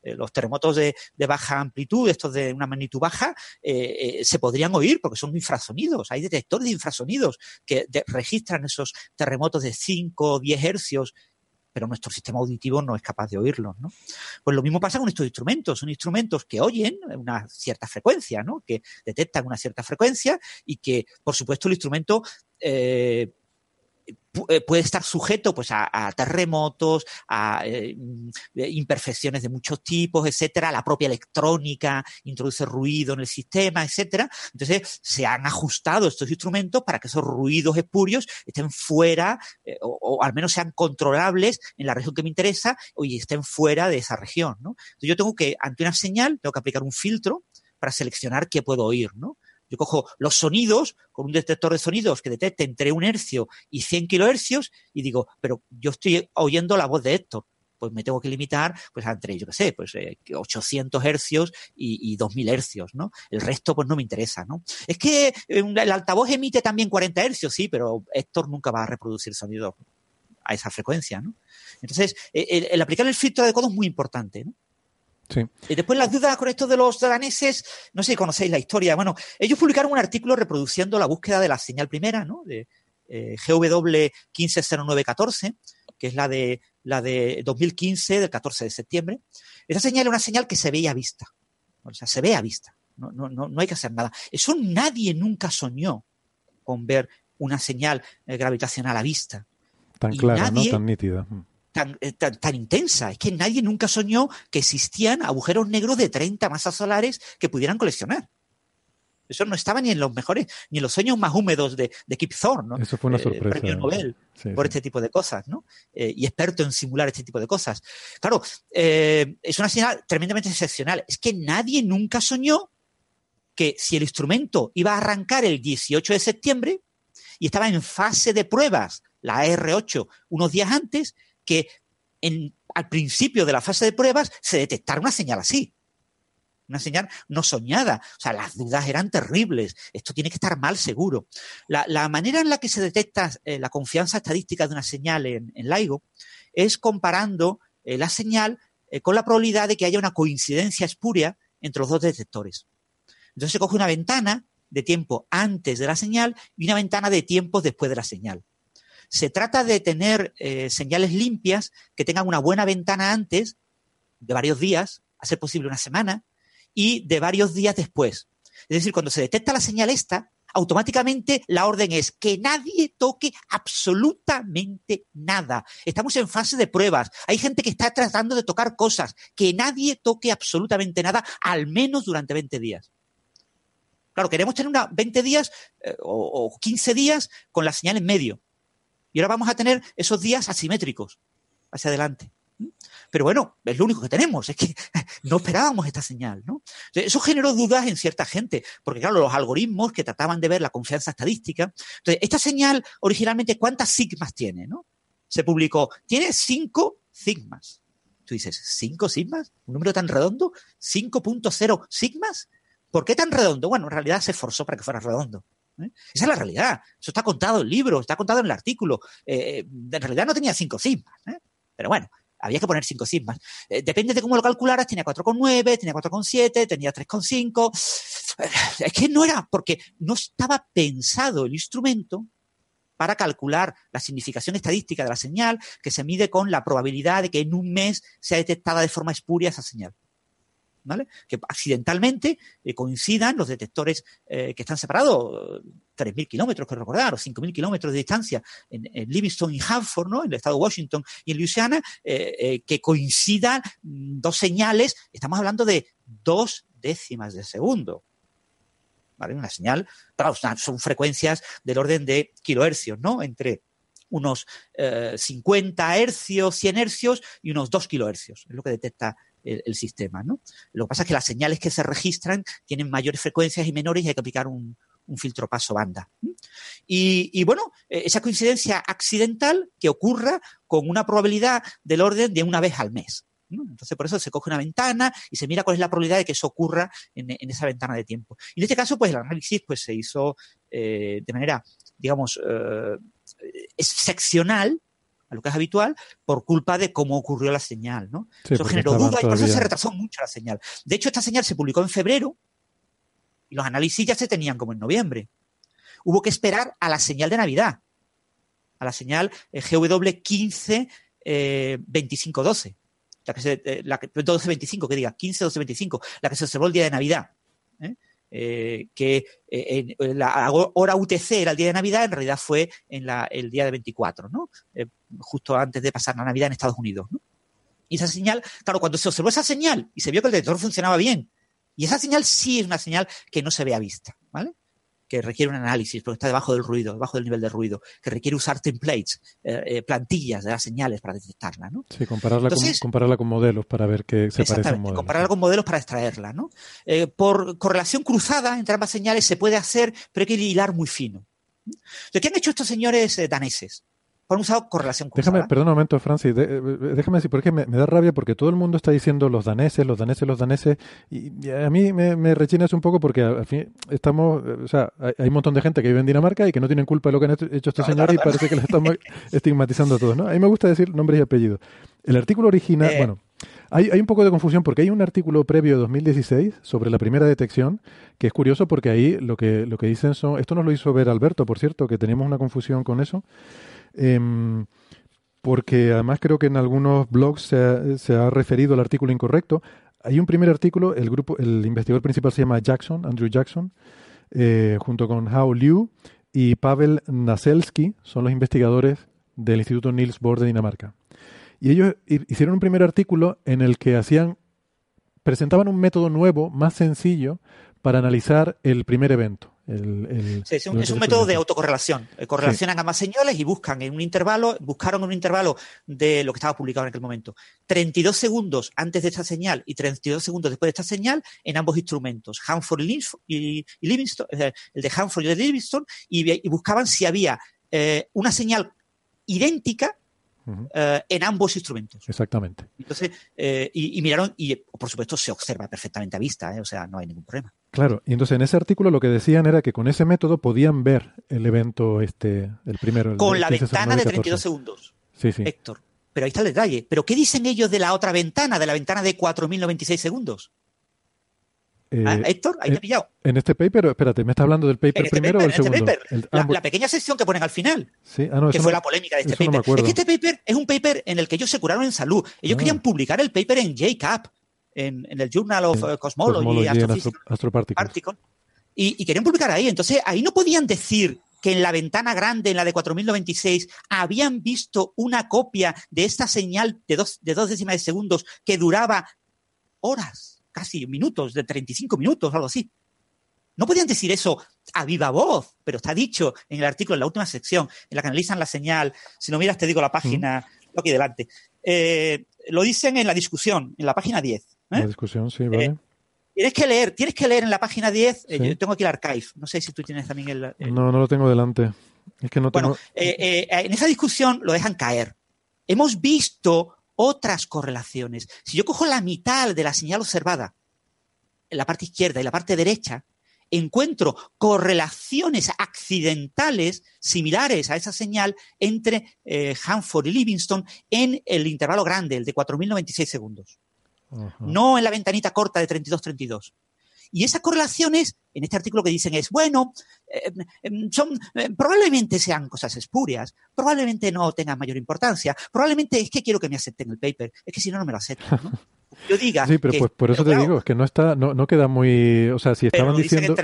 Eh, los terremotos de, baja amplitud, estos de una magnitud baja, eh, se podrían oír porque son infrasonidos. Hay detectores de infrasonidos que registran esos terremotos de 5 o 10 hercios pero nuestro sistema auditivo no es capaz de oírlos, ¿no? Pues lo mismo pasa con estos instrumentos, son instrumentos que oyen una cierta frecuencia, ¿no? Que detectan una cierta frecuencia y que, por supuesto, el instrumento eh, eh, puede estar sujeto pues a, terremotos, a eh, imperfecciones de muchos tipos, etcétera, la propia electrónica introduce ruido en el sistema, etcétera. Entonces se han ajustado estos instrumentos para que esos ruidos espurios estén fuera eh, o, al menos sean controlables en la región que me interesa y estén fuera de esa región, ¿no? Entonces yo tengo que ante una señal tengo que aplicar un filtro para seleccionar qué puedo oír, ¿no? Yo cojo los sonidos con un detector de sonidos que detecte entre un hercio y 100 kilohercios y digo, pero yo estoy oyendo la voz de Héctor. Pues me tengo que limitar pues entre, yo qué sé, pues 800 eh, hercios y, y 2000 hercios, ¿no? El resto pues no me interesa, ¿no? Es que eh, el altavoz emite también 40 hercios, sí, pero Héctor nunca va a reproducir sonido a esa frecuencia, ¿no? Entonces, eh, el, el aplicar el filtro adecuado es muy importante, ¿no? Y después las dudas con esto de los daneses, no sé si conocéis la historia. Bueno, ellos publicaron un artículo reproduciendo la búsqueda de la señal primera, ¿no? De eh, GW 150914, que es la de, la de 2015, del 14 de septiembre. Esa señal es una señal que se veía a vista. O sea, se ve a vista. No, no, no, no hay que hacer nada. Eso nadie nunca soñó con ver una señal eh, gravitacional a vista. Tan clara, ¿no? Tan nítida. Mm. Eh, tan, tan, intensa. Es que nadie nunca soñó que existían agujeros negros de 30 masas solares que pudieran coleccionar. Eso no estaba ni en los mejores, ni en los sueños más húmedos de, de Kip Thorne, ¿no? Eso fue una eh, sorpresa. premio Nobel por este tipo de cosas, ¿no? Eh, y experto en simular este tipo de cosas. Claro, es una señal tremendamente excepcional. Es que nadie nunca soñó que si el instrumento iba a arrancar el 18 de septiembre y estaba en fase de pruebas, la R8, unos días antes, que en al principio de la fase de pruebas se detectara una señal así. Una señal no soñada. O sea, las dudas eran terribles. Esto tiene que estar mal seguro. La, manera en la que se detecta eh, la confianza estadística de una señal en, LIGO es comparando eh, la señal eh, con la probabilidad de que haya una coincidencia espuria entre los dos detectores. Entonces se coge una ventana de tiempo antes de la señal y una ventana de tiempo después de la señal. Se trata de tener eh, señales limpias que tengan una buena ventana antes, de varios días, a ser posible una semana, y de varios días después. Es decir, cuando se detecta la señal esta, automáticamente la orden es que nadie toque absolutamente nada. Estamos en fase de pruebas. Hay gente que está tratando de tocar cosas. Que nadie toque absolutamente nada, al menos durante 20 días. Claro, queremos tener una 20 días eh, o, o 15 días con la señal en medio. Y ahora vamos a tener esos días asimétricos hacia adelante. Pero bueno, es lo único que tenemos, es que no esperábamos esta señal, ¿no? Eso generó dudas en cierta gente, porque claro, los algoritmos que trataban de ver la confianza estadística. Entonces, esta señal originalmente, ¿cuántas sigmas tiene, no? Se publicó, tiene cinco sigmas. Tú dices, ¿cinco sigmas? ¿Un número tan redondo? ¿5.0 sigmas? ¿Por qué tan redondo? Bueno, en realidad se esforzó para que fuera redondo. ¿Eh? Esa es la realidad. Eso está contado en el libro, está contado en el artículo. Eh, en realidad no tenía cinco sigmas, ¿eh? pero bueno, había que poner cinco sigmas. depende de cómo lo calcularas, tenía 4,9, tenía 4,7, tenía 3,5. Es que no era, porque no estaba pensado el instrumento para calcular la significación estadística de la señal que se mide con la probabilidad de que en un mes sea detectada de forma espuria esa señal. Que accidentalmente eh, coincidan los detectores eh, que están separados 3.000 kilómetros, que recordar, o 5.000 kilómetros de distancia en, Livingston y Hanford, ¿no? En el estado de Washington y en Louisiana, eh, que coincidan mm, dos señales, estamos hablando de dos décimas de segundo. ¿Vale? Una señal, claro, son frecuencias del orden de kilohercios, ¿no? Entre unos 50 hercios, 100 hercios y unos 2 kilohercios. Es lo que detecta el, sistema. ¿no? Lo que pasa es que las señales que se registran tienen mayores frecuencias y menores y hay que aplicar un, filtro paso banda. Y, bueno, e, esa coincidencia accidental que ocurra con una probabilidad del orden de una vez al mes. Entonces, por eso se coge una ventana y se mira cuál es la probabilidad de que eso ocurra en, esa ventana de tiempo. Y en este caso, pues el análisis pues, se hizo eh, de manera, digamos, eh, seccional a lo que es habitual por culpa de cómo ocurrió la señal, ¿no? eso generó duda y por eso se retrasó mucho la señal. De hecho, esta señal se publicó en febrero y los análisis ya se tenían como en noviembre. Hubo que esperar a la señal de Navidad, a la señal eh, GW 15 2512, la que se, eh, la que, 1225, que diga, 15 1225, la que se observó el día de Navidad. ¿eh? Eh, que eh, en la hora UTC era el día de Navidad, en realidad fue en la, el día de 24, ¿no? Eh, justo antes de pasar la Navidad en Estados Unidos, ¿no? Y esa señal, claro, cuando se observó esa señal y se vio que el detector funcionaba bien, y esa señal sí es una señal que no se ve a vista, ¿vale? Que requiere un análisis porque está debajo del ruido, debajo del nivel de ruido, que requiere usar templates, eh, eh, plantillas de las señales para detectarla, ¿no? Sí, compararla, con, compararla con modelos para ver que se parece a un modelo. compararla con modelos para extraerla, ¿no? Eh, por correlación cruzada entre ambas señales se puede hacer, pero hay que hilar muy fino. ¿Qué han hecho estos señores daneses? Han usado correlación Déjame, perdón un momento, Francis, eh, déjame decir, porque me, me, da rabia porque todo el mundo está diciendo los daneses, los daneses, los daneses, y, a mí me, me rechina eso un poco porque al fin estamos, o sea, hay, un montón de gente que vive en Dinamarca y que no tienen culpa de lo que han hecho estos señores y parece que les estamos estigmatizando a todos, ¿no? A mí me gusta decir nombres y apellidos. El artículo original, eh. bueno, hay, hay, un poco de confusión porque hay un artículo previo de 2016 sobre la primera detección que es curioso porque ahí lo que, lo que dicen son, esto nos lo hizo ver Alberto, por cierto, que teníamos una confusión con eso. Em, porque además creo que en algunos blogs se ha, referido al artículo incorrecto. Hay un primer artículo, el grupo, el investigador principal se llama Jackson, Andrew Jackson, eh, junto con Hao Liu y Pavel Naselsky, son los investigadores del Instituto Niels Bohr de Dinamarca. Y ellos hicieron un primer artículo en el que hacían, presentaban un método nuevo, más sencillo, para analizar el primer evento. Es un, método de autocorrelación. Eh, correlacionan ambas señales y buscan en un intervalo, buscaron un intervalo de lo que estaba publicado en aquel momento. 32 segundos antes de esta señal y 32 segundos después de esta señal en ambos instrumentos, Hanford y, Livingston, el de Hanford y el de Livingston, y, buscaban si había eh, una señal idéntica eh, en ambos instrumentos. Exactamente. Entonces, eh, y, miraron, y por supuesto se observa perfectamente a vista, o sea, no hay ningún problema. Claro, y entonces en ese artículo lo que decían era que con ese método podían ver el evento, este, el primero. con la ventana de 32 segundos. Sí, sí. Héctor. Pero ahí está el detalle. ¿Pero qué dicen ellos de la otra ventana, de la ventana de 4096 segundos? Eh, ah, Héctor, ahí te he pillado. En este paper, espérate, ¿me está hablando del paper este primero o el este segundo? la, pequeña sección que ponen al final, sí. ah, no, que fue la polémica de este paper. es que este paper es un paper en el que ellos se curaron en salud. Ellos ah. querían publicar el paper en JCAP, en, en el Journal of eh, Cosmology, Astrophysics, y, y querían publicar ahí. Entonces, ahí no podían decir que en la ventana grande, en la de 4096, habían visto una copia de esta señal de dos, de dos décimas de segundos que duraba horas casi minutos, de 35 minutos, algo así. No podían decir eso a viva voz, pero está dicho en el artículo, en la última sección, en la que analizan la señal. Si no miras, te digo la página, aquí delante. Eh, lo dicen en la discusión, en la página 10. ¿Eh? La discusión, sí, vale. Eh, tienes que leer, tienes que leer en la página 10. yo tengo aquí el archive. No sé si tú tienes también el. No, no lo tengo delante. Es que no tengo... Bueno, en esa discusión lo dejan caer. Hemos visto otras correlaciones. Si yo cojo la mitad de la señal observada, en la parte izquierda y la parte derecha, encuentro correlaciones accidentales similares a esa señal entre eh, Hanford y Livingston en el intervalo grande, el de 4.096 segundos. No en la ventanita corta de 32-32. Y esas correlaciones, en este artículo que dicen es, bueno, eh, em, son, eh, probablemente sean cosas espurias, probablemente no tengan mayor importancia, probablemente es que quiero que me acepten el paper, es que si no, no me lo aceptan. Yo diga. Sí, pero pues por eso te digo, es que no está, no, no queda muy, o sea, si estaban diciendo.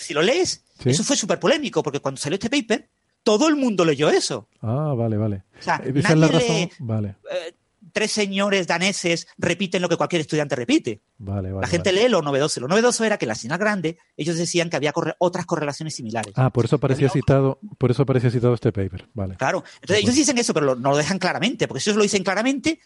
si lo lees, eso fue súper polémico, porque cuando salió este paper, todo el mundo leyó eso. Ah, vale, vale. O sea, nadie vale. Eh, tres señores daneses repiten lo que cualquier estudiante repite. Vale, vale, la gente lee lo novedoso. Lo novedoso era que la señal grande, ellos decían que había otras correlaciones similares. Ah, por eso aparecía citado, por eso aparecía citado este paper. Vale. Claro. Entonces ellos dicen eso, pero no lo dejan claramente, porque si ellos lo dicen claramente,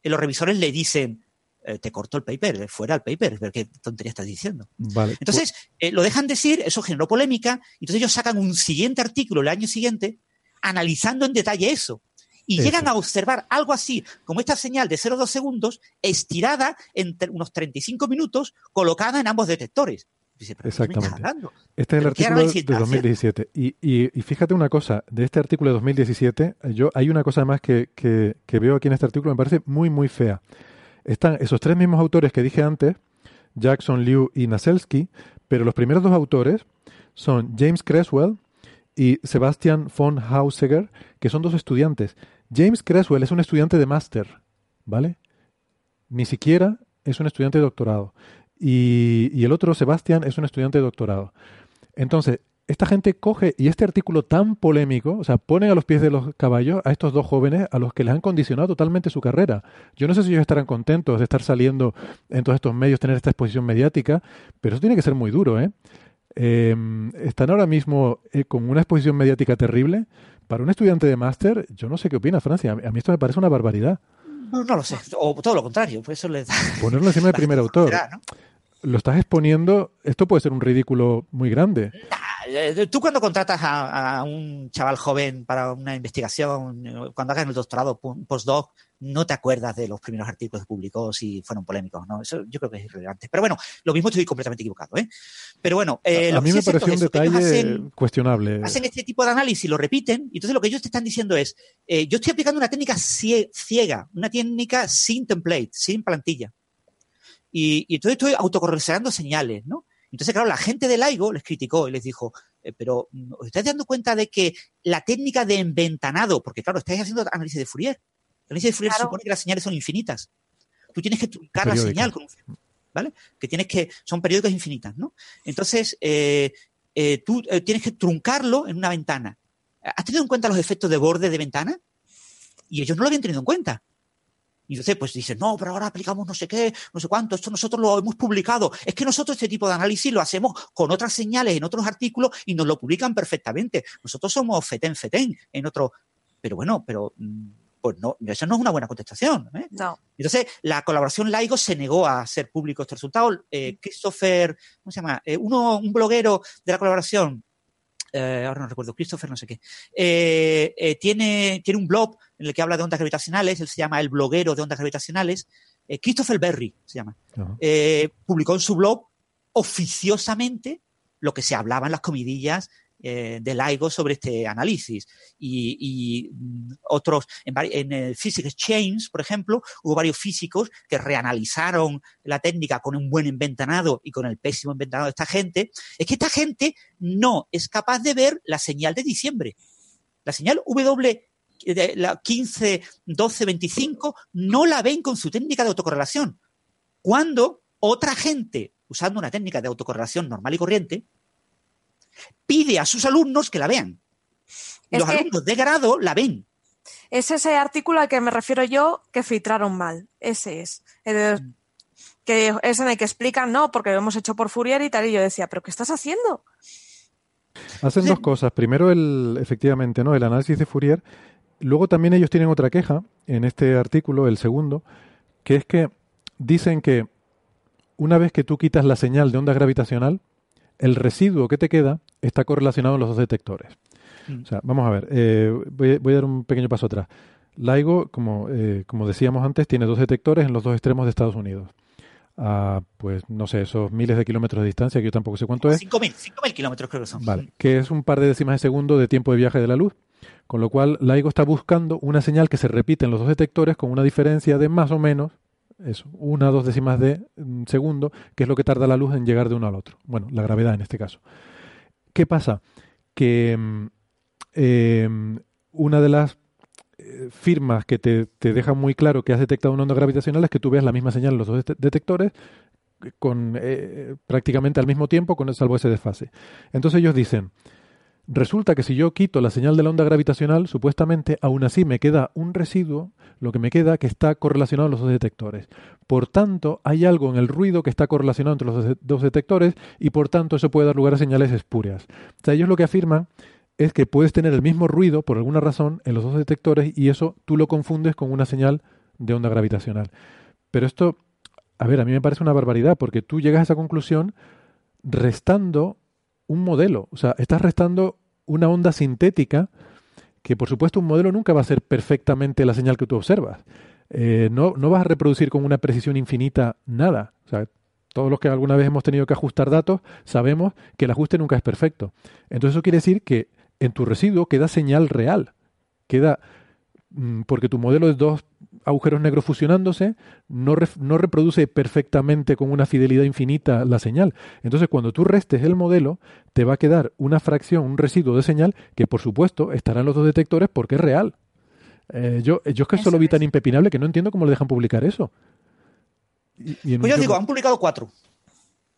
eh, los revisores le dicen, eh, te corto el paper, fuera el paper, ver qué tontería estás diciendo. Vale, entonces, eh, lo dejan decir, eso generó polémica, entonces ellos sacan un siguiente artículo el año siguiente analizando en detalle eso y llegan a observar algo así, como esta señal de 0,2 segundos, estirada entre unos 35 minutos, colocada en ambos detectores. Exactamente. Este es el artículo de 2017. Y, y, fíjate una cosa, de este artículo de 2017, yo hay una cosa más que, que, que, veo aquí en este artículo, me parece muy, muy fea. Están esos tres mismos autores que dije antes, Jackson, Liu y Naselsky, pero los primeros dos autores son James Creswell y Sebastian von Hauseger, que son dos estudiantes. James Creswell es un estudiante de máster, ¿vale? Ni siquiera es un estudiante de doctorado. Y, el otro, Sebastian, es un estudiante de doctorado. Entonces, esta gente coge y este artículo tan polémico, o sea, ponen a los pies de los caballos a estos dos jóvenes a los que les han condicionado totalmente su carrera. Yo no sé si ellos estarán contentos de estar saliendo en todos estos medios, tener esta exposición mediática, pero eso tiene que ser muy duro, ¿eh? Em, están ahora mismo eh, con una exposición mediática terrible. Para un estudiante de máster, yo no sé qué opina Francia. A mí esto me parece una barbaridad. No, no lo sé. O todo lo contrario. Por eso le Ponerlo encima del primer autor. Lo estás exponiendo. Esto puede ser un ridículo muy grande. Eh, tú cuando contratas a, un chaval joven para una investigación, cuando hagas el doctorado, postdoc, no te acuerdas de los primeros artículos que publicó si fueron polémicos, ¿no? Eso yo creo que es irrelevante. Pero bueno, lo mismo estoy completamente equivocado, ¿eh? Pero bueno, eh, a, mí me pareció un detalle cuestionable. Hacen este tipo de análisis, lo repiten, y entonces lo que ellos te están diciendo es, eh, yo estoy aplicando una técnica ciega, una técnica sin template, sin plantilla. Y, y entonces estoy autocorrelacionando señales, ¿no? Entonces, claro, la gente de LIGO les criticó y les dijo, eh, pero ¿os estáis dando cuenta de que la técnica de enventanado, porque claro, estáis haciendo análisis de Fourier, el análisis de Fourier supone que las señales son infinitas. Tú tienes que truncar la señal, ¿vale? Que tienes que, son periódicas infinitas, ¿no? Entonces, eh, eh, tú tienes que truncarlo en una ventana. ¿Has tenido en cuenta los efectos de borde de ventana? Y ellos no lo habían tenido en cuenta. Y entonces, pues dicen, no, pero ahora aplicamos no sé qué, no sé cuánto, esto nosotros lo hemos publicado. Es que nosotros este tipo de análisis lo hacemos con otras señales en otros artículos y nos lo publican perfectamente. Nosotros somos fetén, fetén en otro. Pero bueno, pero mm, pues no, eso no es una buena contestación. ¿eh? No. Entonces, la colaboración LIGO se negó a hacer público este resultado. Eh, Christopher, ¿cómo se llama? Eh, uno, un bloguero de la colaboración, eh, ahora no recuerdo, Christopher no sé qué, eh, tiene, tiene un blog en el que habla de ondas gravitacionales, él se llama El bloguero de ondas gravitacionales, Christopher Berry se llama, publicó en su blog oficiosamente lo que se hablaba en las comidillas eh, de LIGO sobre este análisis. Y, mm, otros, en, el Physics Exchange, por ejemplo, hubo varios físicos que reanalizaron la técnica con un buen inventanado y con el pésimo inventanado de esta gente. Es que esta gente no es capaz de ver la señal de diciembre. La señal W de la 15, 12, 25 no la ven con su técnica de autocorrelación. Cuando otra gente, usando una técnica de autocorrelación normal y corriente, pide a sus alumnos que la vean. los alumnos de grado la ven. Es ese artículo al que me refiero yo que filtraron mal. Ese es. que es en el que explican, no, porque lo hemos hecho por Fourier y tal. Y yo decía, ¿pero qué estás haciendo? Hacen dos cosas. Primero, el, efectivamente, ¿no? El análisis de Fourier. Luego también ellos tienen otra queja en este artículo, el segundo, que es que dicen que una vez que tú quitas la señal de onda gravitacional, el residuo que te queda está correlacionado en los dos detectores. Mm. O sea, vamos a ver, eh, voy, a dar un pequeño paso atrás. LIGO, como, eh, como decíamos antes, tiene dos detectores en los dos extremos de Estados Unidos. A, pues no sé, esos miles de kilómetros de distancia, que yo tampoco sé cuánto es. 5.000 kilómetros creo que son. Vale, que es un par de décimas de segundo de tiempo de viaje de la luz. Con lo cual, LIGO está buscando una señal que se repite en los dos detectores con una diferencia de más o menos eso, una o dos décimas de mm, segundo, que es lo que tarda la luz en llegar de uno al otro. Bueno, la gravedad en este caso. ¿Qué pasa? Que mm, em, una de las eh, firmas que te, te deja muy claro que has detectado una onda gravitacional es que tú veas la misma señal en los dos detectores con eh, prácticamente al mismo tiempo, con salvo ese desfase. Entonces ellos dicen, Resulta que si yo quito la señal de la onda gravitacional, supuestamente aún así me queda un residuo, lo que me queda que está correlacionado a los dos detectores. Por tanto, hay algo en el ruido que está correlacionado entre los dos detectores y por tanto eso puede dar lugar a señales espurias. O sea, ellos lo que afirman es que puedes tener el mismo ruido por alguna razón en los dos detectores y eso tú lo confundes con una señal de onda gravitacional. Pero esto, a ver, a mí me parece una barbaridad porque tú llegas a esa conclusión restando un modelo. O sea, estás restando una onda sintética que, por supuesto, un modelo nunca va a ser perfectamente la señal que tú observas. Eh, no, no vas a reproducir con una precisión infinita nada. O sea, todos los que alguna vez hemos tenido que ajustar datos sabemos que el ajuste nunca es perfecto. Entonces eso quiere decir que en tu residuo queda señal real. Queda porque tu modelo de dos agujeros negros fusionándose no, no, reproduce perfectamente con una fidelidad infinita la señal. Entonces, cuando tú restes el modelo, te va a quedar una fracción, un residuo de señal que, por supuesto, estará en los dos detectores porque es real. Eh, yo, yo es que eso lo vi tan impepinable que no entiendo cómo le dejan publicar eso. pues yo digo, han publicado cuatro.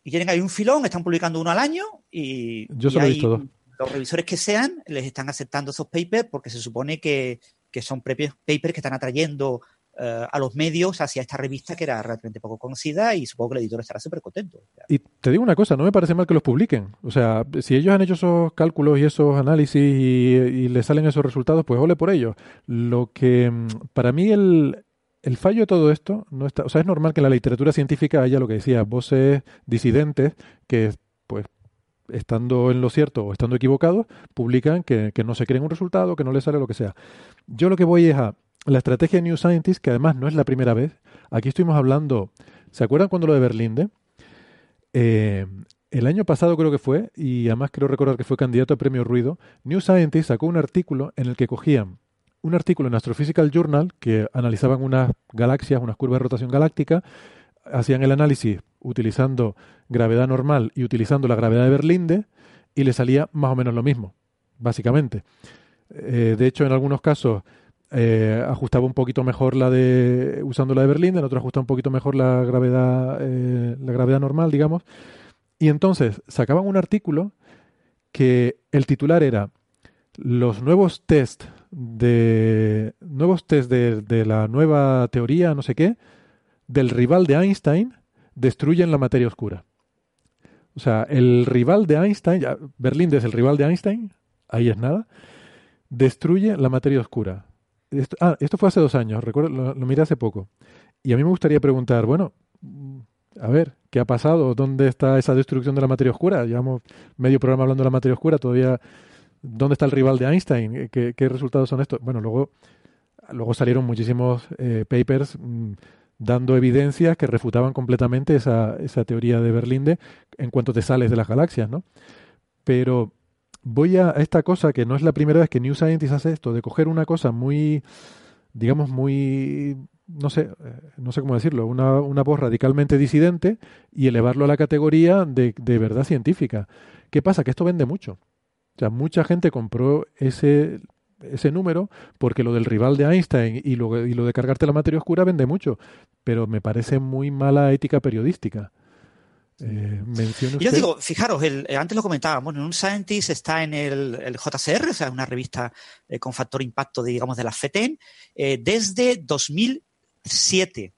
Y tienen ahí un filón, están publicando uno al año y... Yo solo he visto Los revisores que sean les están aceptando esos papers porque se supone que que son papers que están atrayendo eh, a los medios hacia esta revista que era realmente poco conocida y supongo que el editor estará súper contento. Y te digo una cosa, no me parece mal que los publiquen. O sea, si ellos han hecho esos cálculos y esos análisis y, les salen esos resultados, pues ole por ellos. Lo que mm, para mí el, el fallo de todo esto no está, o sea, es normal que en la literatura científica haya lo que decía, voces disidentes que estando en lo cierto o estando equivocados, publican que, que, no se creen un resultado, que no les sale lo que sea. Yo lo que voy es a la estrategia de New Scientist, que además no es la primera vez. Aquí estuvimos hablando, ¿se acuerdan cuando lo de Berlinde? Eh, el año pasado creo que fue, y además quiero recordar que fue candidato a premio Ruido, New Scientist sacó un artículo en el que cogían un artículo en Astrophysical Journal que analizaban unas galaxias, unas curvas de rotación galáctica, hacían el análisis utilizando gravedad normal y utilizando la gravedad de Berlinde y le salía más o menos lo mismo, básicamente. Eh, de hecho, en algunos casos eh, ajustaba un poquito mejor la de usando la de Berlinde, en otros ajustaba un poquito mejor la gravedad, eh, la gravedad normal, digamos. Y entonces sacaban un artículo que el titular era los nuevos test de nuevos test de, de la nueva teoría, no sé qué, del rival de Einstein destruyen la materia oscura. O sea, el rival de Einstein, Berlín es el rival de Einstein, ahí es nada, destruye la materia oscura. ah, esto fue hace dos años, recuerdo, lo, miré hace poco. Y a mí me gustaría preguntar, bueno, a ver, ¿qué ha pasado? ¿Dónde está esa destrucción de la materia oscura? Llevamos medio programa hablando de la materia oscura, todavía, ¿dónde está el rival de Einstein? ¿Qué, resultados son estos? Bueno, luego, luego salieron muchísimos eh, papers mm, dando evidencias que refutaban completamente esa, esa teoría de Berlinde en cuanto te sales de las galaxias, ¿no? Pero voy a, esta cosa que no es la primera vez que New Scientist hace esto, de coger una cosa muy, digamos, muy, no sé, eh, no sé cómo decirlo, una, una voz radicalmente disidente y elevarlo a la categoría de, de verdad científica. ¿Qué pasa? Que esto vende mucho. O sea, mucha gente compró ese, ese número porque lo del rival de Einstein y lo, y lo de cargarte la materia oscura vende mucho, pero me parece muy mala ética periodística. Eh, Yo digo, fijaros, el, eh, antes lo comentábamos, en un Scientist está en el, el JCR, o sea, una revista eh, con factor impacto, de, digamos, de la FETEN, eh, desde 2007.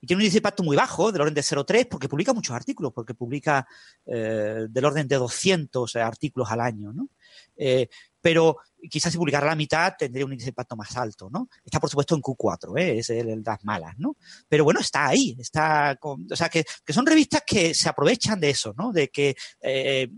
Y tiene un índice de impacto muy bajo, del orden de 0,3, porque publica muchos artículos, porque publica del orden de 200 artículos al año. ¿no? Pero quizás si publicara la mitad tendría un índice de impacto más alto, ¿no? Está, por supuesto, en Q4, ¿eh? es el, las malas, ¿no? Pero bueno, está ahí, está, con, o sea, que, son revistas que se aprovechan de eso, ¿no? De que eh,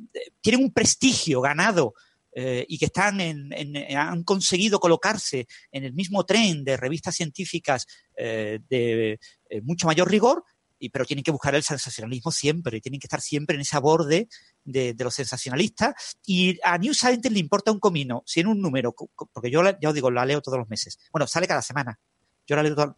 tienen un prestigio ganado eh, y que están en, han conseguido colocarse en el mismo tren de revistas científicas de mucho mayor rigor y, pero tienen que buscar el sensacionalismo siempre, tienen que estar siempre en ese borde de, los sensacionalistas. Y a New Scientist le importa un comino, si en un número, porque yo ya os digo, la leo todos los meses. Bueno, sale cada semana. Yo la leo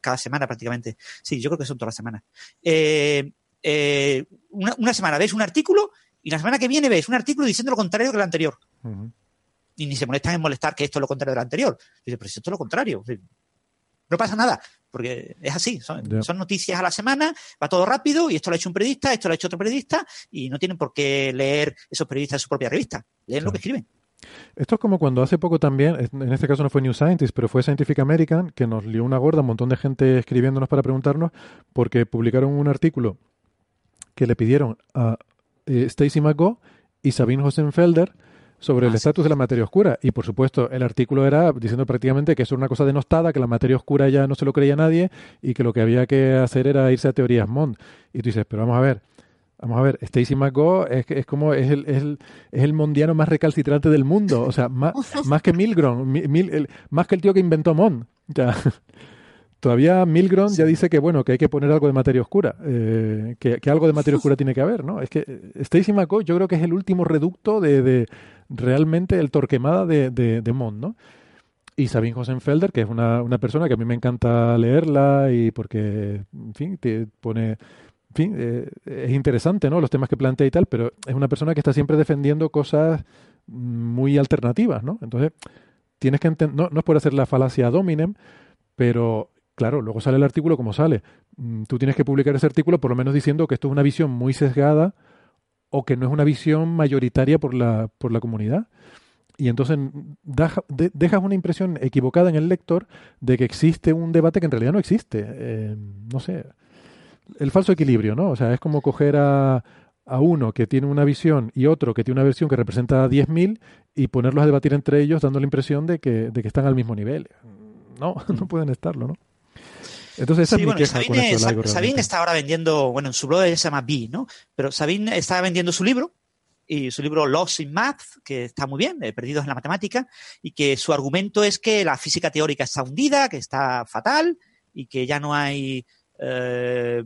cada semana prácticamente. Sí, yo creo que son todas las semanas. Eh, eh, una, semana ves un artículo y la semana que viene ves un artículo diciendo lo contrario que el anterior. Y ni se molestan en molestar que esto es lo contrario del anterior. Dice, pero si esto es lo contrario. No pasa nada porque es así, son, noticias a la semana, va todo rápido y esto lo ha hecho un periodista, esto lo ha hecho otro periodista y no tienen por qué leer esos periodistas en su propia revista, leen lo que escriben. Esto es como cuando hace poco también, en este caso no fue New Scientist, pero fue Scientific American, que nos lió una gorda, un montón de gente escribiéndonos para preguntarnos, porque publicaron un artículo que le pidieron a eh, Stacy McGo y Sabine Hosenfelder sobre el estatus de la materia oscura. Y por supuesto, el artículo era diciendo prácticamente que eso era una cosa denostada, que la materia oscura ya no se lo creía nadie y que lo que había que hacer era irse a teorías Mond. Y tú dices, pero vamos a ver, vamos a ver, Stacy McGo es, es como es el, es, el, es el mondiano más recalcitrante del mundo. O sea, más, más que Milgrom, mil, más que el tío que inventó Mond. Ya. Todavía Milgrom ya dice que bueno que hay que poner algo de materia oscura, eh, que, que, algo de materia oscura tiene que haber, ¿no? Es que Stacy McGo yo creo que es el último reducto de, de, realmente el Torquemada de, de, de Mond, ¿no? Y Sabine Hosenfelder, que es una, una, persona que a mí me encanta leerla y porque, en fin, te pone, en fin, eh, es interesante, ¿no? Los temas que plantea y tal, pero es una persona que está siempre defendiendo cosas muy alternativas, ¿no? Entonces, tienes que entender, no, no es por hacer la falacia dominem, pero claro, luego sale el artículo como sale. Mm, tú tienes que publicar ese artículo por lo menos diciendo que esto es una visión muy sesgada o que no es una visión mayoritaria por la, por la comunidad. Y entonces dejas una impresión equivocada en el lector de que existe un debate que en realidad no existe. Eh, no sé. El falso equilibrio, ¿no? O sea, es como coger a, a uno que tiene una visión y otro que tiene una versión que representa a 10.000 y ponerlos a debatir entre ellos dando la impresión de que, de que están al mismo nivel. No, no pueden estarlo, ¿no? Entonces, esa es Sabine, está ahora vendiendo, bueno, en su blog se llama B, ¿no? Pero Sabine está vendiendo su libro, y su libro Lost in Math, que está muy bien, eh, Perdidos en la Matemática, y que su argumento es que la física teórica está hundida, que está fatal, y que ya no hay. Eh,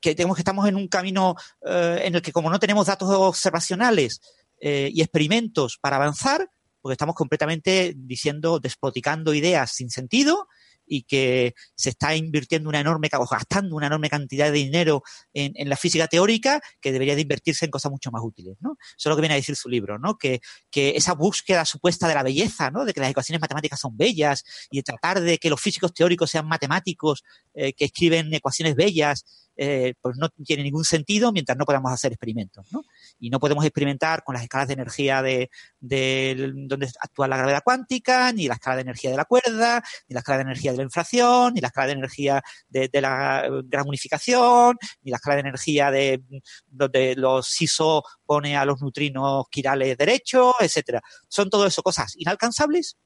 que tenemos que estamos en un camino eh, en el que, como no tenemos datos observacionales y experimentos para avanzar, porque estamos completamente diciendo, despoticando ideas sin sentido y que se está invirtiendo una enorme, o gastando una enorme cantidad de dinero en, en, la física teórica que debería de invertirse en cosas mucho más útiles, ¿no? Eso es lo que viene a decir su libro, ¿no? Que, que esa búsqueda supuesta de la belleza, ¿no? De que las ecuaciones matemáticas son bellas y de tratar de que los físicos teóricos sean matemáticos eh, que escriben ecuaciones bellas, eh, pues no tiene ningún sentido mientras no podamos hacer experimentos, ¿no? Y no podemos experimentar con las escalas de energía de, de donde actúa la gravedad cuántica, ni la escala de energía de la cuerda, ni la escala de energía de la inflación, ni la escala de energía de, la gran unificación, ni la escala de energía de donde los SISO pone a los neutrinos quirales derechos, etcétera. Son todo eso cosas inalcanzables,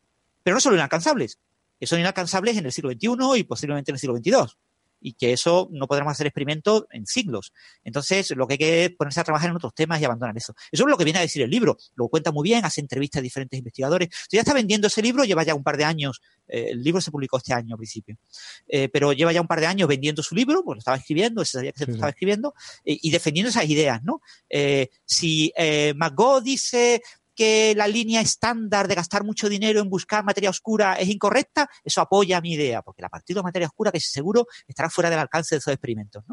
pero no solo inalcanzables, que son inalcanzables en el siglo XXI y posiblemente en el siglo XXII y que eso no podremos hacer experimentos en siglos. Entonces, lo que hay que es ponerse a trabajar en otros temas y abandonar eso. Eso es lo que viene a decir el libro. Lo cuenta muy bien, hace entrevistas a diferentes investigadores. ya está vendiendo ese libro, lleva ya un par de años. Eh, el libro se publicó este año al principio. Eh, pero lleva ya un par de años vendiendo su libro, pues lo estaba escribiendo, se sabía que se lo estaba escribiendo, y defendiendo esas ideas, ¿no? si McGo dice que la línea estándar de gastar mucho dinero en buscar materia oscura es incorrecta, eso apoya mi idea, porque la partícula de materia oscura que seguro estará fuera del alcance de esos experimentos.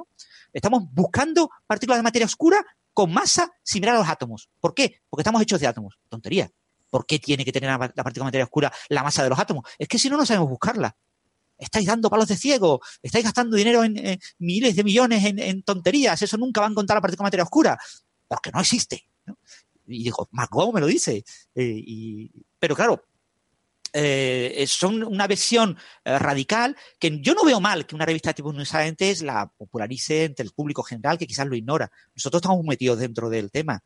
Estamos buscando partículas de materia oscura con masa similar a los átomos. ¿Por qué? Porque estamos hechos de átomos. Tontería. ¿Por qué tiene que tener la partícula de materia oscura la masa de los átomos? Es que si no, no sabemos buscarla. Estáis dando palos de ciego, estáis gastando dinero en, miles de millones en, tonterías, eso nunca va a encontrar la partícula de materia oscura, porque no existe. Y dijo, McGo me lo dice. Eh, y, pero claro, eh, son una versión eh, radical que yo no veo mal que una revista tipo New Scientist la popularice entre el público general que quizás lo ignora. Nosotros estamos metidos dentro del tema.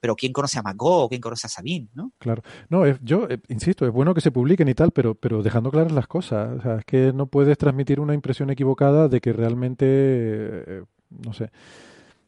pero ¿quién conoce a McGo? ¿Quién conoce a Sabine? ¿no? Claro. No, yo insisto, es bueno que se publiquen y tal, pero, pero dejando claras las cosas. O sea, es que no puedes transmitir una impresión equivocada de que realmente, no sé,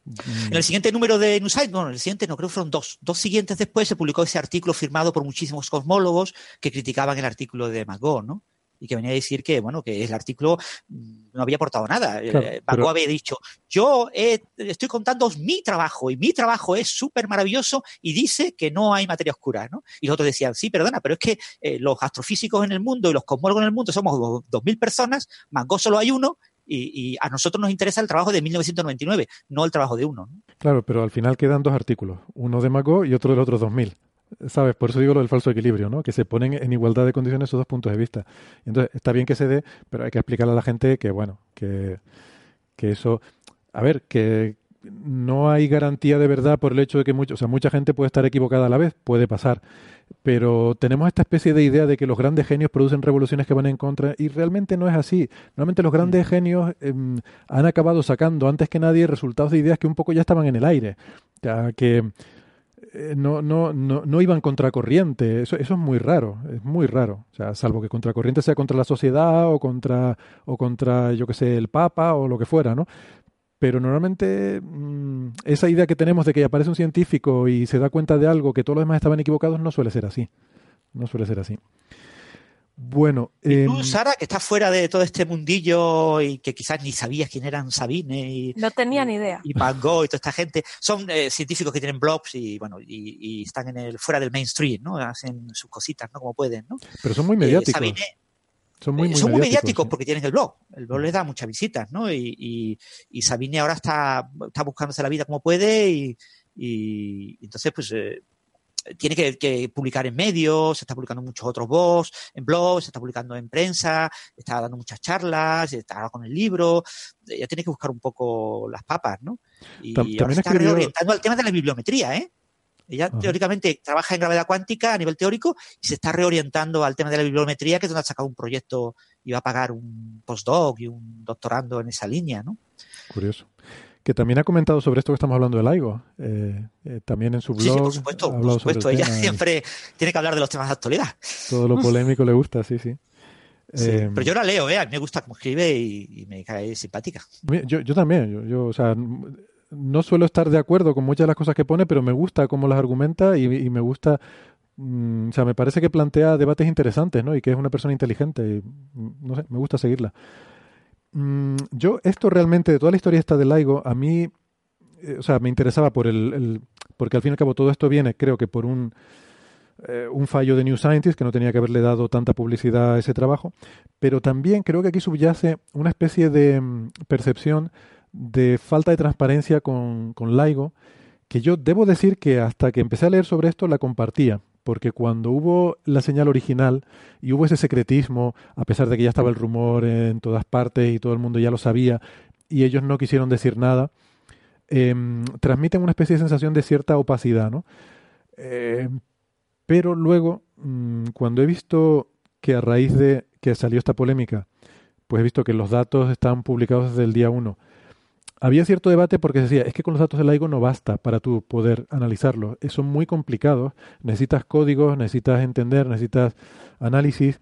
en el siguiente número de Newsite, en el siguiente no creo que fueron dos, dos siguientes después se publicó ese artículo firmado por muchísimos cosmólogos que criticaban el artículo de Magó, ¿no? Y que venía a decir que, bueno, que el artículo mm, no había aportado nada. Eh, claro, había dicho, yo estoy contando mi trabajo y mi trabajo es súper maravilloso y dice que no hay materia oscura, ¿no? Y los otros decían, sí, perdona, pero es que eh, los astrofísicos en el mundo y los cosmólogos en el mundo somos 2.000 personas, Magó solo hay uno y, a nosotros nos interesa el trabajo de 1999, no el trabajo de uno. Claro, pero al final quedan dos artículos, uno de Mago y otro del otro 2000. ¿Sabes? Por eso digo lo del falso equilibrio, ¿no? Que se ponen en igualdad de condiciones esos dos puntos de vista. Entonces, está bien que se dé, pero hay que explicarle a la gente que, bueno, que, que eso... A ver, que, no hay garantía de verdad por el hecho de que mucho, o sea, mucha gente puede estar equivocada a la vez, puede pasar, pero tenemos esta especie de idea de que los grandes genios producen revoluciones que van en contra y realmente no es así. Normalmente los grandes genios em, han acabado sacando antes que nadie resultados de ideas que un poco ya estaban en el aire, ya que eh, no, no, no, no iban contracorriente. Eso, eso es muy raro, es muy raro. O sea, salvo que contracorriente sea contra la sociedad o contra, o contra, yo que sé, el Papa o lo que fuera, ¿no? Pero normalmente mm, esa idea que tenemos de que aparece un científico y se da cuenta de algo que todos los demás estaban equivocados no suele ser así. No suele ser así. Bueno. ¿Y tú, em, Sara, que estás fuera de todo este mundillo y que quizás ni sabías quién eran Sabine y. No tenía ni idea. Y Van Gogh y toda esta gente. Son eh, científicos que tienen blogs y, bueno, y, están en el, fuera del mainstream, ¿no? Hacen sus cositas, ¿no? Como pueden, ¿no? Pero son muy eh, mediáticos. Son muy, eh, mediáticos, porque tienen el blog. El blog les da muchas visitas, ¿no? Y, y, Sabine ahora está, está buscándose la vida como puede y, y entonces, pues, eh, tiene que, publicar en medios, se está publicando muchos otros blogs, en blogs, se está publicando en prensa, está dando muchas charlas, está con el libro, ella tiene que buscar un poco las papas, ¿no? Y ahora está reorientando al tema de la bibliometría, ¿eh? Ella teóricamente trabaja en gravedad cuántica a nivel teórico y se está reorientando al tema de la bibliometría, que es donde ha sacado un proyecto y va a pagar un postdoc y un doctorando en esa línea, ¿no? Curioso. Que también ha comentado sobre esto que estamos hablando del LIGO. Eh, eh, también en su blog. Sí, por supuesto, por supuesto. Ella siempre tiene que hablar de los temas de actualidad. Todo lo polémico le gusta, sí, sí. Eh, pero yo la leo, ¿eh? A mí me gusta cómo escribe y, me cae simpática. Yo, yo también. Yo, yo, o sea, no suelo estar de acuerdo con muchas de las cosas que pone, pero me gusta cómo las argumenta y, me gusta, mm, o sea, me parece que plantea debates interesantes, ¿no? Y que es una persona inteligente y, mm, no sé, me gusta seguirla. Mm, yo, esto realmente, de toda la historia esta de Laigo, a mí, eh, o sea, me interesaba por el, porque al fin y al cabo todo esto viene, creo que por un, eh, un fallo de New Scientist, que no tenía que haberle dado tanta publicidad a ese trabajo, pero también creo que aquí subyace una especie de percepción de falta de transparencia con, con Laigo, que yo debo decir que hasta que empecé a leer sobre esto la compartía, porque cuando hubo la señal original y hubo ese secretismo, a pesar de que ya estaba el rumor en todas partes y todo el mundo ya lo sabía, y ellos no quisieron decir nada, em, transmiten una especie de sensación de cierta opacidad, ¿no? Em, pero luego, mm, cuando he visto que a raíz de que salió esta polémica, pues he visto que los datos están publicados desde el día 1 había cierto debate porque decía, es que con los datos del LIGO no basta para tú poder analizarlos. Son muy complicados, necesitas códigos, necesitas entender, necesitas análisis.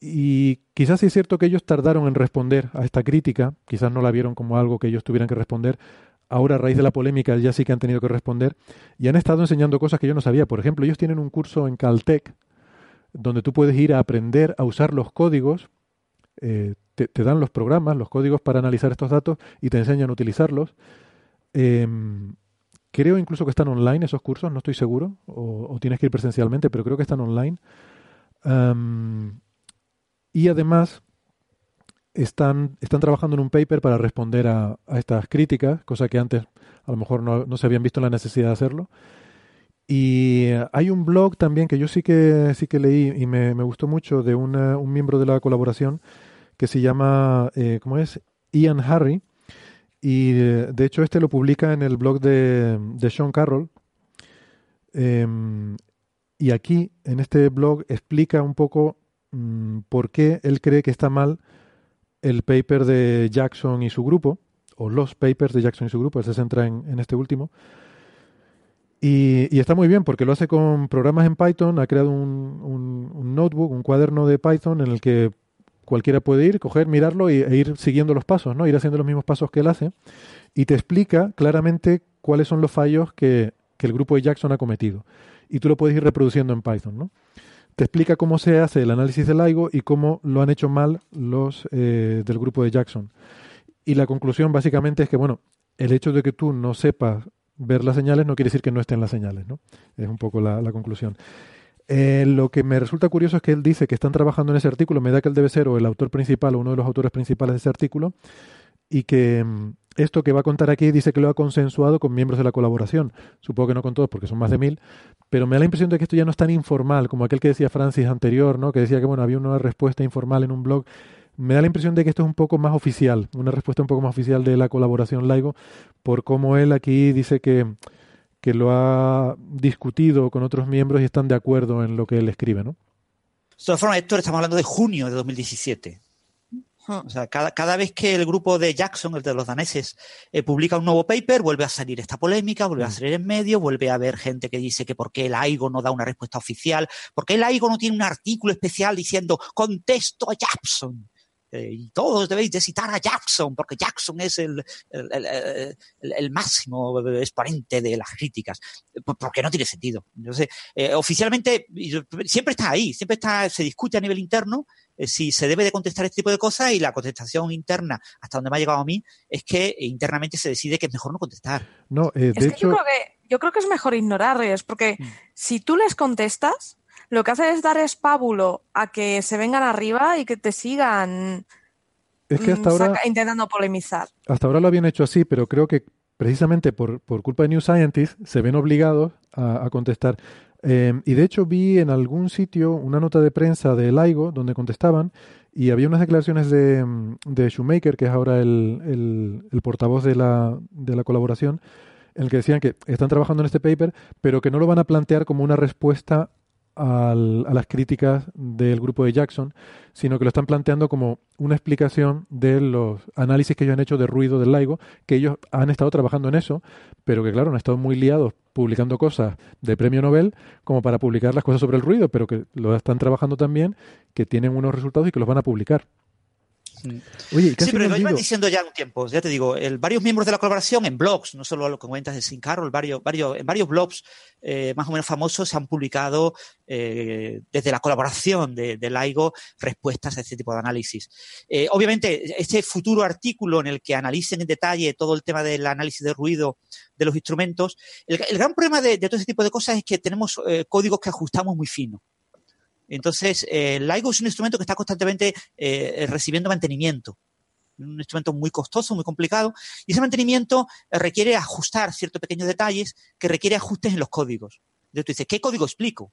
Y quizás es cierto que ellos tardaron en responder a esta crítica, quizás no la vieron como algo que ellos tuvieran que responder. Ahora, a raíz de la polémica, ya sí que han tenido que responder y han estado enseñando cosas que yo no sabía. Por ejemplo, ellos tienen un curso en Caltech donde tú puedes ir a aprender a usar los códigos, eh, te, dan los programas, los códigos para analizar estos datos y te enseñan a utilizarlos. Em, creo incluso que están online esos cursos, no estoy seguro, o, tienes que ir presencialmente, pero creo que están online. y además están, están trabajando en un paper para responder a, estas críticas, cosa que antes a lo mejor no, se habían visto la necesidad de hacerlo. Y hay un blog también que yo sí que sí que leí y me, gustó mucho de un miembro de la colaboración que se llama, eh, ¿cómo es? Ian Harry. Y de hecho este lo publica en el blog de, de Sean Carroll. Em, y aquí, en este blog, explica un poco mm, por qué él cree que está mal el paper de Jackson y su grupo, o los papers de Jackson y su grupo, él se centra en, en este último y, está muy bien porque lo hace con programas en Python, ha creado un, notebook, un cuaderno de Python en el que cualquiera puede ir, coger, mirarlo e ir siguiendo los pasos, ¿no? Ir haciendo los mismos pasos que él hace y te explica claramente cuáles son los fallos que, el grupo de Jackson ha cometido. Y tú lo puedes ir reproduciendo en Python, ¿no? Te explica cómo se hace el análisis del LIGO y cómo lo han hecho mal los eh, del grupo de Jackson. Y la conclusión básicamente es que, bueno, el hecho de que tú no sepas ver las señales no quiere decir que no estén las señales, ¿no? Es un poco la, conclusión. Eh, lo que me resulta curioso es que él dice que están trabajando en ese artículo, me da que él debe ser o el autor principal o uno de los autores principales de ese artículo, y que mm, esto que va a contar aquí dice que lo ha consensuado con miembros de la colaboración. Supongo que no con todos porque son más de mil, pero me da la impresión de que esto ya no es tan informal como aquel que decía Francis anterior, ¿no? que decía que bueno, había una respuesta informal en un blog me da la impresión de que esto es un poco más oficial, una respuesta un poco más oficial de la colaboración LIGO, por cómo él aquí dice que, que lo ha discutido con otros miembros y están de acuerdo en lo que él escribe, ¿no? De todas formas, Héctor, estamos hablando de junio de 2017. O sea, cada, cada, vez que el grupo de Jackson, el de los daneses, eh, publica un nuevo paper, vuelve a salir esta polémica, vuelve a mm. salir en medio, vuelve a haber gente que dice que por qué el AIGO no da una respuesta oficial, por qué el AIGO no tiene un artículo especial diciendo contesto a Jackson. Eh, y todos debéis de citar a Jackson, porque Jackson es el, el, máximo exponente de las críticas, porque no tiene sentido. Entonces, eh, oficialmente siempre está ahí, siempre está, se discute a nivel interno eh, si se debe de contestar este tipo de cosas y la contestación interna, hasta donde me ha llegado a mí, es que internamente se decide que es mejor no contestar. No, de hecho... yo, creo que, yo creo que es mejor ignorarles, porque mm. si tú les contestas, lo que hace es dar espábulo a que se vengan arriba y que te sigan es que hasta mm, ahora, intentando polemizar. Hasta ahora lo habían hecho así, pero creo que precisamente por, por culpa de New Scientist se ven obligados a, contestar. Em, y de hecho vi en algún sitio una nota de prensa de LIGO donde contestaban y había unas declaraciones de, de Shoemaker, que es ahora el, el, portavoz de la, de la colaboración, en el que decían que están trabajando en este paper, pero que no lo van a plantear como una respuesta a las críticas del grupo de Jackson, sino que lo están planteando como una explicación de los análisis que ellos han hecho de ruido del LIGO, que ellos han estado trabajando en eso, pero que claro, han estado muy liados publicando cosas de premio Nobel como para publicar las cosas sobre el ruido, pero que lo están trabajando también, que tienen unos resultados y que los van a publicar. Oye, sí, pero lo iban diciendo ya un tiempo, ya te digo, el, varios miembros de la colaboración en blogs, no solo lo que comentas de Sin Carroll, varios, varios, en varios blogs eh, más o menos famosos se han publicado eh, desde la colaboración de, de, LIGO respuestas a este tipo de análisis. Eh, obviamente, este futuro artículo en el que analicen en detalle todo el tema del análisis de ruido de los instrumentos, el, gran problema de, de, todo ese tipo de cosas es que tenemos códigos que ajustamos muy fino. Entonces, eh, LIGO es un instrumento que está constantemente eh, recibiendo mantenimiento. Un instrumento muy costoso, muy complicado. Y ese mantenimiento eh, requiere ajustar ciertos pequeños detalles que requiere ajustes en los códigos. Entonces tú dices, ¿qué código explico?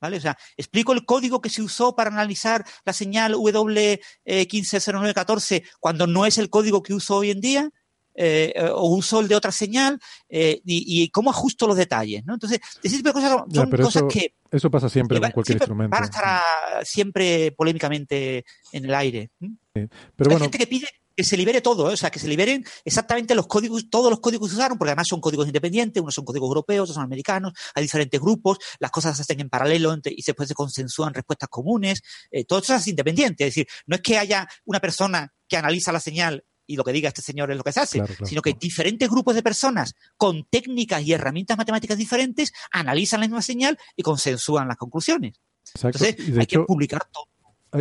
¿Vale? O sea, explico el código que se usó para analizar la señal W150914 cuando no es el código que uso hoy en día. Eh, o uso el de otra señal eh, y, cómo ajusto los detalles. ¿no? Entonces, ese tipo de cosas son, cosas que... Eso pasa siempre con cualquier instrumento. Van a estar siempre polémicamente en el aire. Pero Hay gente que pide que se libere todo, ¿eh? o sea, que se liberen exactamente los códigos, todos los códigos que se usaron, porque además son códigos independientes, unos son códigos europeos, otros son americanos, hay diferentes grupos, las cosas se hacen en paralelo y después se consensúan respuestas comunes, eh, todo eso es independiente, es decir, no es que haya una persona que analiza la señal y lo que diga este señor es lo que se hace, sino que diferentes grupos de personas con técnicas y herramientas matemáticas diferentes analizan la misma señal y consensúan las conclusiones. Entonces, hay que publicar todo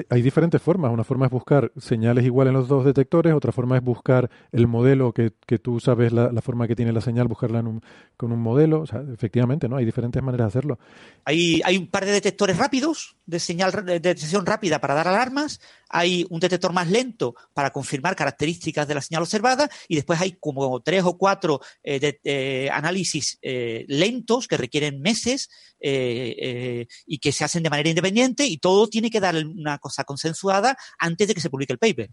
hay, diferentes formas. Una forma es buscar señales iguales en los dos detectores, otra forma es buscar el modelo que, que tú sabes la, forma que tiene la señal, buscarla con un modelo. O sea, efectivamente, ¿no? Hay diferentes maneras de hacerlo. Hay, hay un par de detectores rápidos de señal de detección rápida para dar alarmas hay un detector más lento para confirmar características de la señal observada y después hay como tres o cuatro eh, eh, análisis eh, lentos que requieren meses y que se hacen de manera independiente y todo tiene que dar una cosa consensuada antes de que se publique el paper.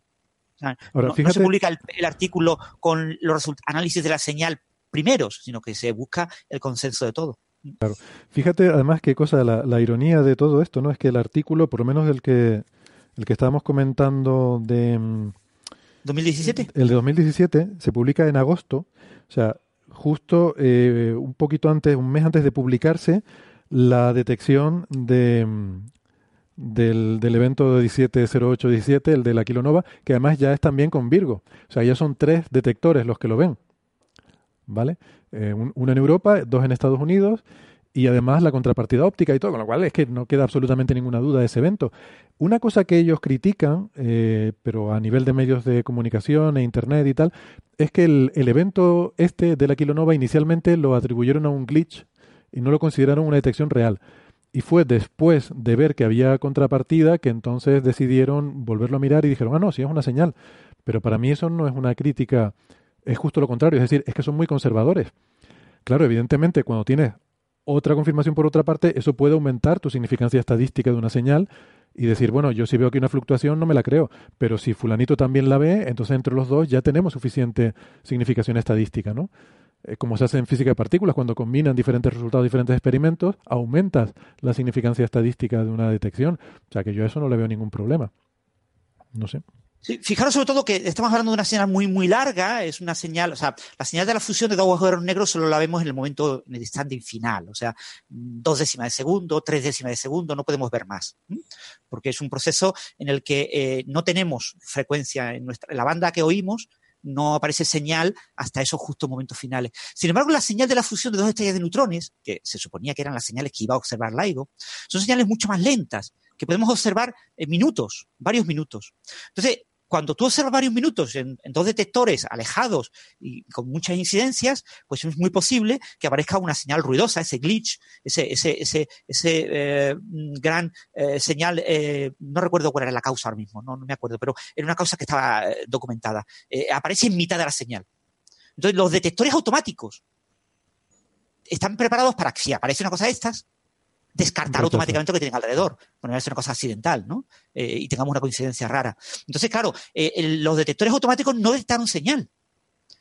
no, se publica el, artículo con los análisis de la señal primeros, sino que se busca el consenso de todo. Claro. Fíjate además qué cosa, la, la, ironía de todo esto, ¿no? Es que el artículo, por lo menos del que el que estábamos comentando de... ¿2017? Mm, el de 2017 se publica en agosto, o sea, justo eh, un poquito antes, un mes antes de publicarse, la detección de, mm, del, del evento de 170817, el de la kilonova, que además ya es también con Virgo. O sea, ya son tres detectores los que lo ven. ¿Vale? Eh, uno en Europa, dos en Estados Unidos y además la contrapartida óptica y todo, con lo cual es que no queda absolutamente ninguna duda de ese evento. Una cosa que ellos critican, eh, pero a nivel de medios de comunicación e internet y tal, es que el, evento este de la kilonova inicialmente lo atribuyeron a un glitch y no lo consideraron una detección real. Y fue después de ver que había contrapartida que entonces decidieron volverlo a mirar y dijeron, ah, no, sí es una señal. Pero para mí eso no es una crítica, es justo lo contrario, es decir, es que son muy conservadores. Claro, evidentemente, cuando tienes otra confirmación por otra parte, eso puede aumentar tu significancia estadística de una señal y decir, bueno, yo si veo aquí una fluctuación no me la creo, pero si fulanito también la ve, entonces entre los dos ya tenemos suficiente significación estadística, ¿no? Eh, como se hace en física de partículas, cuando combinan diferentes resultados, diferentes experimentos, aumentas la significancia estadística de una detección. O sea que yo a eso no le veo ningún problema. No sé fijaros sobre todo que estamos hablando de una señal muy, muy larga, es una señal, o sea, la señal de la fusión de dos agujeros negros solo la vemos en el momento, en el instante final, o sea, dos décimas de segundo, tres décimas de segundo, no podemos ver más, porque es un proceso en el que eh, no tenemos frecuencia en, nuestra, la banda que oímos, no aparece señal hasta esos justos momentos finales. Sin embargo, la señal de la fusión de dos estrellas de neutrones, que se suponía que eran las señales que iba a observar LIGO, son señales mucho más lentas, que podemos observar en minutos, varios minutos. Entonces, cuando tú observas varios minutos en, dos detectores alejados y con muchas incidencias, pues es muy posible que aparezca una señal ruidosa, ese glitch, ese, ese, ese, ese eh, gran eh, señal, eh, no recuerdo cuál era la causa ahora mismo, no, no me acuerdo, pero era una causa que estaba documentada. aparece en mitad de la señal. Entonces, los detectores automáticos están preparados para que si aparece una cosa de estas, descartar automáticamente lo que tienen alrededor, ponerse una cosa accidental, ¿no? Eh, y tengamos una coincidencia rara. Entonces, claro, eh, los detectores automáticos no detectaron señal.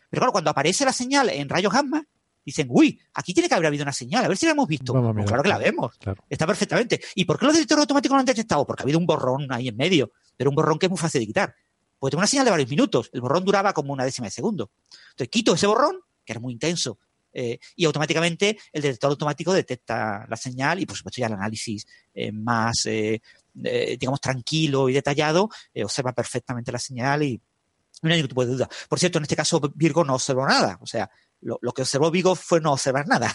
Pero claro, cuando aparece la señal en rayos gamma, dicen, uy, aquí tiene que haber habido una señal, a ver si la hemos visto. Pues claro que la vemos, está perfectamente. ¿Y por qué los detectores automáticos no han detectado? Porque ha habido un borrón ahí en medio, pero un borrón que es muy fácil de quitar. Pues tengo una señal de varios minutos, el borrón duraba como una décima de segundo. Entonces quito ese borrón, que era muy intenso, eh, y automáticamente el detector automático detecta la señal y por supuesto ya el análisis eh, más, eh, digamos, tranquilo y detallado observa perfectamente la señal y no hay ningún tipo de duda. Por cierto, en este caso Virgo no observó nada, o sea, lo, que observó Virgo fue no observar nada.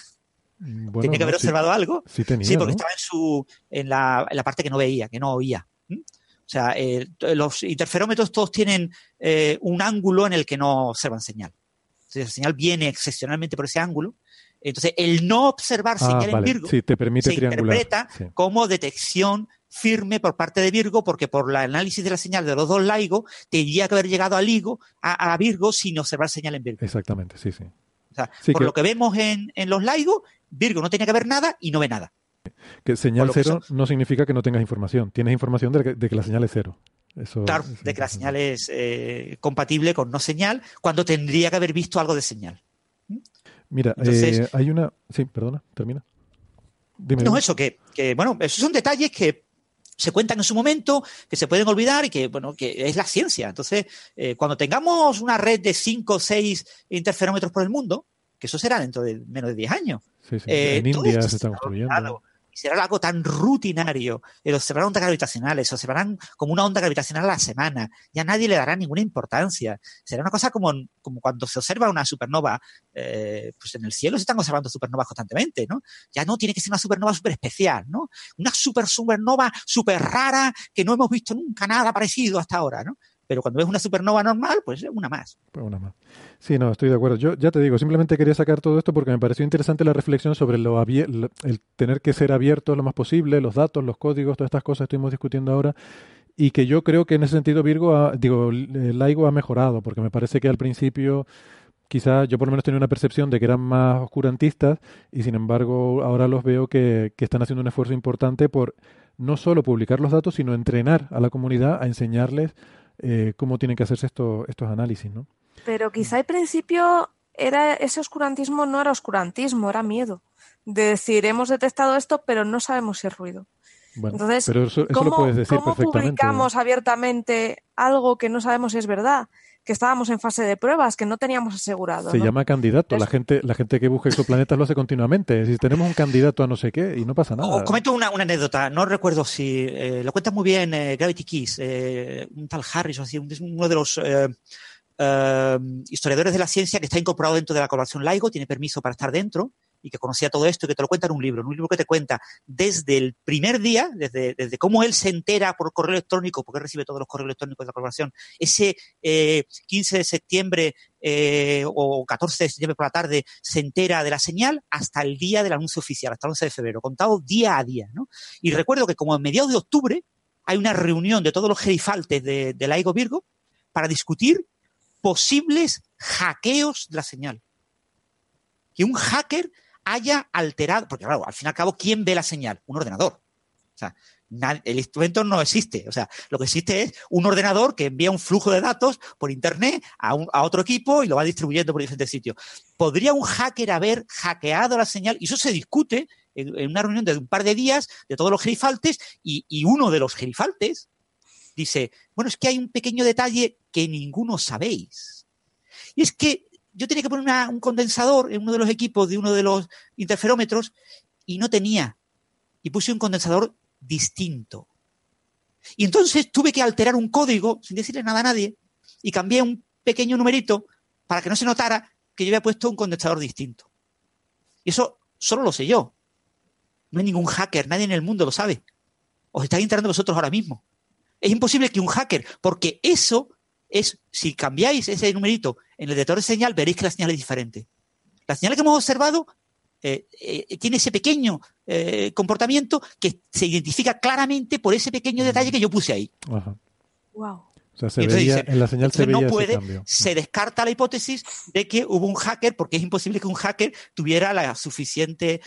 Mm, Tenía que haber observado algo. Sí, porque estaba en, su, en, la, en la parte que no veía, que no oía. O sea, los interferómetros todos tienen un ángulo en el que no observan señal la señal viene excepcionalmente por ese ángulo. Entonces, el no observar ah, señal en Virgo te permite se interpreta como detección firme por parte de Virgo, porque por el análisis de la señal de los dos LIGO, tendría que haber llegado a, Ligo, a, Virgo sin observar señal en Virgo. Exactamente, sí, sí. O sea, por lo que vemos en, los LIGO, Virgo no tiene que ver nada y no ve nada. Que señal cero no significa que no tengas información. Tienes información de que la señal es cero claro, de que la señal es eh, compatible con no señal, cuando tendría que haber visto algo de señal. ¿Mm? Mira, eh, hay una... Sí, perdona, termina. no, eso, que, bueno, esos son detalles que se cuentan en su momento, que se pueden olvidar y que, bueno, que es la ciencia. Entonces, eh, cuando tengamos una red de 5 o 6 interferómetros por el mundo, que eso será dentro de menos de 10 años. En India se está construyendo será algo tan rutinario, el observar ondas gravitacionales, se observarán como una onda gravitacional a la semana, ya nadie le dará ninguna importancia. Será una cosa como, como cuando se observa una supernova, eh, pues en el cielo se están observando supernovas constantemente, ¿no? Ya no tiene que ser una supernova súper especial, ¿no? Una super supernova súper rara que no hemos visto nunca nada parecido hasta ahora, ¿no? Pero cuando es una supernova normal, pues es una más. Pues una más. Sí, no, estoy de acuerdo. Yo ya te digo, simplemente quería sacar todo esto porque me pareció interesante la reflexión sobre lo el tener que ser abierto lo más posible, los datos, los códigos, todas estas cosas que estuvimos discutiendo ahora. Y que yo creo que en ese sentido Virgo, digo, Laigo ha mejorado, porque me parece que al principio quizás yo por lo menos tenía una percepción de que eran más oscurantistas y sin embargo ahora los veo que, están haciendo un esfuerzo importante por no solo publicar los datos, sino entrenar a la comunidad a enseñarles eh, cómo tienen que hacerse estos análisis, ¿no? Pero quizá al principio era ese oscurantismo no era oscurantismo, era miedo. De decir, hemos detectado esto, pero no sabemos si es ruido. Entonces, pero eso, ¿cómo, lo puedes decir ¿cómo publicamos abiertamente algo que no sabemos si es verdad? Que estábamos en fase de pruebas, que no teníamos asegurado. Se llama candidato. La gente, la gente que busca exoplanetas lo hace continuamente. Si tenemos un candidato a no sé qué y no pasa nada. Os comento una, anécdota. No recuerdo si eh, lo cuenta muy bien eh, Gravity Keys, eh, un tal Harris o así, uno de los historiadores de la ciencia que está incorporado dentro de la colaboración LIGO, tiene permiso para estar dentro y que conocía todo esto y que te lo cuenta en un libro, en un libro que te cuenta desde el primer día, desde, desde cómo él se entera por correo electrónico, porque recibe todos los correos electrónicos de la colaboración, ese 15 eh, de septiembre eh, o 14 de septiembre por la tarde se entera de la señal hasta el día del anuncio oficial, hasta el 11 de febrero, contado día a día. ¿no? Y recuerdo que como en mediados de octubre hay una reunión de todos los gerifaltes de, de la Virgo para discutir posibles hackeos de la señal. Que un hacker haya alterado, porque claro, al fin y al cabo, ¿quién ve la señal? Un ordenador. O sea, el instrumento no existe. O sea, lo que existe es un ordenador que envía un flujo de datos por Internet a, otro equipo y lo va distribuyendo por diferentes sitios. ¿Podría un hacker haber hackeado la señal? Y eso se discute en, una reunión de un par de días de todos los gerifaltes y, y uno de los gerifaltes dice, bueno, es que hay un pequeño detalle que ninguno sabéis. Y es que yo tenía que poner un condensador en uno de los equipos de uno de los interferómetros y no tenía. Y puse un condensador distinto. Y entonces tuve que alterar un código sin decirle nada a nadie y cambié un pequeño numerito para que no se notara que yo había puesto un condensador distinto. Y eso solo lo sé yo. No hay ningún hacker, nadie en el mundo lo sabe. Os estáis enterando vosotros ahora mismo. Es imposible que un hacker, porque eso es, si cambiáis ese numerito en el detector de señal, veréis que la señal es diferente. La señal que hemos observado eh, eh, tiene ese pequeño eh, comportamiento que se identifica claramente por ese pequeño detalle que yo puse ahí. Wow. O sea, se veía, en la señal se veía no puede, se descarta la hipótesis de que hubo un hacker, porque es imposible que un hacker tuviera la suficiente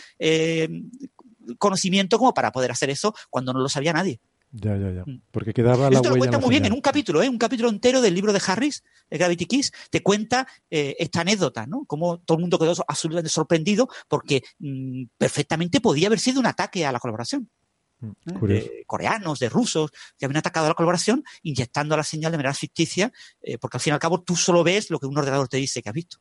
conocimiento como para poder hacer eso cuando no lo sabía nadie. Ya, ya, ya. Mm. Porque quedaba la Esto lo cuenta muy bien en un capítulo, ¿eh? un capítulo entero del libro de Harris, de Gravity Kiss, te cuenta eh, esta anécdota, ¿no? Como todo el mundo quedó absolutamente sorprendido porque mm, perfectamente podía haber sido un ataque a la colaboración. Mm, ¿eh? De coreanos, de rusos, que habían atacado a la colaboración inyectando la señal de manera ficticia, eh, porque al fin y al cabo tú solo ves lo que un ordenador te dice que has visto.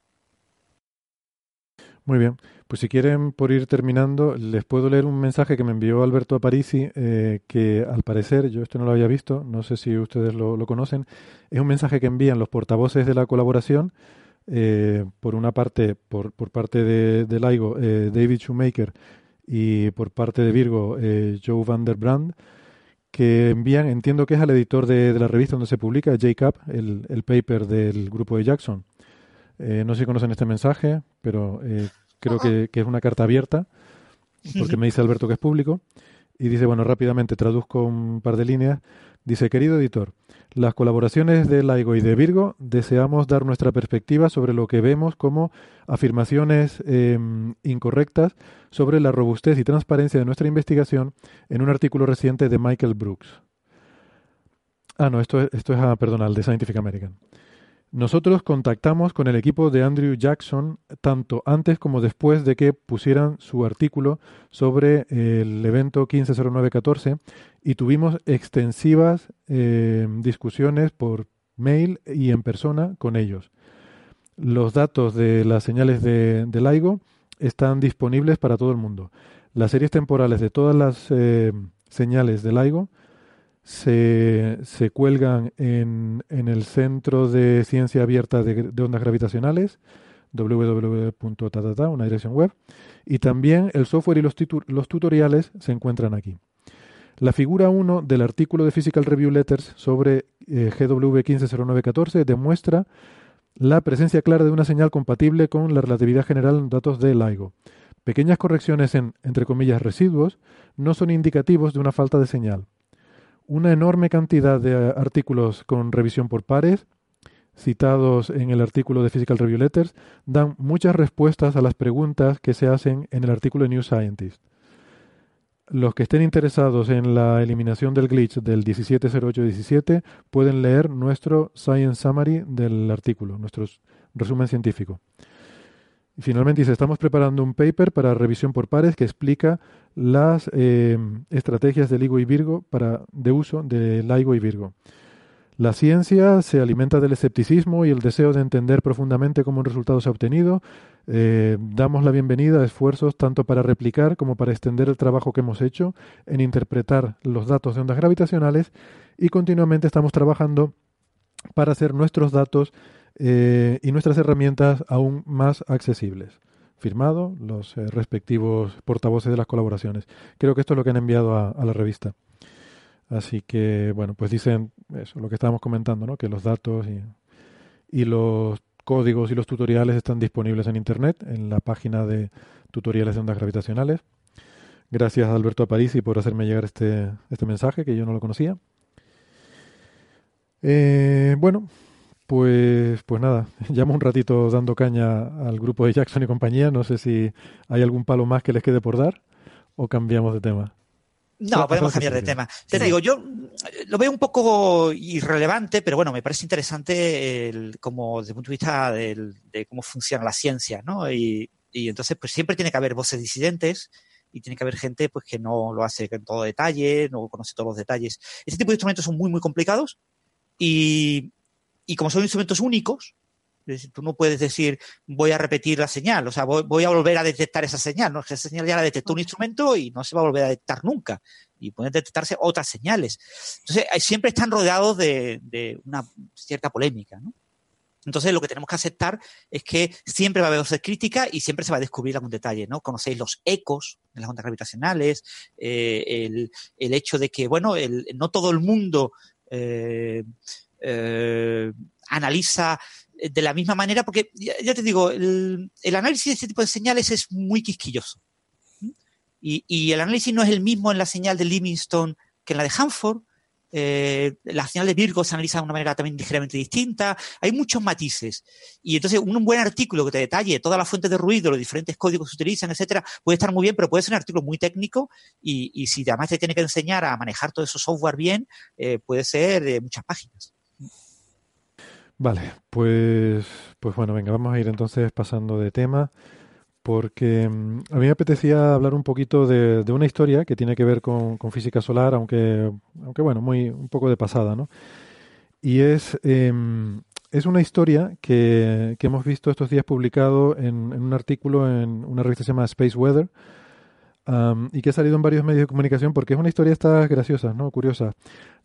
Muy bien. Pues si quieren, por ir terminando, les puedo leer un mensaje que me envió Alberto Aparici, eh, que al parecer, yo esto no lo había visto, no sé si ustedes lo, conocen, es un mensaje que envían los portavoces de la colaboración, eh, por una parte, por, parte de, de LIGO, eh, David Shoemaker, y por parte de Virgo, Joe Van der Brand, que envían, entiendo que es al editor de, la revista donde se publica, Jacob, el, el paper del grupo de Jackson. No sé si conocen este mensaje, pero creo que, es una carta abierta, porque me dice Alberto que es público, y dice, bueno, rápidamente traduzco un par de líneas. Dice, querido editor, las colaboraciones de Laigo y de Virgo deseamos dar nuestra perspectiva sobre lo que vemos como afirmaciones em, incorrectas sobre la robustez y transparencia de nuestra investigación en un artículo reciente de Michael Brooks. Ah, no, esto es, esto es ah, perdón, al de Scientific American. Nosotros contactamos con el equipo de Andrew Jackson tanto antes como después de que pusieran su artículo sobre el evento 150914 y tuvimos extensivas eh, discusiones por mail y en persona con ellos. Los datos de las señales de, LIGO están disponibles para todo el mundo. Las series temporales de todas las eh, señales de LIGO se, cuelgan en, en, el Centro de Ciencia Abierta de, Ondas Gravitacionales, www.tatata, una dirección web, y también el software y los, los tutoriales se encuentran aquí. La figura 1 del artículo de Physical Review Letters sobre eh, GW 150914 demuestra la presencia clara de una señal compatible con la relatividad general en datos de LIGO. Pequeñas correcciones en, entre comillas, residuos no son indicativos de una falta de señal una enorme cantidad de artículos con revisión por pares, citados en el artículo de Physical Review Letters, dan muchas respuestas a las preguntas que se hacen en el artículo de New Scientist. Los que estén interesados en la eliminación del glitch del 170817 pueden leer nuestro Science Summary del artículo, nuestro resumen científico. Y finalmente dice, estamos preparando un paper para revisión por pares que explica las eh, estrategias de LIGO y Virgo para, de uso de LIGO y Virgo. La ciencia se alimenta del escepticismo y el deseo de entender profundamente cómo un resultado se ha obtenido. Eh, damos la bienvenida a esfuerzos tanto para replicar como para extender el trabajo que hemos hecho en interpretar los datos de ondas gravitacionales y continuamente estamos trabajando para hacer nuestros datos eh, y nuestras herramientas aún más accesibles. Firmado los eh, respectivos portavoces de las colaboraciones. Creo que esto es lo que han enviado a, la revista. Así que, bueno, pues dicen eso, lo que estábamos comentando, ¿no? que los datos y, y los códigos y los tutoriales están disponibles en Internet, en la página de tutoriales de ondas gravitacionales. Gracias a Alberto Aparici por hacerme llegar este, este mensaje, que yo no lo conocía. Eh, bueno, pues, pues nada, llamo un ratito dando caña al grupo de Jackson y compañía. No sé si hay algún palo más que les quede por dar o cambiamos de tema. No, podemos cambiar de tema. Te digo, yo lo veo un poco irrelevante, pero bueno, me parece interesante el, como desde el punto de vista de cómo funciona la ciencia, ¿no? Y, y, entonces, pues siempre tiene que haber voces disidentes y tiene que haber gente pues que no lo hace en todo detalle, no conoce todos los detalles. Este tipo de instrumentos son muy, muy complicados y, y como son instrumentos únicos, tú no puedes decir voy a repetir la señal, o sea, voy, a volver a detectar esa señal, ¿no? Esa señal ya la detectó un instrumento y no se va a volver a detectar nunca. Y pueden detectarse otras señales. Entonces, siempre están rodeados de, una cierta polémica, ¿no? Entonces, lo que tenemos que aceptar es que siempre va a haber voces críticas y siempre se va a descubrir algún detalle, ¿no? Conocéis los ecos de las ondas gravitacionales, eh, el, hecho de que, bueno, no todo el mundo eh, eh, analiza de la misma manera, porque ya, te digo, el, análisis de este tipo de señales es muy quisquilloso. Y, el análisis no es el mismo en la señal de Livingston que en la de Hanford. Eh, la señal de Virgo se analiza de una manera también ligeramente distinta. Hay muchos matices. Y entonces, un buen artículo que te detalle todas las fuentes de ruido, los diferentes códigos que se utilizan, etcétera, puede estar muy bien, pero puede ser un artículo muy técnico. Y, si además te tiene que enseñar a manejar todo eso software bien, eh, puede ser de muchas páginas. Vale, pues, pues bueno, venga, vamos a ir entonces pasando de tema, porque mm, a mí me apetecía hablar un poquito de, una historia que tiene que ver con, física solar, aunque, aunque bueno, muy un poco de pasada, ¿no? Y es, em, es una historia que, que, hemos visto estos días publicado en, un artículo en una revista que se llama Space Weather, y que ha salido en varios medios de comunicación porque es una historia esta graciosa, ¿no? Curiosa.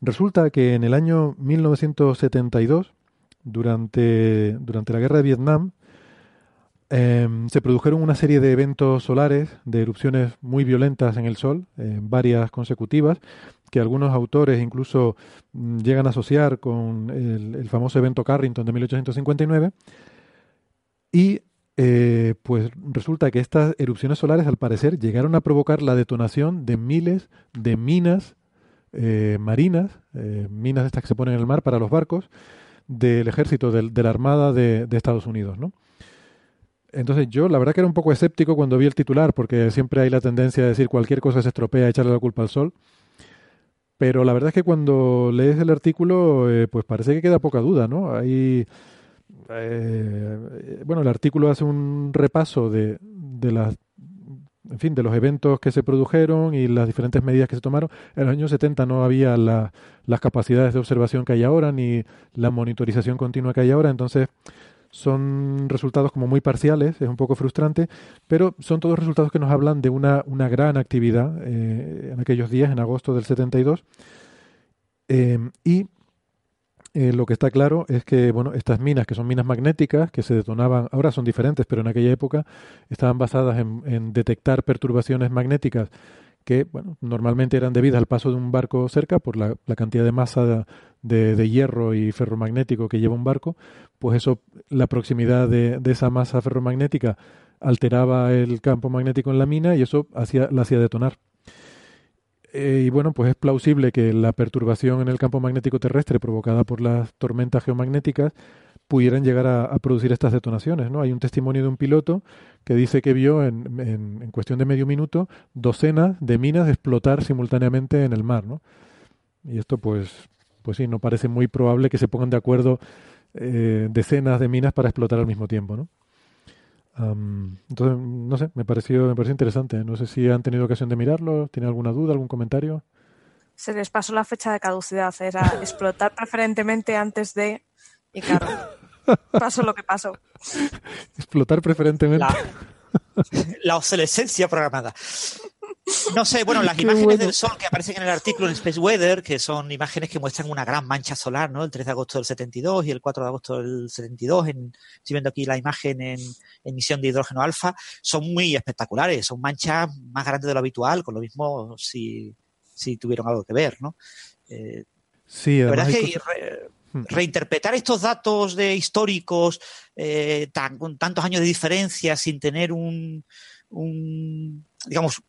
Resulta que en el año 1972 durante, durante la guerra de Vietnam em, se produjeron una serie de eventos solares, de erupciones muy violentas en el Sol, varias consecutivas, que algunos autores incluso mm, llegan a asociar con el, famoso evento Carrington de 1859. Y eh, pues resulta que estas erupciones solares, al parecer, llegaron a provocar la detonación de miles de minas eh, marinas, eh, minas estas que se ponen en el mar para los barcos, del ejército, de, la Armada de, Estados Unidos, ¿no? Entonces yo la verdad que era un poco escéptico cuando vi el titular, porque siempre hay la tendencia a decir cualquier cosa se estropea, echarle la culpa al sol. Pero la verdad es que cuando lees el artículo, eh, pues parece que queda poca duda, ¿no? Hay eh, bueno, el artículo hace un repaso de, de las en fin, de los eventos que se produjeron y las diferentes medidas que se tomaron. En los años 70 no había las capacidades de observación que hay ahora, ni la monitorización continua que hay ahora, entonces son resultados como muy parciales, es un poco frustrante, pero son todos resultados que nos hablan de una, una gran actividad eh, en aquellos días, en agosto del 72, eh, y eh, lo que está claro es que bueno, estas minas, que son minas magnéticas, que se detonaban, ahora son diferentes, pero en aquella época estaban basadas en, detectar perturbaciones magnéticas que bueno, normalmente eran debidas al paso de un barco cerca por la, cantidad de masa de, hierro y ferromagnético que lleva un barco, pues eso, la proximidad de, de, esa masa ferromagnética alteraba el campo magnético en la mina y eso hacía, la hacía detonar. Eh, y bueno, pues es plausible que la perturbación en el campo magnético terrestre provocada por las tormentas geomagnéticas pudieran llegar a, producir estas detonaciones. ¿no? Hay un testimonio de un piloto que dice que vio en, en, cuestión de medio minuto docenas de minas explotar simultáneamente en el mar. ¿no? Y esto pues, pues sí, no parece muy probable que se pongan de acuerdo eh, decenas de minas para explotar al mismo tiempo. ¿no? Entonces, no sé, me pareció, me pareció interesante. No sé si han tenido ocasión de mirarlo. ¿Tiene alguna duda, algún comentario? Se les pasó la fecha de caducidad. Era explotar preferentemente antes de. Y claro, pasó lo que pasó. Explotar preferentemente. la obsolescencia programada. No sé, bueno, las imágenes del Sol que aparecen en el artículo en Space Weather, que son imágenes que muestran una gran mancha solar, ¿no? El 3 de agosto del 72 y el 4 de agosto del 72, en, estoy viendo aquí la imagen en emisión de hidrógeno alfa, son muy espectaculares, son manchas más grandes de lo habitual, con lo mismo si, si tuvieron algo que ver, ¿no? Eh, sí, la verdad es que hmm. reinterpretar estos datos de históricos eh, tan, con tantos años de diferencia sin tener un, un digamos,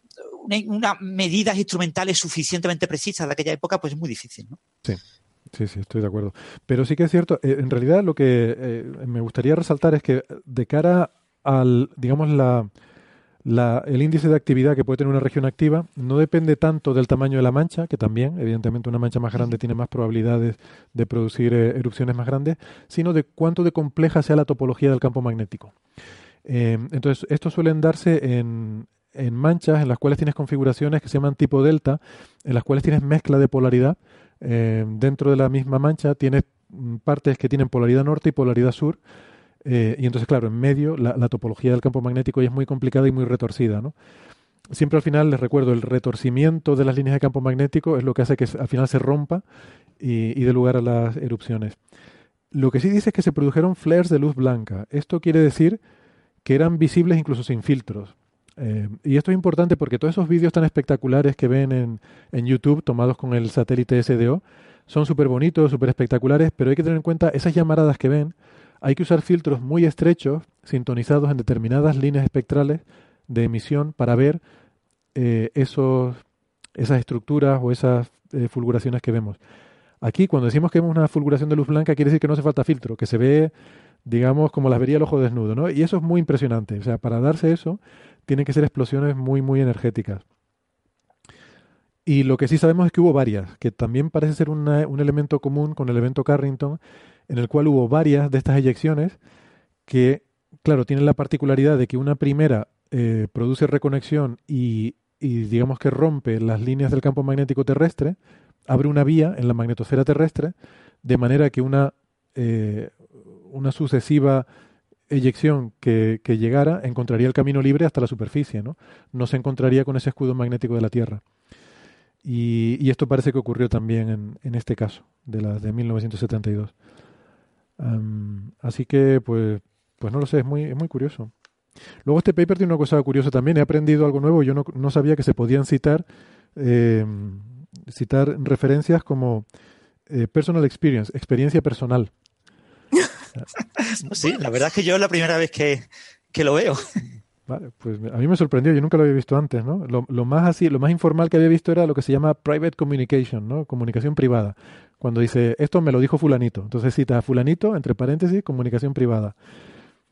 unas medidas instrumentales suficientemente precisas de aquella época, pues es muy difícil, ¿no? Sí. Sí, sí, estoy de acuerdo. Pero sí que es cierto, eh, en realidad lo que eh, me gustaría resaltar es que de cara al, digamos, la, la, el índice de actividad que puede tener una región activa no depende tanto del tamaño de la mancha, que también, evidentemente, una mancha más grande tiene más probabilidades de producir eh, erupciones más grandes, sino de cuánto de compleja sea la topología del campo magnético. entonces, esto suelen darse en, en manchas en las cuales tienes configuraciones que se llaman tipo delta, en las cuales tienes mezcla de polaridad. Eh, dentro de la misma mancha tienes mm, partes que tienen polaridad norte y polaridad sur. Eh, y entonces, claro, en medio la, topología del campo magnético es muy complicada y muy retorcida. ¿no? Siempre al final les recuerdo, el retorcimiento de las líneas de campo magnético es lo que hace que al final se rompa y, y dé lugar a las erupciones. Lo que sí dice es que se produjeron flares de luz blanca. Esto quiere decir que eran visibles incluso sin filtros. Eh, y esto es importante porque todos esos vídeos tan espectaculares que ven en, en YouTube tomados con el satélite SDO son súper bonitos, súper espectaculares, pero hay que tener en cuenta esas llamaradas que ven. Hay que usar filtros muy estrechos, sintonizados en determinadas líneas espectrales de emisión para ver eh, esos, esas estructuras o esas eh, fulguraciones que vemos. Aquí, cuando decimos que vemos una fulguración de luz blanca, quiere decir que no hace falta filtro, que se ve, digamos, como las vería el ojo desnudo, ¿no? Y eso es muy impresionante. O sea, para darse eso, tienen que ser explosiones muy, muy energéticas. Y lo que sí sabemos es que hubo varias, que también parece ser un elemento común con el evento Carrington, en el cual hubo varias de estas eyecciones que, claro, tienen la particularidad de que una primera eh, produce reconexión y, digamos que rompe las líneas del campo magnético terrestre, abre una vía en la magnetosfera terrestre, de manera que una, eh, una sucesiva eyección que, llegara encontraría el camino libre hasta la superficie, ¿no? No se encontraría con ese escudo magnético de la Tierra. Y, esto parece que ocurrió también en, este caso, de la de 1972. así que, pues, pues no lo sé, es muy, es muy curioso. Luego este paper tiene una cosa curiosa también, he aprendido algo nuevo, yo no, sabía que se podían citar, em, citar referencias como eh, personal experience, experiencia personal. sí, la verdad es que yo es la primera vez que, lo veo. Vale, pues a mí me sorprendió, yo nunca lo había visto antes, ¿no? Lo, más así, lo más informal que había visto era lo que se llama private communication, ¿no? Comunicación privada. Cuando dice, esto me lo dijo fulanito. Entonces cita a fulanito, entre paréntesis, comunicación privada.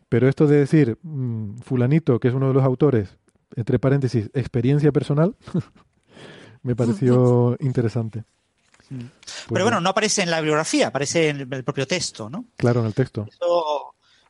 Pero esto de decir, mm, fulanito, que es uno de los autores, entre paréntesis, experiencia personal, me pareció interesante. Mm. Pues Pero bueno, no aparece en la bibliografía, aparece en el propio texto, ¿no? Claro, en el texto.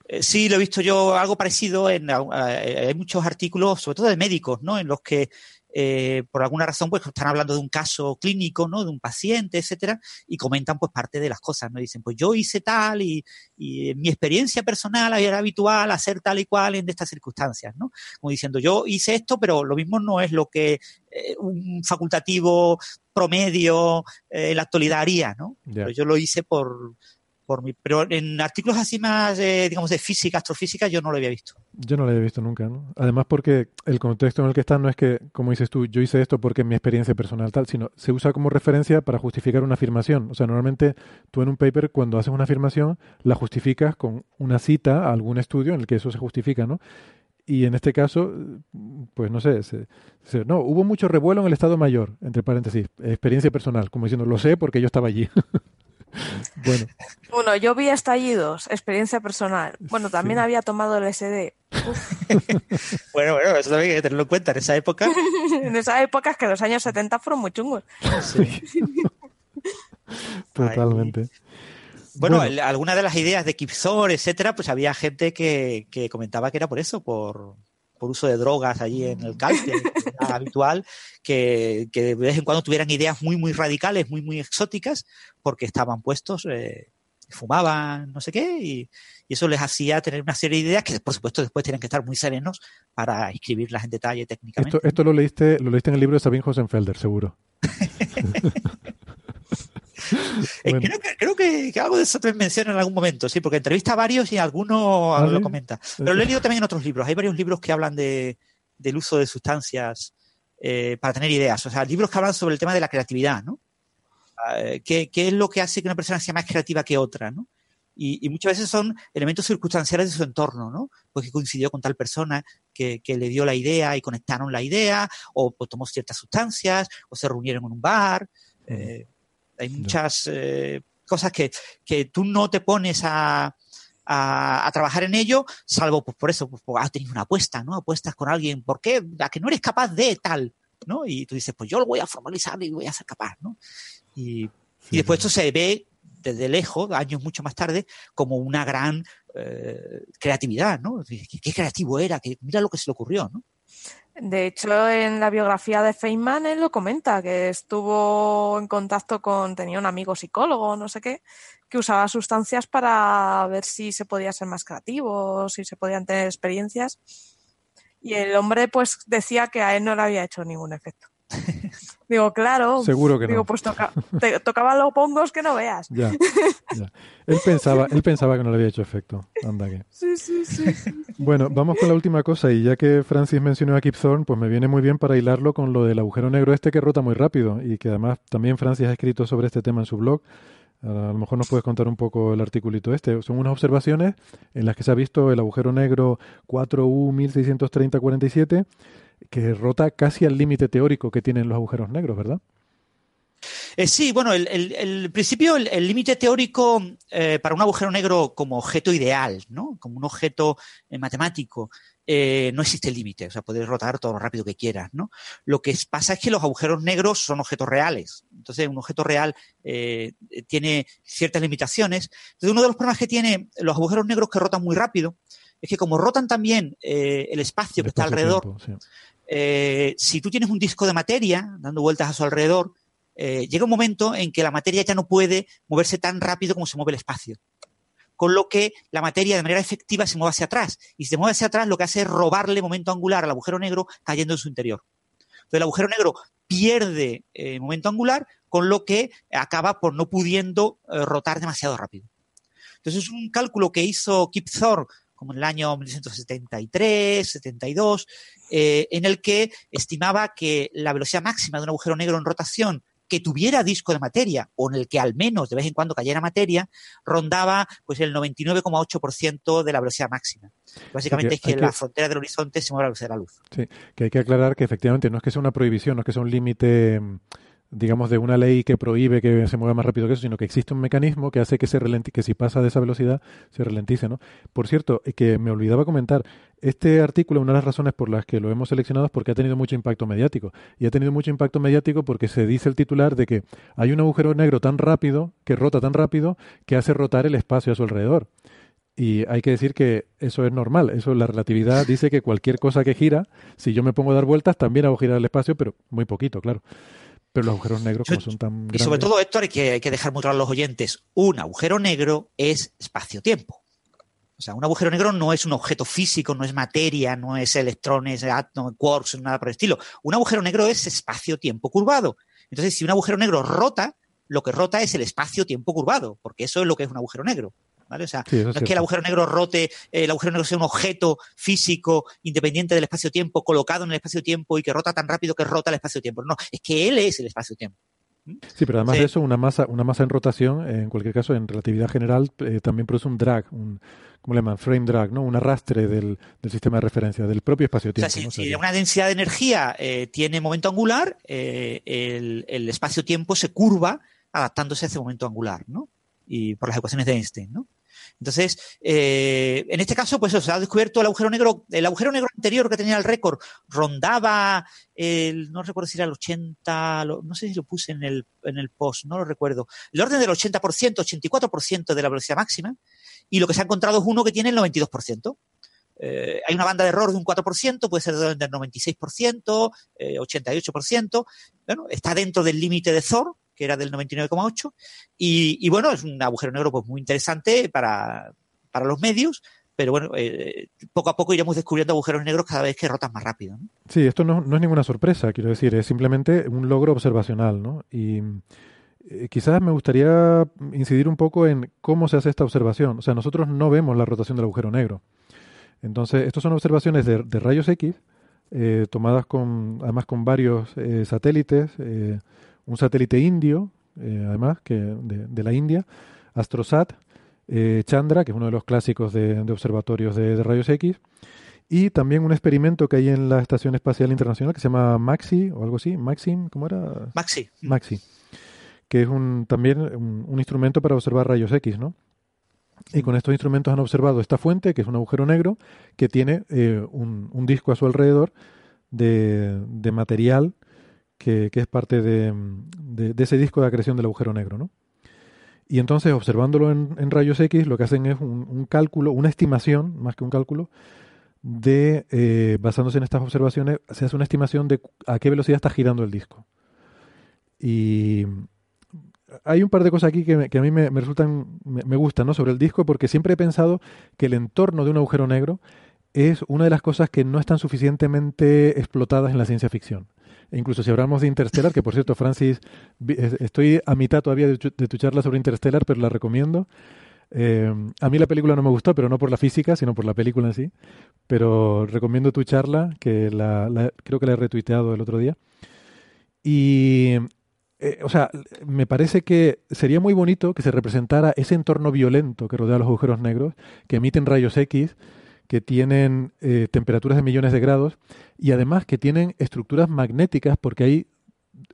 Eh, sí, lo he visto yo algo parecido en eh, hay muchos artículos, sobre todo de médicos, ¿no? En los que eh, por alguna razón, pues están hablando de un caso clínico, ¿no? De un paciente, etcétera, y comentan pues parte de las cosas, ¿no? Dicen, pues yo hice tal y, y mi experiencia personal era habitual hacer tal y cual en estas circunstancias, ¿no? Como diciendo, yo hice esto, pero lo mismo no es lo que eh, un facultativo promedio eh, en la actualidad haría, ¿no? Pero yo lo hice por, pero en artículos así más, digamos, de física, astrofísica, yo no lo había visto. Yo no lo había visto nunca, ¿no? Además porque el contexto en el que está no es que, como dices tú, yo hice esto porque mi experiencia personal tal, sino se usa como referencia para justificar una afirmación. O sea, normalmente tú en un paper, cuando haces una afirmación, la justificas con una cita a algún estudio en el que eso se justifica, ¿no? Y en este caso, pues no sé, no, hubo mucho revuelo en el Estado Mayor, entre paréntesis, experiencia personal, como diciendo, lo sé porque yo estaba allí. Bueno. Uno, yo vi estallidos, experiencia personal. Bueno, también había tomado el SD. bueno, bueno, eso también hay que tenerlo en cuenta en esa época. en esa época es que los años 70 fueron muy chungos. Totalmente. Bueno, algunas de las ideas de Kipzor, etcétera, pues había gente que, que comentaba que era por eso, por, por uso de drogas allí en el cálculo habitual, que, de vez en cuando tuvieran ideas muy, muy radicales, muy, muy exóticas, porque estaban puestos, eh, fumaban, no sé qué, y, eso les hacía tener una serie de ideas que, por supuesto, después tienen que estar muy serenos para escribirlas en detalle técnicamente. Esto, esto lo leíste lo leíste en el libro de Sabine Hosenfelder, seguro. Eh, creo, que, algo de eso te menciona en algún momento, sí, porque entrevista a varios y alguno ¿Ah, lo comenta. Pero lo he leído también en otros libros. Hay varios libros que hablan de, del uso de sustancias eh, para tener ideas. O sea, libros que hablan sobre el tema de la creatividad, ¿no? Ah, ¿qué, es lo que hace que una persona sea más creativa que otra, ¿no? Y, muchas veces son elementos circunstanciales de su entorno, ¿no? Pues que coincidió con tal persona que, le dio la idea y conectaron la idea, o pues, tomó ciertas sustancias, o se reunieron en un bar. Eh, hay muchas eh, cosas que, tú no te pones a, trabajar en ello, salvo pues, por eso, pues, has tenido una apuesta, ¿no? Apuestas con alguien, ¿por qué? A que no eres capaz de tal, ¿no? Y tú dices, pues yo lo voy a formalizar y voy a ser capaz, ¿no? Y, después esto se ve desde lejos, años mucho más tarde, como una gran eh, creatividad, ¿no? ¿Qué, creativo era, que mira lo que se le ocurrió, ¿no? De hecho, en la biografía de Feynman él lo comenta, que estuvo en contacto con, tenía un amigo psicólogo, no sé qué, que usaba sustancias para ver si se podía ser más creativo, si se podían tener experiencias. Y el hombre pues decía que a él no le había hecho ningún efecto. Digo, claro. Seguro que Digo, pues toca, tocaba los pongos que no veas. Ya, Él, pensaba, él pensaba que no le había hecho efecto. Anda que. Sí, sí, sí. Bueno, vamos con la última cosa. Y ya que Francis mencionó a Kip Thorne, pues me viene muy bien para hilarlo con lo del agujero negro este que rota muy rápido. Y que además también Francis ha escrito sobre este tema en su blog. A lo mejor nos puedes contar un poco el articulito este. Son unas observaciones en las que se ha visto el agujero negro 4U 1630-47 que rota casi al límite teórico que tienen los agujeros negros, ¿verdad? Eh, sí, bueno, el, principio, el límite teórico eh, para un agujero negro como objeto ideal, ¿no? Como un objeto eh, matemático, no existe límite, o sea, puedes rotar todo lo rápido que quieras, ¿no? Lo que pasa es que los agujeros negros son objetos reales. Entonces, un objeto real tiene ciertas limitaciones. Entonces, uno de los problemas que tienen los agujeros negros que rotan muy rápido es que como rotan también el espacio que está alrededor, eh, si tú tienes un disco de materia dando vueltas a su alrededor, eh, llega un momento en que la materia ya no puede moverse tan rápido como se mueve el espacio. Con lo que la materia de manera efectiva se mueve hacia atrás. Y si se mueve hacia atrás, lo que hace es robarle momento angular al agujero negro cayendo en su interior. Entonces el agujero negro pierde eh, momento angular, con lo que acaba por no pudiendo rotar demasiado rápido. Entonces es un cálculo que hizo Kip Thorne como en el año 1973, 72, eh, en el que estimaba que la velocidad máxima de un agujero negro en rotación que tuviera disco de materia o en el que al menos de vez en cuando cayera materia, rondaba pues el 99,8% de la velocidad máxima. Básicamente es que, la frontera del horizonte se mueve a la velocidad de la luz. Sí, que hay que aclarar que efectivamente no es que sea una prohibición, no es que sea un límite digamos, de una ley que prohíbe que se mueva más rápido que eso, sino que existe un mecanismo que hace que se ralentice, que si pasa de esa velocidad se ralentice, ¿no? Por cierto, eh, que me olvidaba comentar, este artículo, una de las razones por las que lo hemos seleccionado es porque ha tenido mucho impacto mediático. Y ha tenido mucho impacto mediático porque se dice el titular de que hay un agujero negro tan rápido, que rota tan rápido, que hace rotar el espacio a su alrededor. Y hay que decir que eso es normal. Eso, la relatividad dice que cualquier cosa que gira, si yo me pongo a dar vueltas, también hago girar el espacio, pero muy poquito, claro. Pero los agujeros negros, como son tan. Y sobre todo, Héctor, hay que, hay que dejar muy claro a los oyentes: un agujero negro es espacio-tiempo. O sea, un agujero negro no es un objeto físico, no es materia, no es electrones, átomos, quarks, nada por el estilo. Un agujero negro es espacio-tiempo curvado. Entonces, si un agujero negro rota, lo que rota es el espacio-tiempo curvado, porque eso es lo que es un agujero negro. ¿Vale? O sea, no es que el agujero negro rote, el agujero negro sea un objeto físico independiente del espacio-tiempo, colocado en el espacio-tiempo y que rota tan rápido que rota el espacio-tiempo. No, es que él es el espacio-tiempo. ¿Mm? Sí, pero además de eso, una masa, una masa en rotación, en cualquier caso, en relatividad general, eh, también produce un drag, un, ¿cómo le llaman? Frame drag, ¿no? Un arrastre del, sistema de referencia, del propio espacio-tiempo. O sea, si, una densidad de energía eh, tiene momento angular, eh, el, el espacio-tiempo se curva adaptándose a ese momento angular, ¿no? Y por las ecuaciones de Einstein, ¿no? Entonces, eh, en este caso, pues se ha descubierto el agujero negro. El agujero negro anterior que tenía el récord rondaba, el, no recuerdo si era el 80, no sé si lo puse en el, en el post, no lo recuerdo. El orden del 80%, 84% de la velocidad máxima. Y lo que se ha encontrado es uno que tiene el 92%. Eh, hay una banda de error de un 4%, puede ser del 96%, 88%. Eh, bueno, está dentro del límite de Thor, que era del 99,8. Y, bueno, es un agujero negro pues muy interesante para, los medios, pero bueno, eh, poco a poco iremos descubriendo agujeros negros cada vez que rotan más rápido. Sí, esto no, es ninguna sorpresa, quiero decir, es simplemente un logro observacional, ¿no? Y eh, quizás me gustaría incidir un poco en cómo se hace esta observación. O sea, nosotros no vemos la rotación del agujero negro. Entonces, estas son observaciones de, rayos X, eh, tomadas con, además con varios satélites, un satélite indio, eh, además, que de, la India, Astrosat, eh, Chandra, que es uno de los clásicos de, observatorios de, rayos X, y también un experimento que hay en la Estación Espacial Internacional que se llama MAXI o algo así, Maxim, ¿cómo era? Maxi. Maxi, que es un, también un, instrumento para observar rayos X, ¿no? Y con estos instrumentos han observado esta fuente, que es un agujero negro, que tiene eh, un, un, disco a su alrededor de, de material que, es parte de, ese disco de acreción del agujero negro, ¿no? Y entonces, observándolo en, rayos X, lo que hacen es un, cálculo, una estimación, más que un cálculo, de, eh, basándose en estas observaciones, se hace una estimación de a qué velocidad está girando el disco. Y hay un par de cosas aquí que, a mí me, resultan, me, me, gustan, ¿no? Sobre el disco, porque siempre he pensado que el entorno de un agujero negro es una de las cosas que no están suficientemente explotadas en la ciencia ficción. E incluso si hablamos de Interstellar, que por cierto, Francis, estoy a mitad todavía de, tu charla sobre Interstellar, pero la recomiendo. Eh, a mí la película no me gustó, pero no por la física, sino por la película en sí. Pero recomiendo tu charla, que la, creo que la he retuiteado el otro día. Y, eh, o sea, me parece que sería muy bonito que se representara ese entorno violento que rodea los agujeros negros, que emiten rayos X, que tienen eh, temperaturas de millones de grados y además que tienen estructuras magnéticas porque ahí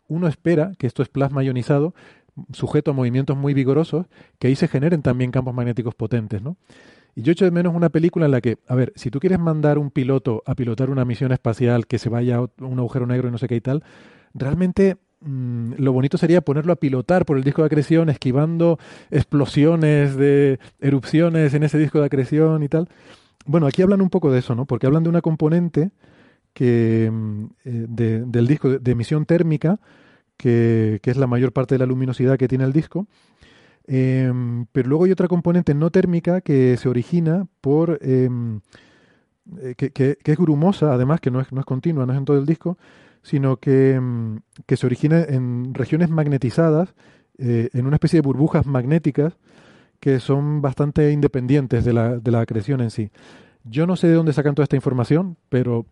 uno espera que esto es plasma ionizado sujeto a movimientos muy vigorosos, que ahí se generen también campos magnéticos potentes, ¿no? Y yo echo de menos una película en la que, a ver, si tú quieres mandar un piloto a pilotar una misión espacial que se vaya a un agujero negro y no sé qué y tal, realmente mm, lo bonito sería ponerlo a pilotar por el disco de acreción, esquivando explosiones de erupciones en ese disco de acreción y tal. Bueno, aquí hablan un poco de eso, ¿no? Porque hablan de una componente que, mm, eh, del disco de, emisión térmica, que, es la mayor parte de la luminosidad que tiene el disco. Em, pero luego hay otra componente no térmica que se origina por... Em, eh, que, es grumosa, además, que no es, no es continua, no es en todo el disco, sino que, em, que se origina en regiones magnetizadas, eh, en una especie de burbujas magnéticas, que son bastante independientes de la, de la acreción en sí. Yo no sé de dónde sacan toda esta información, pero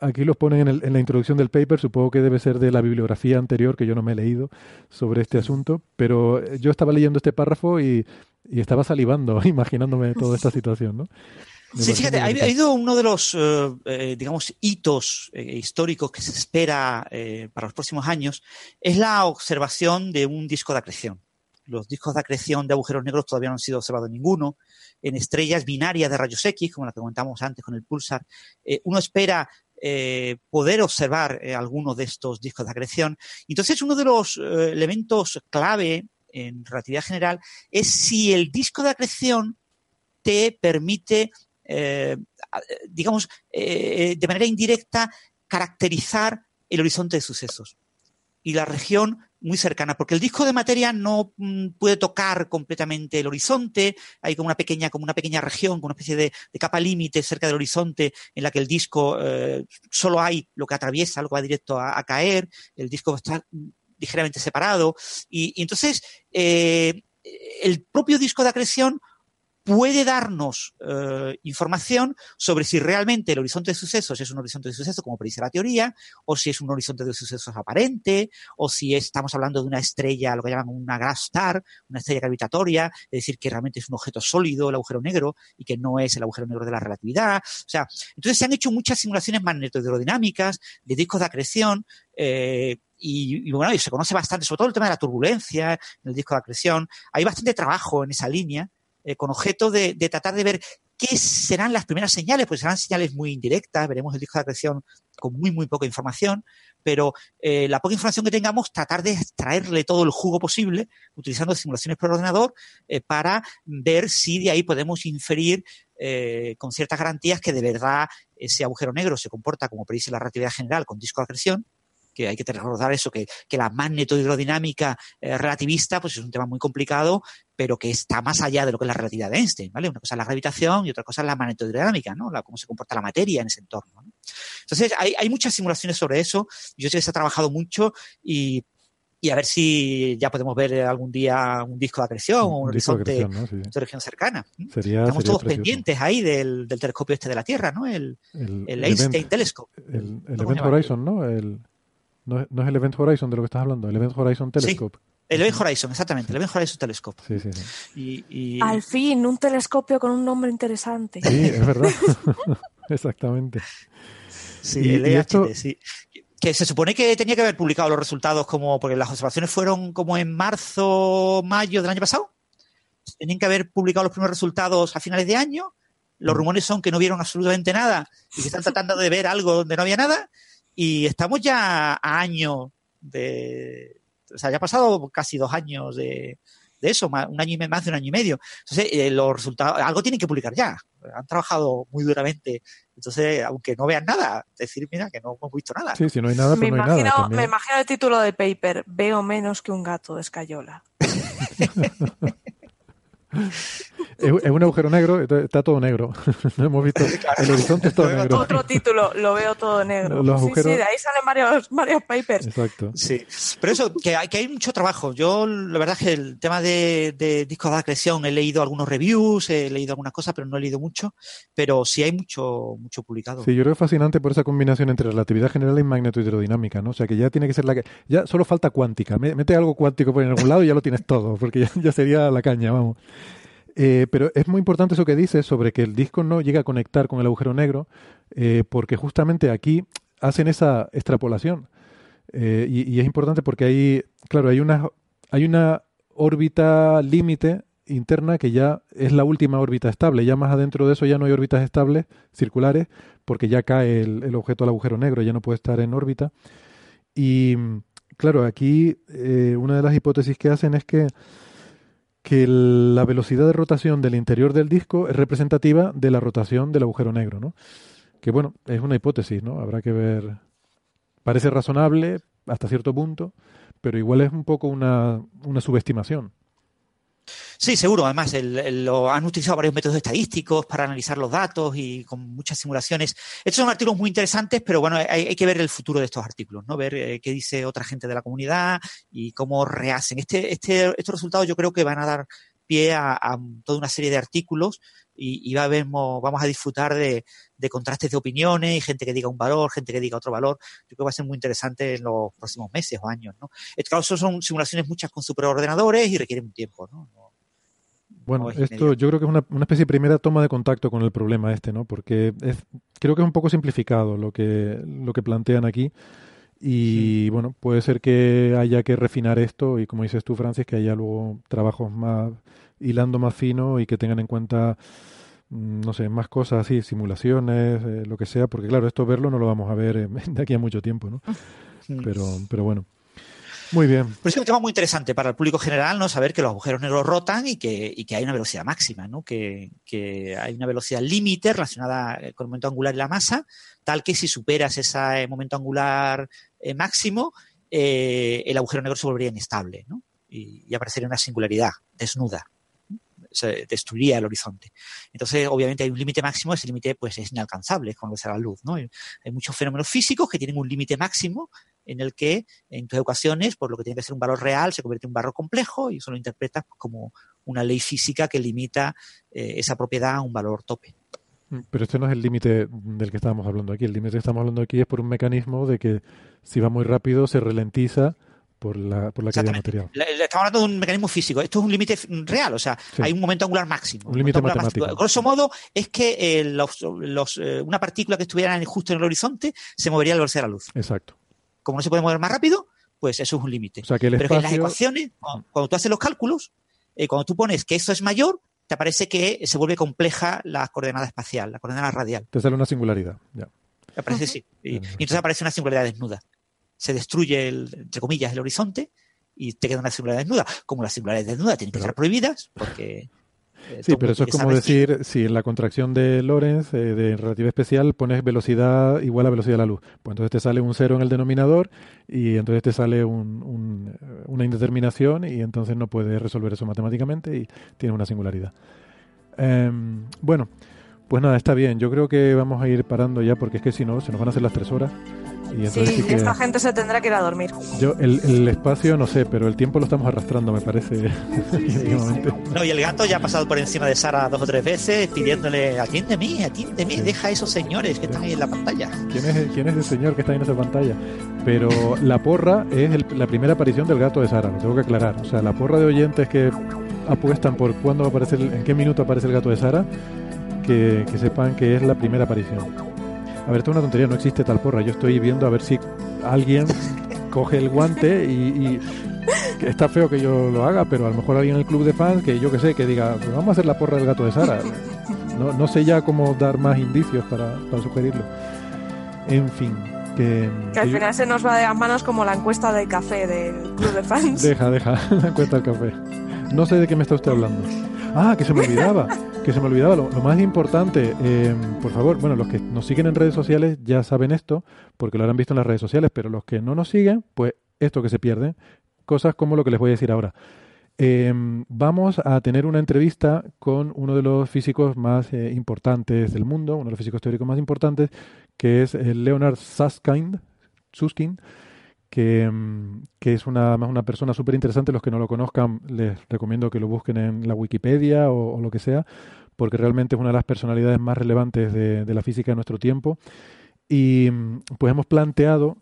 aquí los ponen en, la introducción del paper, supongo que debe ser de la bibliografía anterior que yo no me he leído sobre este asunto, pero yo estaba leyendo este párrafo y, estaba salivando, imaginándome toda esta situación, ¿no? Sí, fíjate, ha, habido uno de los, eh, eh, digamos, hitos eh, históricos que se espera para los próximos años, es la observación de un disco de acreción. Los discos de acreción de agujeros negros todavía no han sido observados ninguno. En estrellas binarias de rayos X, como la que comentamos antes con el pulsar, uno espera poder observar algunos de estos discos de acreción. Entonces, uno de los elementos clave en relatividad general es si el disco de acreción te permite eh, digamos, eh, de manera indirecta, caracterizar el horizonte de sucesos y la región muy cercana, porque el disco de materia no mm, puede tocar completamente el horizonte, hay como una pequeña, como una pequeña región, como una especie de, capa límite cerca del horizonte en la que el disco eh, solo hay lo que atraviesa, lo que va directo a, caer, el disco está ligeramente separado, y, entonces el propio disco de acreción puede darnos eh, información sobre si realmente el horizonte de sucesos es un horizonte de sucesos como predice la teoría, o si es un horizonte de sucesos aparente, o si estamos hablando de una estrella, lo que llaman una gas star, una estrella gravitatoria, es decir, que realmente es un objeto sólido, el agujero negro, y que no es el agujero negro de la relatividad. O sea, entonces se han hecho muchas simulaciones magnetohidrodinámicas de discos de acreción, eh, y, bueno, y se conoce bastante, sobre todo el tema de la turbulencia en el disco de acreción. Hay bastante trabajo en esa línea eh, con objeto de, tratar de ver qué serán las primeras señales, pues serán señales muy indirectas, veremos el disco de acreción con muy, muy poca información, pero eh, la poca información que tengamos, tratar de extraerle todo el jugo posible utilizando simulaciones por ordenador eh, para ver si de ahí podemos inferir con ciertas garantías que de verdad ese agujero negro se comporta como predice la relatividad general con disco de acreción que hay que recordar eso, que, que la magnetohidrodinámica eh, relativista pues es un tema muy complicado, pero que está más allá de lo que es la relatividad de Einstein, ¿vale? Una cosa es la gravitación y otra cosa es la magnetohidrodinámica, ¿no? La, cómo se comporta la materia en ese entorno. Entonces, hay, hay muchas simulaciones sobre eso. Yo sé que se ha trabajado mucho y y a ver si ya podemos ver algún día un disco de acreción o un, horizonte de, región cercana. Estamos todos pendientes ahí del, del, telescopio este de la Tierra, ¿no? El, el, Einstein Telescope. El, Event Horizon, ¿no? El, no, es el Event Horizon de lo que estás hablando, el Event Horizon Telescope. El Event Horizon, exactamente, el Event Horizon Telescope. Sí, sí, sí. Y, Al fin, un telescopio con un nombre interesante. Sí, es verdad. exactamente. Sí, el EHT, sí. Que se supone que tenía que haber publicado los resultados como, porque las observaciones fueron como en marzo, mayo del año pasado. Tenían que haber publicado los primeros resultados a finales de año. Los mm. rumores son que no vieron absolutamente nada y que están tratando de ver algo donde no había nada. Y estamos ya a año de. O sea, ya ha pasado casi dos años de, eso, un año y más de un año y medio. Entonces, eh, los resultados, algo tienen que publicar ya. Han trabajado muy duramente. Entonces, aunque no vean nada, decir, mira, que no hemos visto nada. Sí, si no hay nada, pues me no hay imagino, nada. Me imagino el título del paper, veo menos que un gato de escayola. es, un agujero negro, está todo negro. no hemos visto. El horizonte es todo negro. Otro título, lo veo todo negro. Sí, sí, de ahí salen varios, varios papers. Exacto. Sí. Pero eso, que hay, que hay mucho trabajo. Yo, la verdad es que el tema de, discos de acreción, he leído algunos reviews, he leído algunas cosas, pero no he leído mucho. Pero sí hay mucho, mucho publicado. Sí, yo creo que es fascinante por esa combinación entre relatividad general y magnetohidrodinamica, ¿no? O sea, que ya tiene que ser la que. Ya solo falta cuántica. Mete algo cuántico por en algún lado y ya lo tienes todo, porque ya sería la caña, vamos. Eh, pero es muy importante eso que dices sobre que el disco no llega a conectar con el agujero negro, eh, porque justamente aquí hacen esa extrapolación. Eh, y, es importante porque ahí, claro, hay una, hay una órbita límite interna que ya es la última órbita estable. Ya más adentro de eso ya no hay órbitas estables circulares porque ya cae el objeto al agujero negro, ya no puede estar en órbita. Y claro, aquí una de las hipótesis que hacen es que que la velocidad de rotación del interior del disco es representativa de la rotación del agujero negro, ¿no? Que bueno, es una hipótesis, ¿no? Habrá que ver. Parece razonable hasta cierto punto, pero igual es un poco una, una subestimación. Sí, seguro. Además, lo, han utilizado varios métodos estadísticos para analizar los datos y con muchas simulaciones. Estos son artículos muy interesantes, pero bueno, hay, que ver el futuro de estos artículos, ¿no? Ver eh, qué dice otra gente de la comunidad y cómo rehacen. Este, este, estos resultados yo creo que van a dar pie a, toda una serie de artículos y, y va a ver, vamos a disfrutar de, contrastes de opiniones y gente que diga un valor, gente que diga otro valor. Yo creo que va a ser muy interesante en los próximos meses o años, ¿no? Claro, son simulaciones muchas con superordenadores y requieren tiempo, ¿no? Bueno, esto yo creo que es una, una, especie de primera toma de contacto con el problema este, ¿no? Porque es, creo que es un poco simplificado lo que, lo que plantean aquí. Y bueno, puede ser que haya que refinar esto y como dices tú, Francis, que haya luego trabajos más hilando más fino y que tengan en cuenta, mm, no sé, más cosas así, simulaciones, eh, lo que sea, porque claro, esto verlo no lo vamos a ver de aquí a mucho tiempo, ¿no? Pero, pero bueno. Muy bien. Pero es un tema muy interesante para el público general, ¿no? Saber que los agujeros negros rotan y que, hay una velocidad máxima, ¿no? Que, hay una velocidad límite relacionada con el momento angular y la masa, tal que si superas ese momento angular eh, máximo, eh, el agujero negro se volvería inestable ¿no? y, aparecería una singularidad desnuda. Se destruiría el horizonte. Entonces, obviamente, hay un límite máximo, ese límite pues, es inalcanzable cuando se la luz. ¿no? Hay muchos fenómenos físicos que tienen un límite máximo en el que, en tus ecuaciones, por lo que tiene que ser un valor real, se convierte en un valor complejo y eso lo interpretas como una ley física que limita eh, esa propiedad a un valor tope. Pero este no es el límite del que estábamos hablando aquí. El límite que estamos hablando aquí es por un mecanismo de que si va muy rápido se ralentiza por la, por la caída material. Estamos hablando de un mecanismo físico. Esto es un límite real, o sea, sí. hay un momento angular máximo. Un límite matemático. Máximo. Grosso modo, es que eh, los, los, eh, una partícula que estuviera justo en el horizonte se movería a la velocidad de la luz. Exacto. Como no se puede mover más rápido, pues eso es un límite. O sea, Pero espacio... que en las ecuaciones, cuando, cuando tú haces los cálculos, eh, cuando tú pones que eso es mayor, te parece que se vuelve compleja la coordenada espacial, la coordenada radial. Te sale una singularidad, ya. Me parece sí. Y, y, entonces aparece una singularidad desnuda. Se destruye, el, entre comillas, el horizonte y te queda una singularidad desnuda. Como las singularidades desnudas tienen que pero... ser prohibidas, porque. Eh, sí, pero eso es como decir, que... si en la contracción de Lorentz, eh, de relatividad especial, pones velocidad igual a velocidad de la luz. Pues entonces te sale un cero en el denominador y entonces te sale un, un, una indeterminación y entonces no puedes resolver eso matemáticamente y tiene una singularidad. Eh, bueno, pues nada, está bien. Yo creo que vamos a ir parando ya porque es que si no, se nos van a hacer las tres horas. Y sí, sí que esta gente se tendrá que ir a dormir. Yo, el, el, espacio, no sé, pero el tiempo lo estamos arrastrando, me parece. no, y el gato ya ha pasado por encima de Sara dos o tres veces pidiéndole, atiéndeme, atiéndeme, sí. deja a esos señores que están ahí en la pantalla. ¿Quién es, ¿Quién es el señor que está ahí en esa pantalla? Pero la porra es el, la primera aparición del gato de Sara, lo tengo que aclarar. O sea, la porra de oyentes que apuestan por cuándo va a aparecer, en qué minuto aparece el gato de Sara, que, que sepan que es la primera aparición. A ver, esto es una tontería, no existe tal porra. Yo estoy viendo a ver si alguien coge el guante y, está feo que yo lo haga, pero a lo mejor alguien en el club de fans que yo que sé, que diga, pues vamos a hacer la porra del gato de Sara. No, no sé ya cómo dar más indicios para, para sugerirlo. En fin. Que, que al que final yo... se nos va de las manos como la encuesta del café del club de fans. Deja, deja, la encuesta del café. No sé de qué me está usted hablando. Ah, que se me olvidaba, que se me olvidaba lo, más importante. Eh, por favor, bueno, los que nos siguen en redes sociales ya saben esto, porque lo habrán visto en las redes sociales, pero los que no nos siguen, pues esto que se pierde, cosas como lo que les voy a decir ahora. Eh, vamos a tener una entrevista con uno de los físicos más eh, importantes del mundo, uno de los físicos teóricos más importantes, que es Leonard Susskind, Susskind que, que, es una, una persona súper interesante. Los que no lo conozcan, les recomiendo que lo busquen en la Wikipedia o, lo que sea, porque realmente es una de las personalidades más relevantes de, la física de nuestro tiempo. Y pues hemos planteado,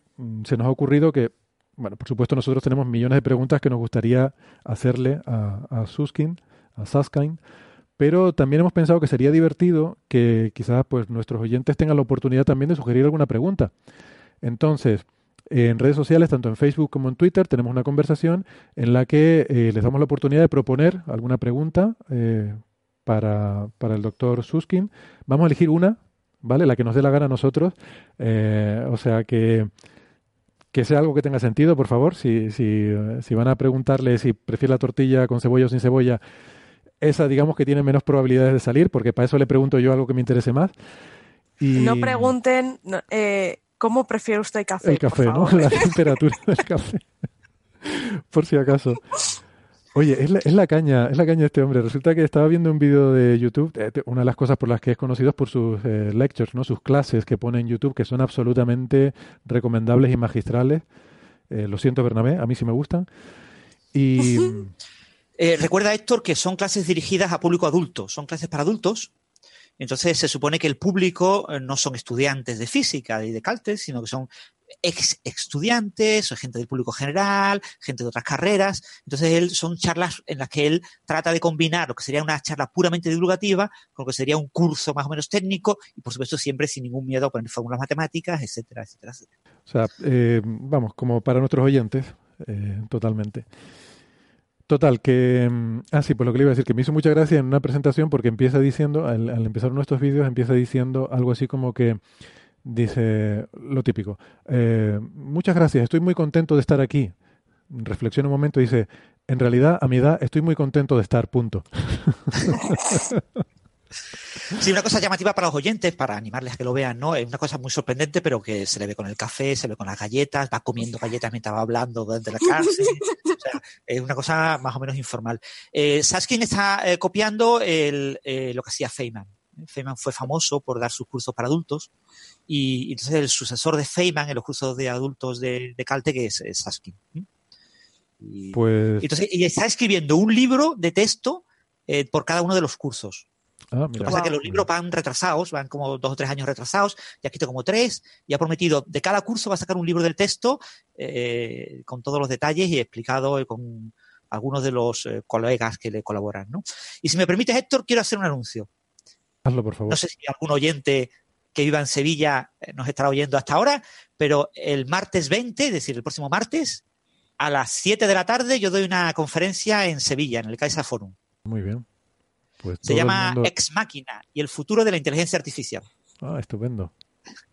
se nos ha ocurrido que, bueno, por supuesto nosotros tenemos millones de preguntas que nos gustaría hacerle a, a Susskind, a Susskind, pero también hemos pensado que sería divertido que quizás pues nuestros oyentes tengan la oportunidad también de sugerir alguna pregunta. Entonces, en redes sociales, tanto en Facebook como en Twitter, tenemos una conversación en la que eh, les damos la oportunidad de proponer alguna pregunta eh, para, para, el doctor Suskin. Vamos a elegir una, ¿vale? La que nos dé la gana a nosotros. Eh, o sea que, que sea algo que tenga sentido, por favor. Si, si, si van a preguntarle si prefiere la tortilla con cebolla o sin cebolla, esa digamos que tiene menos probabilidades de salir, porque para eso le pregunto yo algo que me interese más. Y... No pregunten, eh, ¿Cómo prefiere usted el café? El café, ¿no? La temperatura del café. por si acaso. Oye, es la, es la, caña, es la caña de este hombre. Resulta que estaba viendo un vídeo de YouTube, eh, una de las cosas por las que es conocido es por sus eh, lectures, ¿no? Sus clases que pone en YouTube, que son absolutamente recomendables y magistrales. Eh, lo siento, Bernabé, a mí sí me gustan. Y... Eh, recuerda, Héctor, que son clases dirigidas a público adulto, son clases para adultos Entonces se supone que el público eh, no son estudiantes de física y de Caltech, sino que son ex estudiantes gente del público general, gente de otras carreras. Entonces, él son charlas en las que él trata de combinar lo que sería una charla puramente divulgativa con lo que sería un curso más o menos técnico y, por supuesto, siempre sin ningún miedo a poner fórmulas matemáticas, etcétera, etcétera, etcétera. O sea, eh, vamos, como para nuestros oyentes, eh, totalmente. Total, que... Mm, ah, sí, pues lo que le iba a decir, que me hizo mucha gracia en una presentación porque empieza diciendo, al, empezar nuestros vídeos, empieza diciendo algo así como que dice lo típico. Eh, muchas gracias, estoy muy contento de estar aquí. Reflexiona un momento y dice, en realidad, a mi edad, estoy muy contento de estar, punto. Sí, una cosa llamativa para los oyentes, para animarles a que lo vean, ¿no? Es una cosa muy sorprendente, pero que se le ve con el café, se le ve con las galletas, va comiendo galletas mientras va hablando durante la clase. O sea, es una cosa más o menos informal. Eh, ¿Sabes quién está eh, copiando el, eh, lo que hacía Feynman? Feynman fue famoso por dar sus cursos para adultos y, entonces el sucesor de Feynman en los cursos de adultos de, de Caltech es, es Saskin. Y, pues... entonces, y está escribiendo un libro de texto eh, por cada uno de los cursos. Ah, Lo que pasa es que los libros van retrasados, van como dos o tres años retrasados, ya quito como tres, y ha prometido, de cada curso va a sacar un libro del texto eh, con todos los detalles y explicado con algunos de los eh, colegas que le colaboran. ¿no? Y si me permites, Héctor, quiero hacer un anuncio. Hazlo, por favor. No sé si algún oyente que viva en Sevilla eh, nos estará oyendo hasta ahora, pero el martes 20, es decir, el próximo martes, a las 7 de la tarde, yo doy una conferencia en Sevilla, en el Caixa Forum. Muy bien. Pues Se llama mundo... Ex Máquina y el futuro de la inteligencia artificial. Ah, estupendo.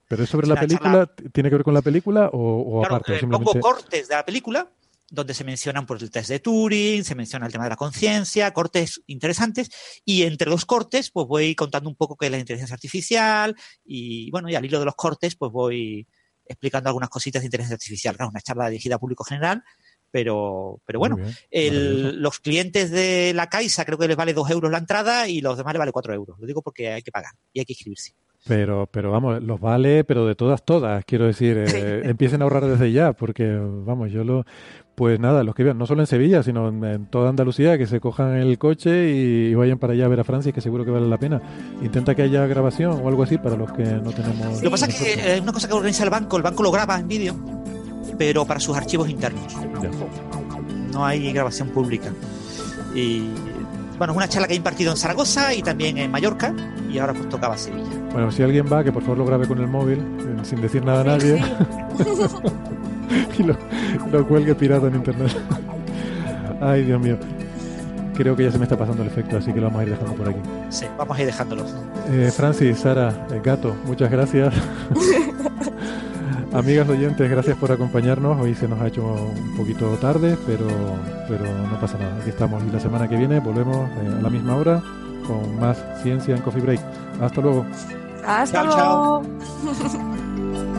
¿Pero es sobre la película? Charla... ¿Tiene que ver con la película o, o claro, aparte? Eh, simplemente... Pongo cortes de la película donde se mencionan por el test de Turing, se menciona el tema de la conciencia, cortes interesantes, y entre los cortes, pues voy contando un poco qué es la inteligencia artificial, y bueno, y al hilo de los cortes, pues voy explicando algunas cositas de inteligencia artificial. Claro, una charla dirigida a público general, pero, pero bueno, el, los clientes de la Caixa creo que les vale dos euros la entrada y los demás les vale cuatro euros. Lo digo porque hay que pagar y hay que inscribirse. Pero, pero vamos, los vale, pero de todas, todas. Quiero decir, eh, empiecen a ahorrar desde ya, porque vamos, yo lo. Pues nada, los que vean, no solo en Sevilla, sino en, en toda Andalucía, que se cojan el coche y, y, vayan para allá a ver a Francia, que seguro que vale la pena. Intenta que haya grabación o algo así para los que no tenemos. Lo que pasa es que es eh, una cosa que organiza el banco, el banco lo graba en vídeo, pero para sus archivos internos. No hay grabación pública. Y bueno, es una charla que he impartido en Zaragoza y también en Mallorca, y ahora pues tocaba Sevilla. Bueno, si alguien va, que por favor lo grabe con el móvil, eh, sin decir nada a nadie. y lo, lo, cuelgue pirata en internet. Ay, Dios mío. Creo que ya se me está pasando el efecto, así que lo vamos a ir dejando por aquí. Sí, vamos a ir dejándolo. Eh, Francis, Sara, eh, Gato, muchas gracias. Amigas oyentes, gracias por acompañarnos. Hoy se nos ha hecho un poquito tarde, pero, pero no pasa nada. Aquí estamos. Y la semana que viene volvemos eh, a la misma hora con más ciencia en Coffee Break. Hasta luego. Hasta Chao, luego. chao.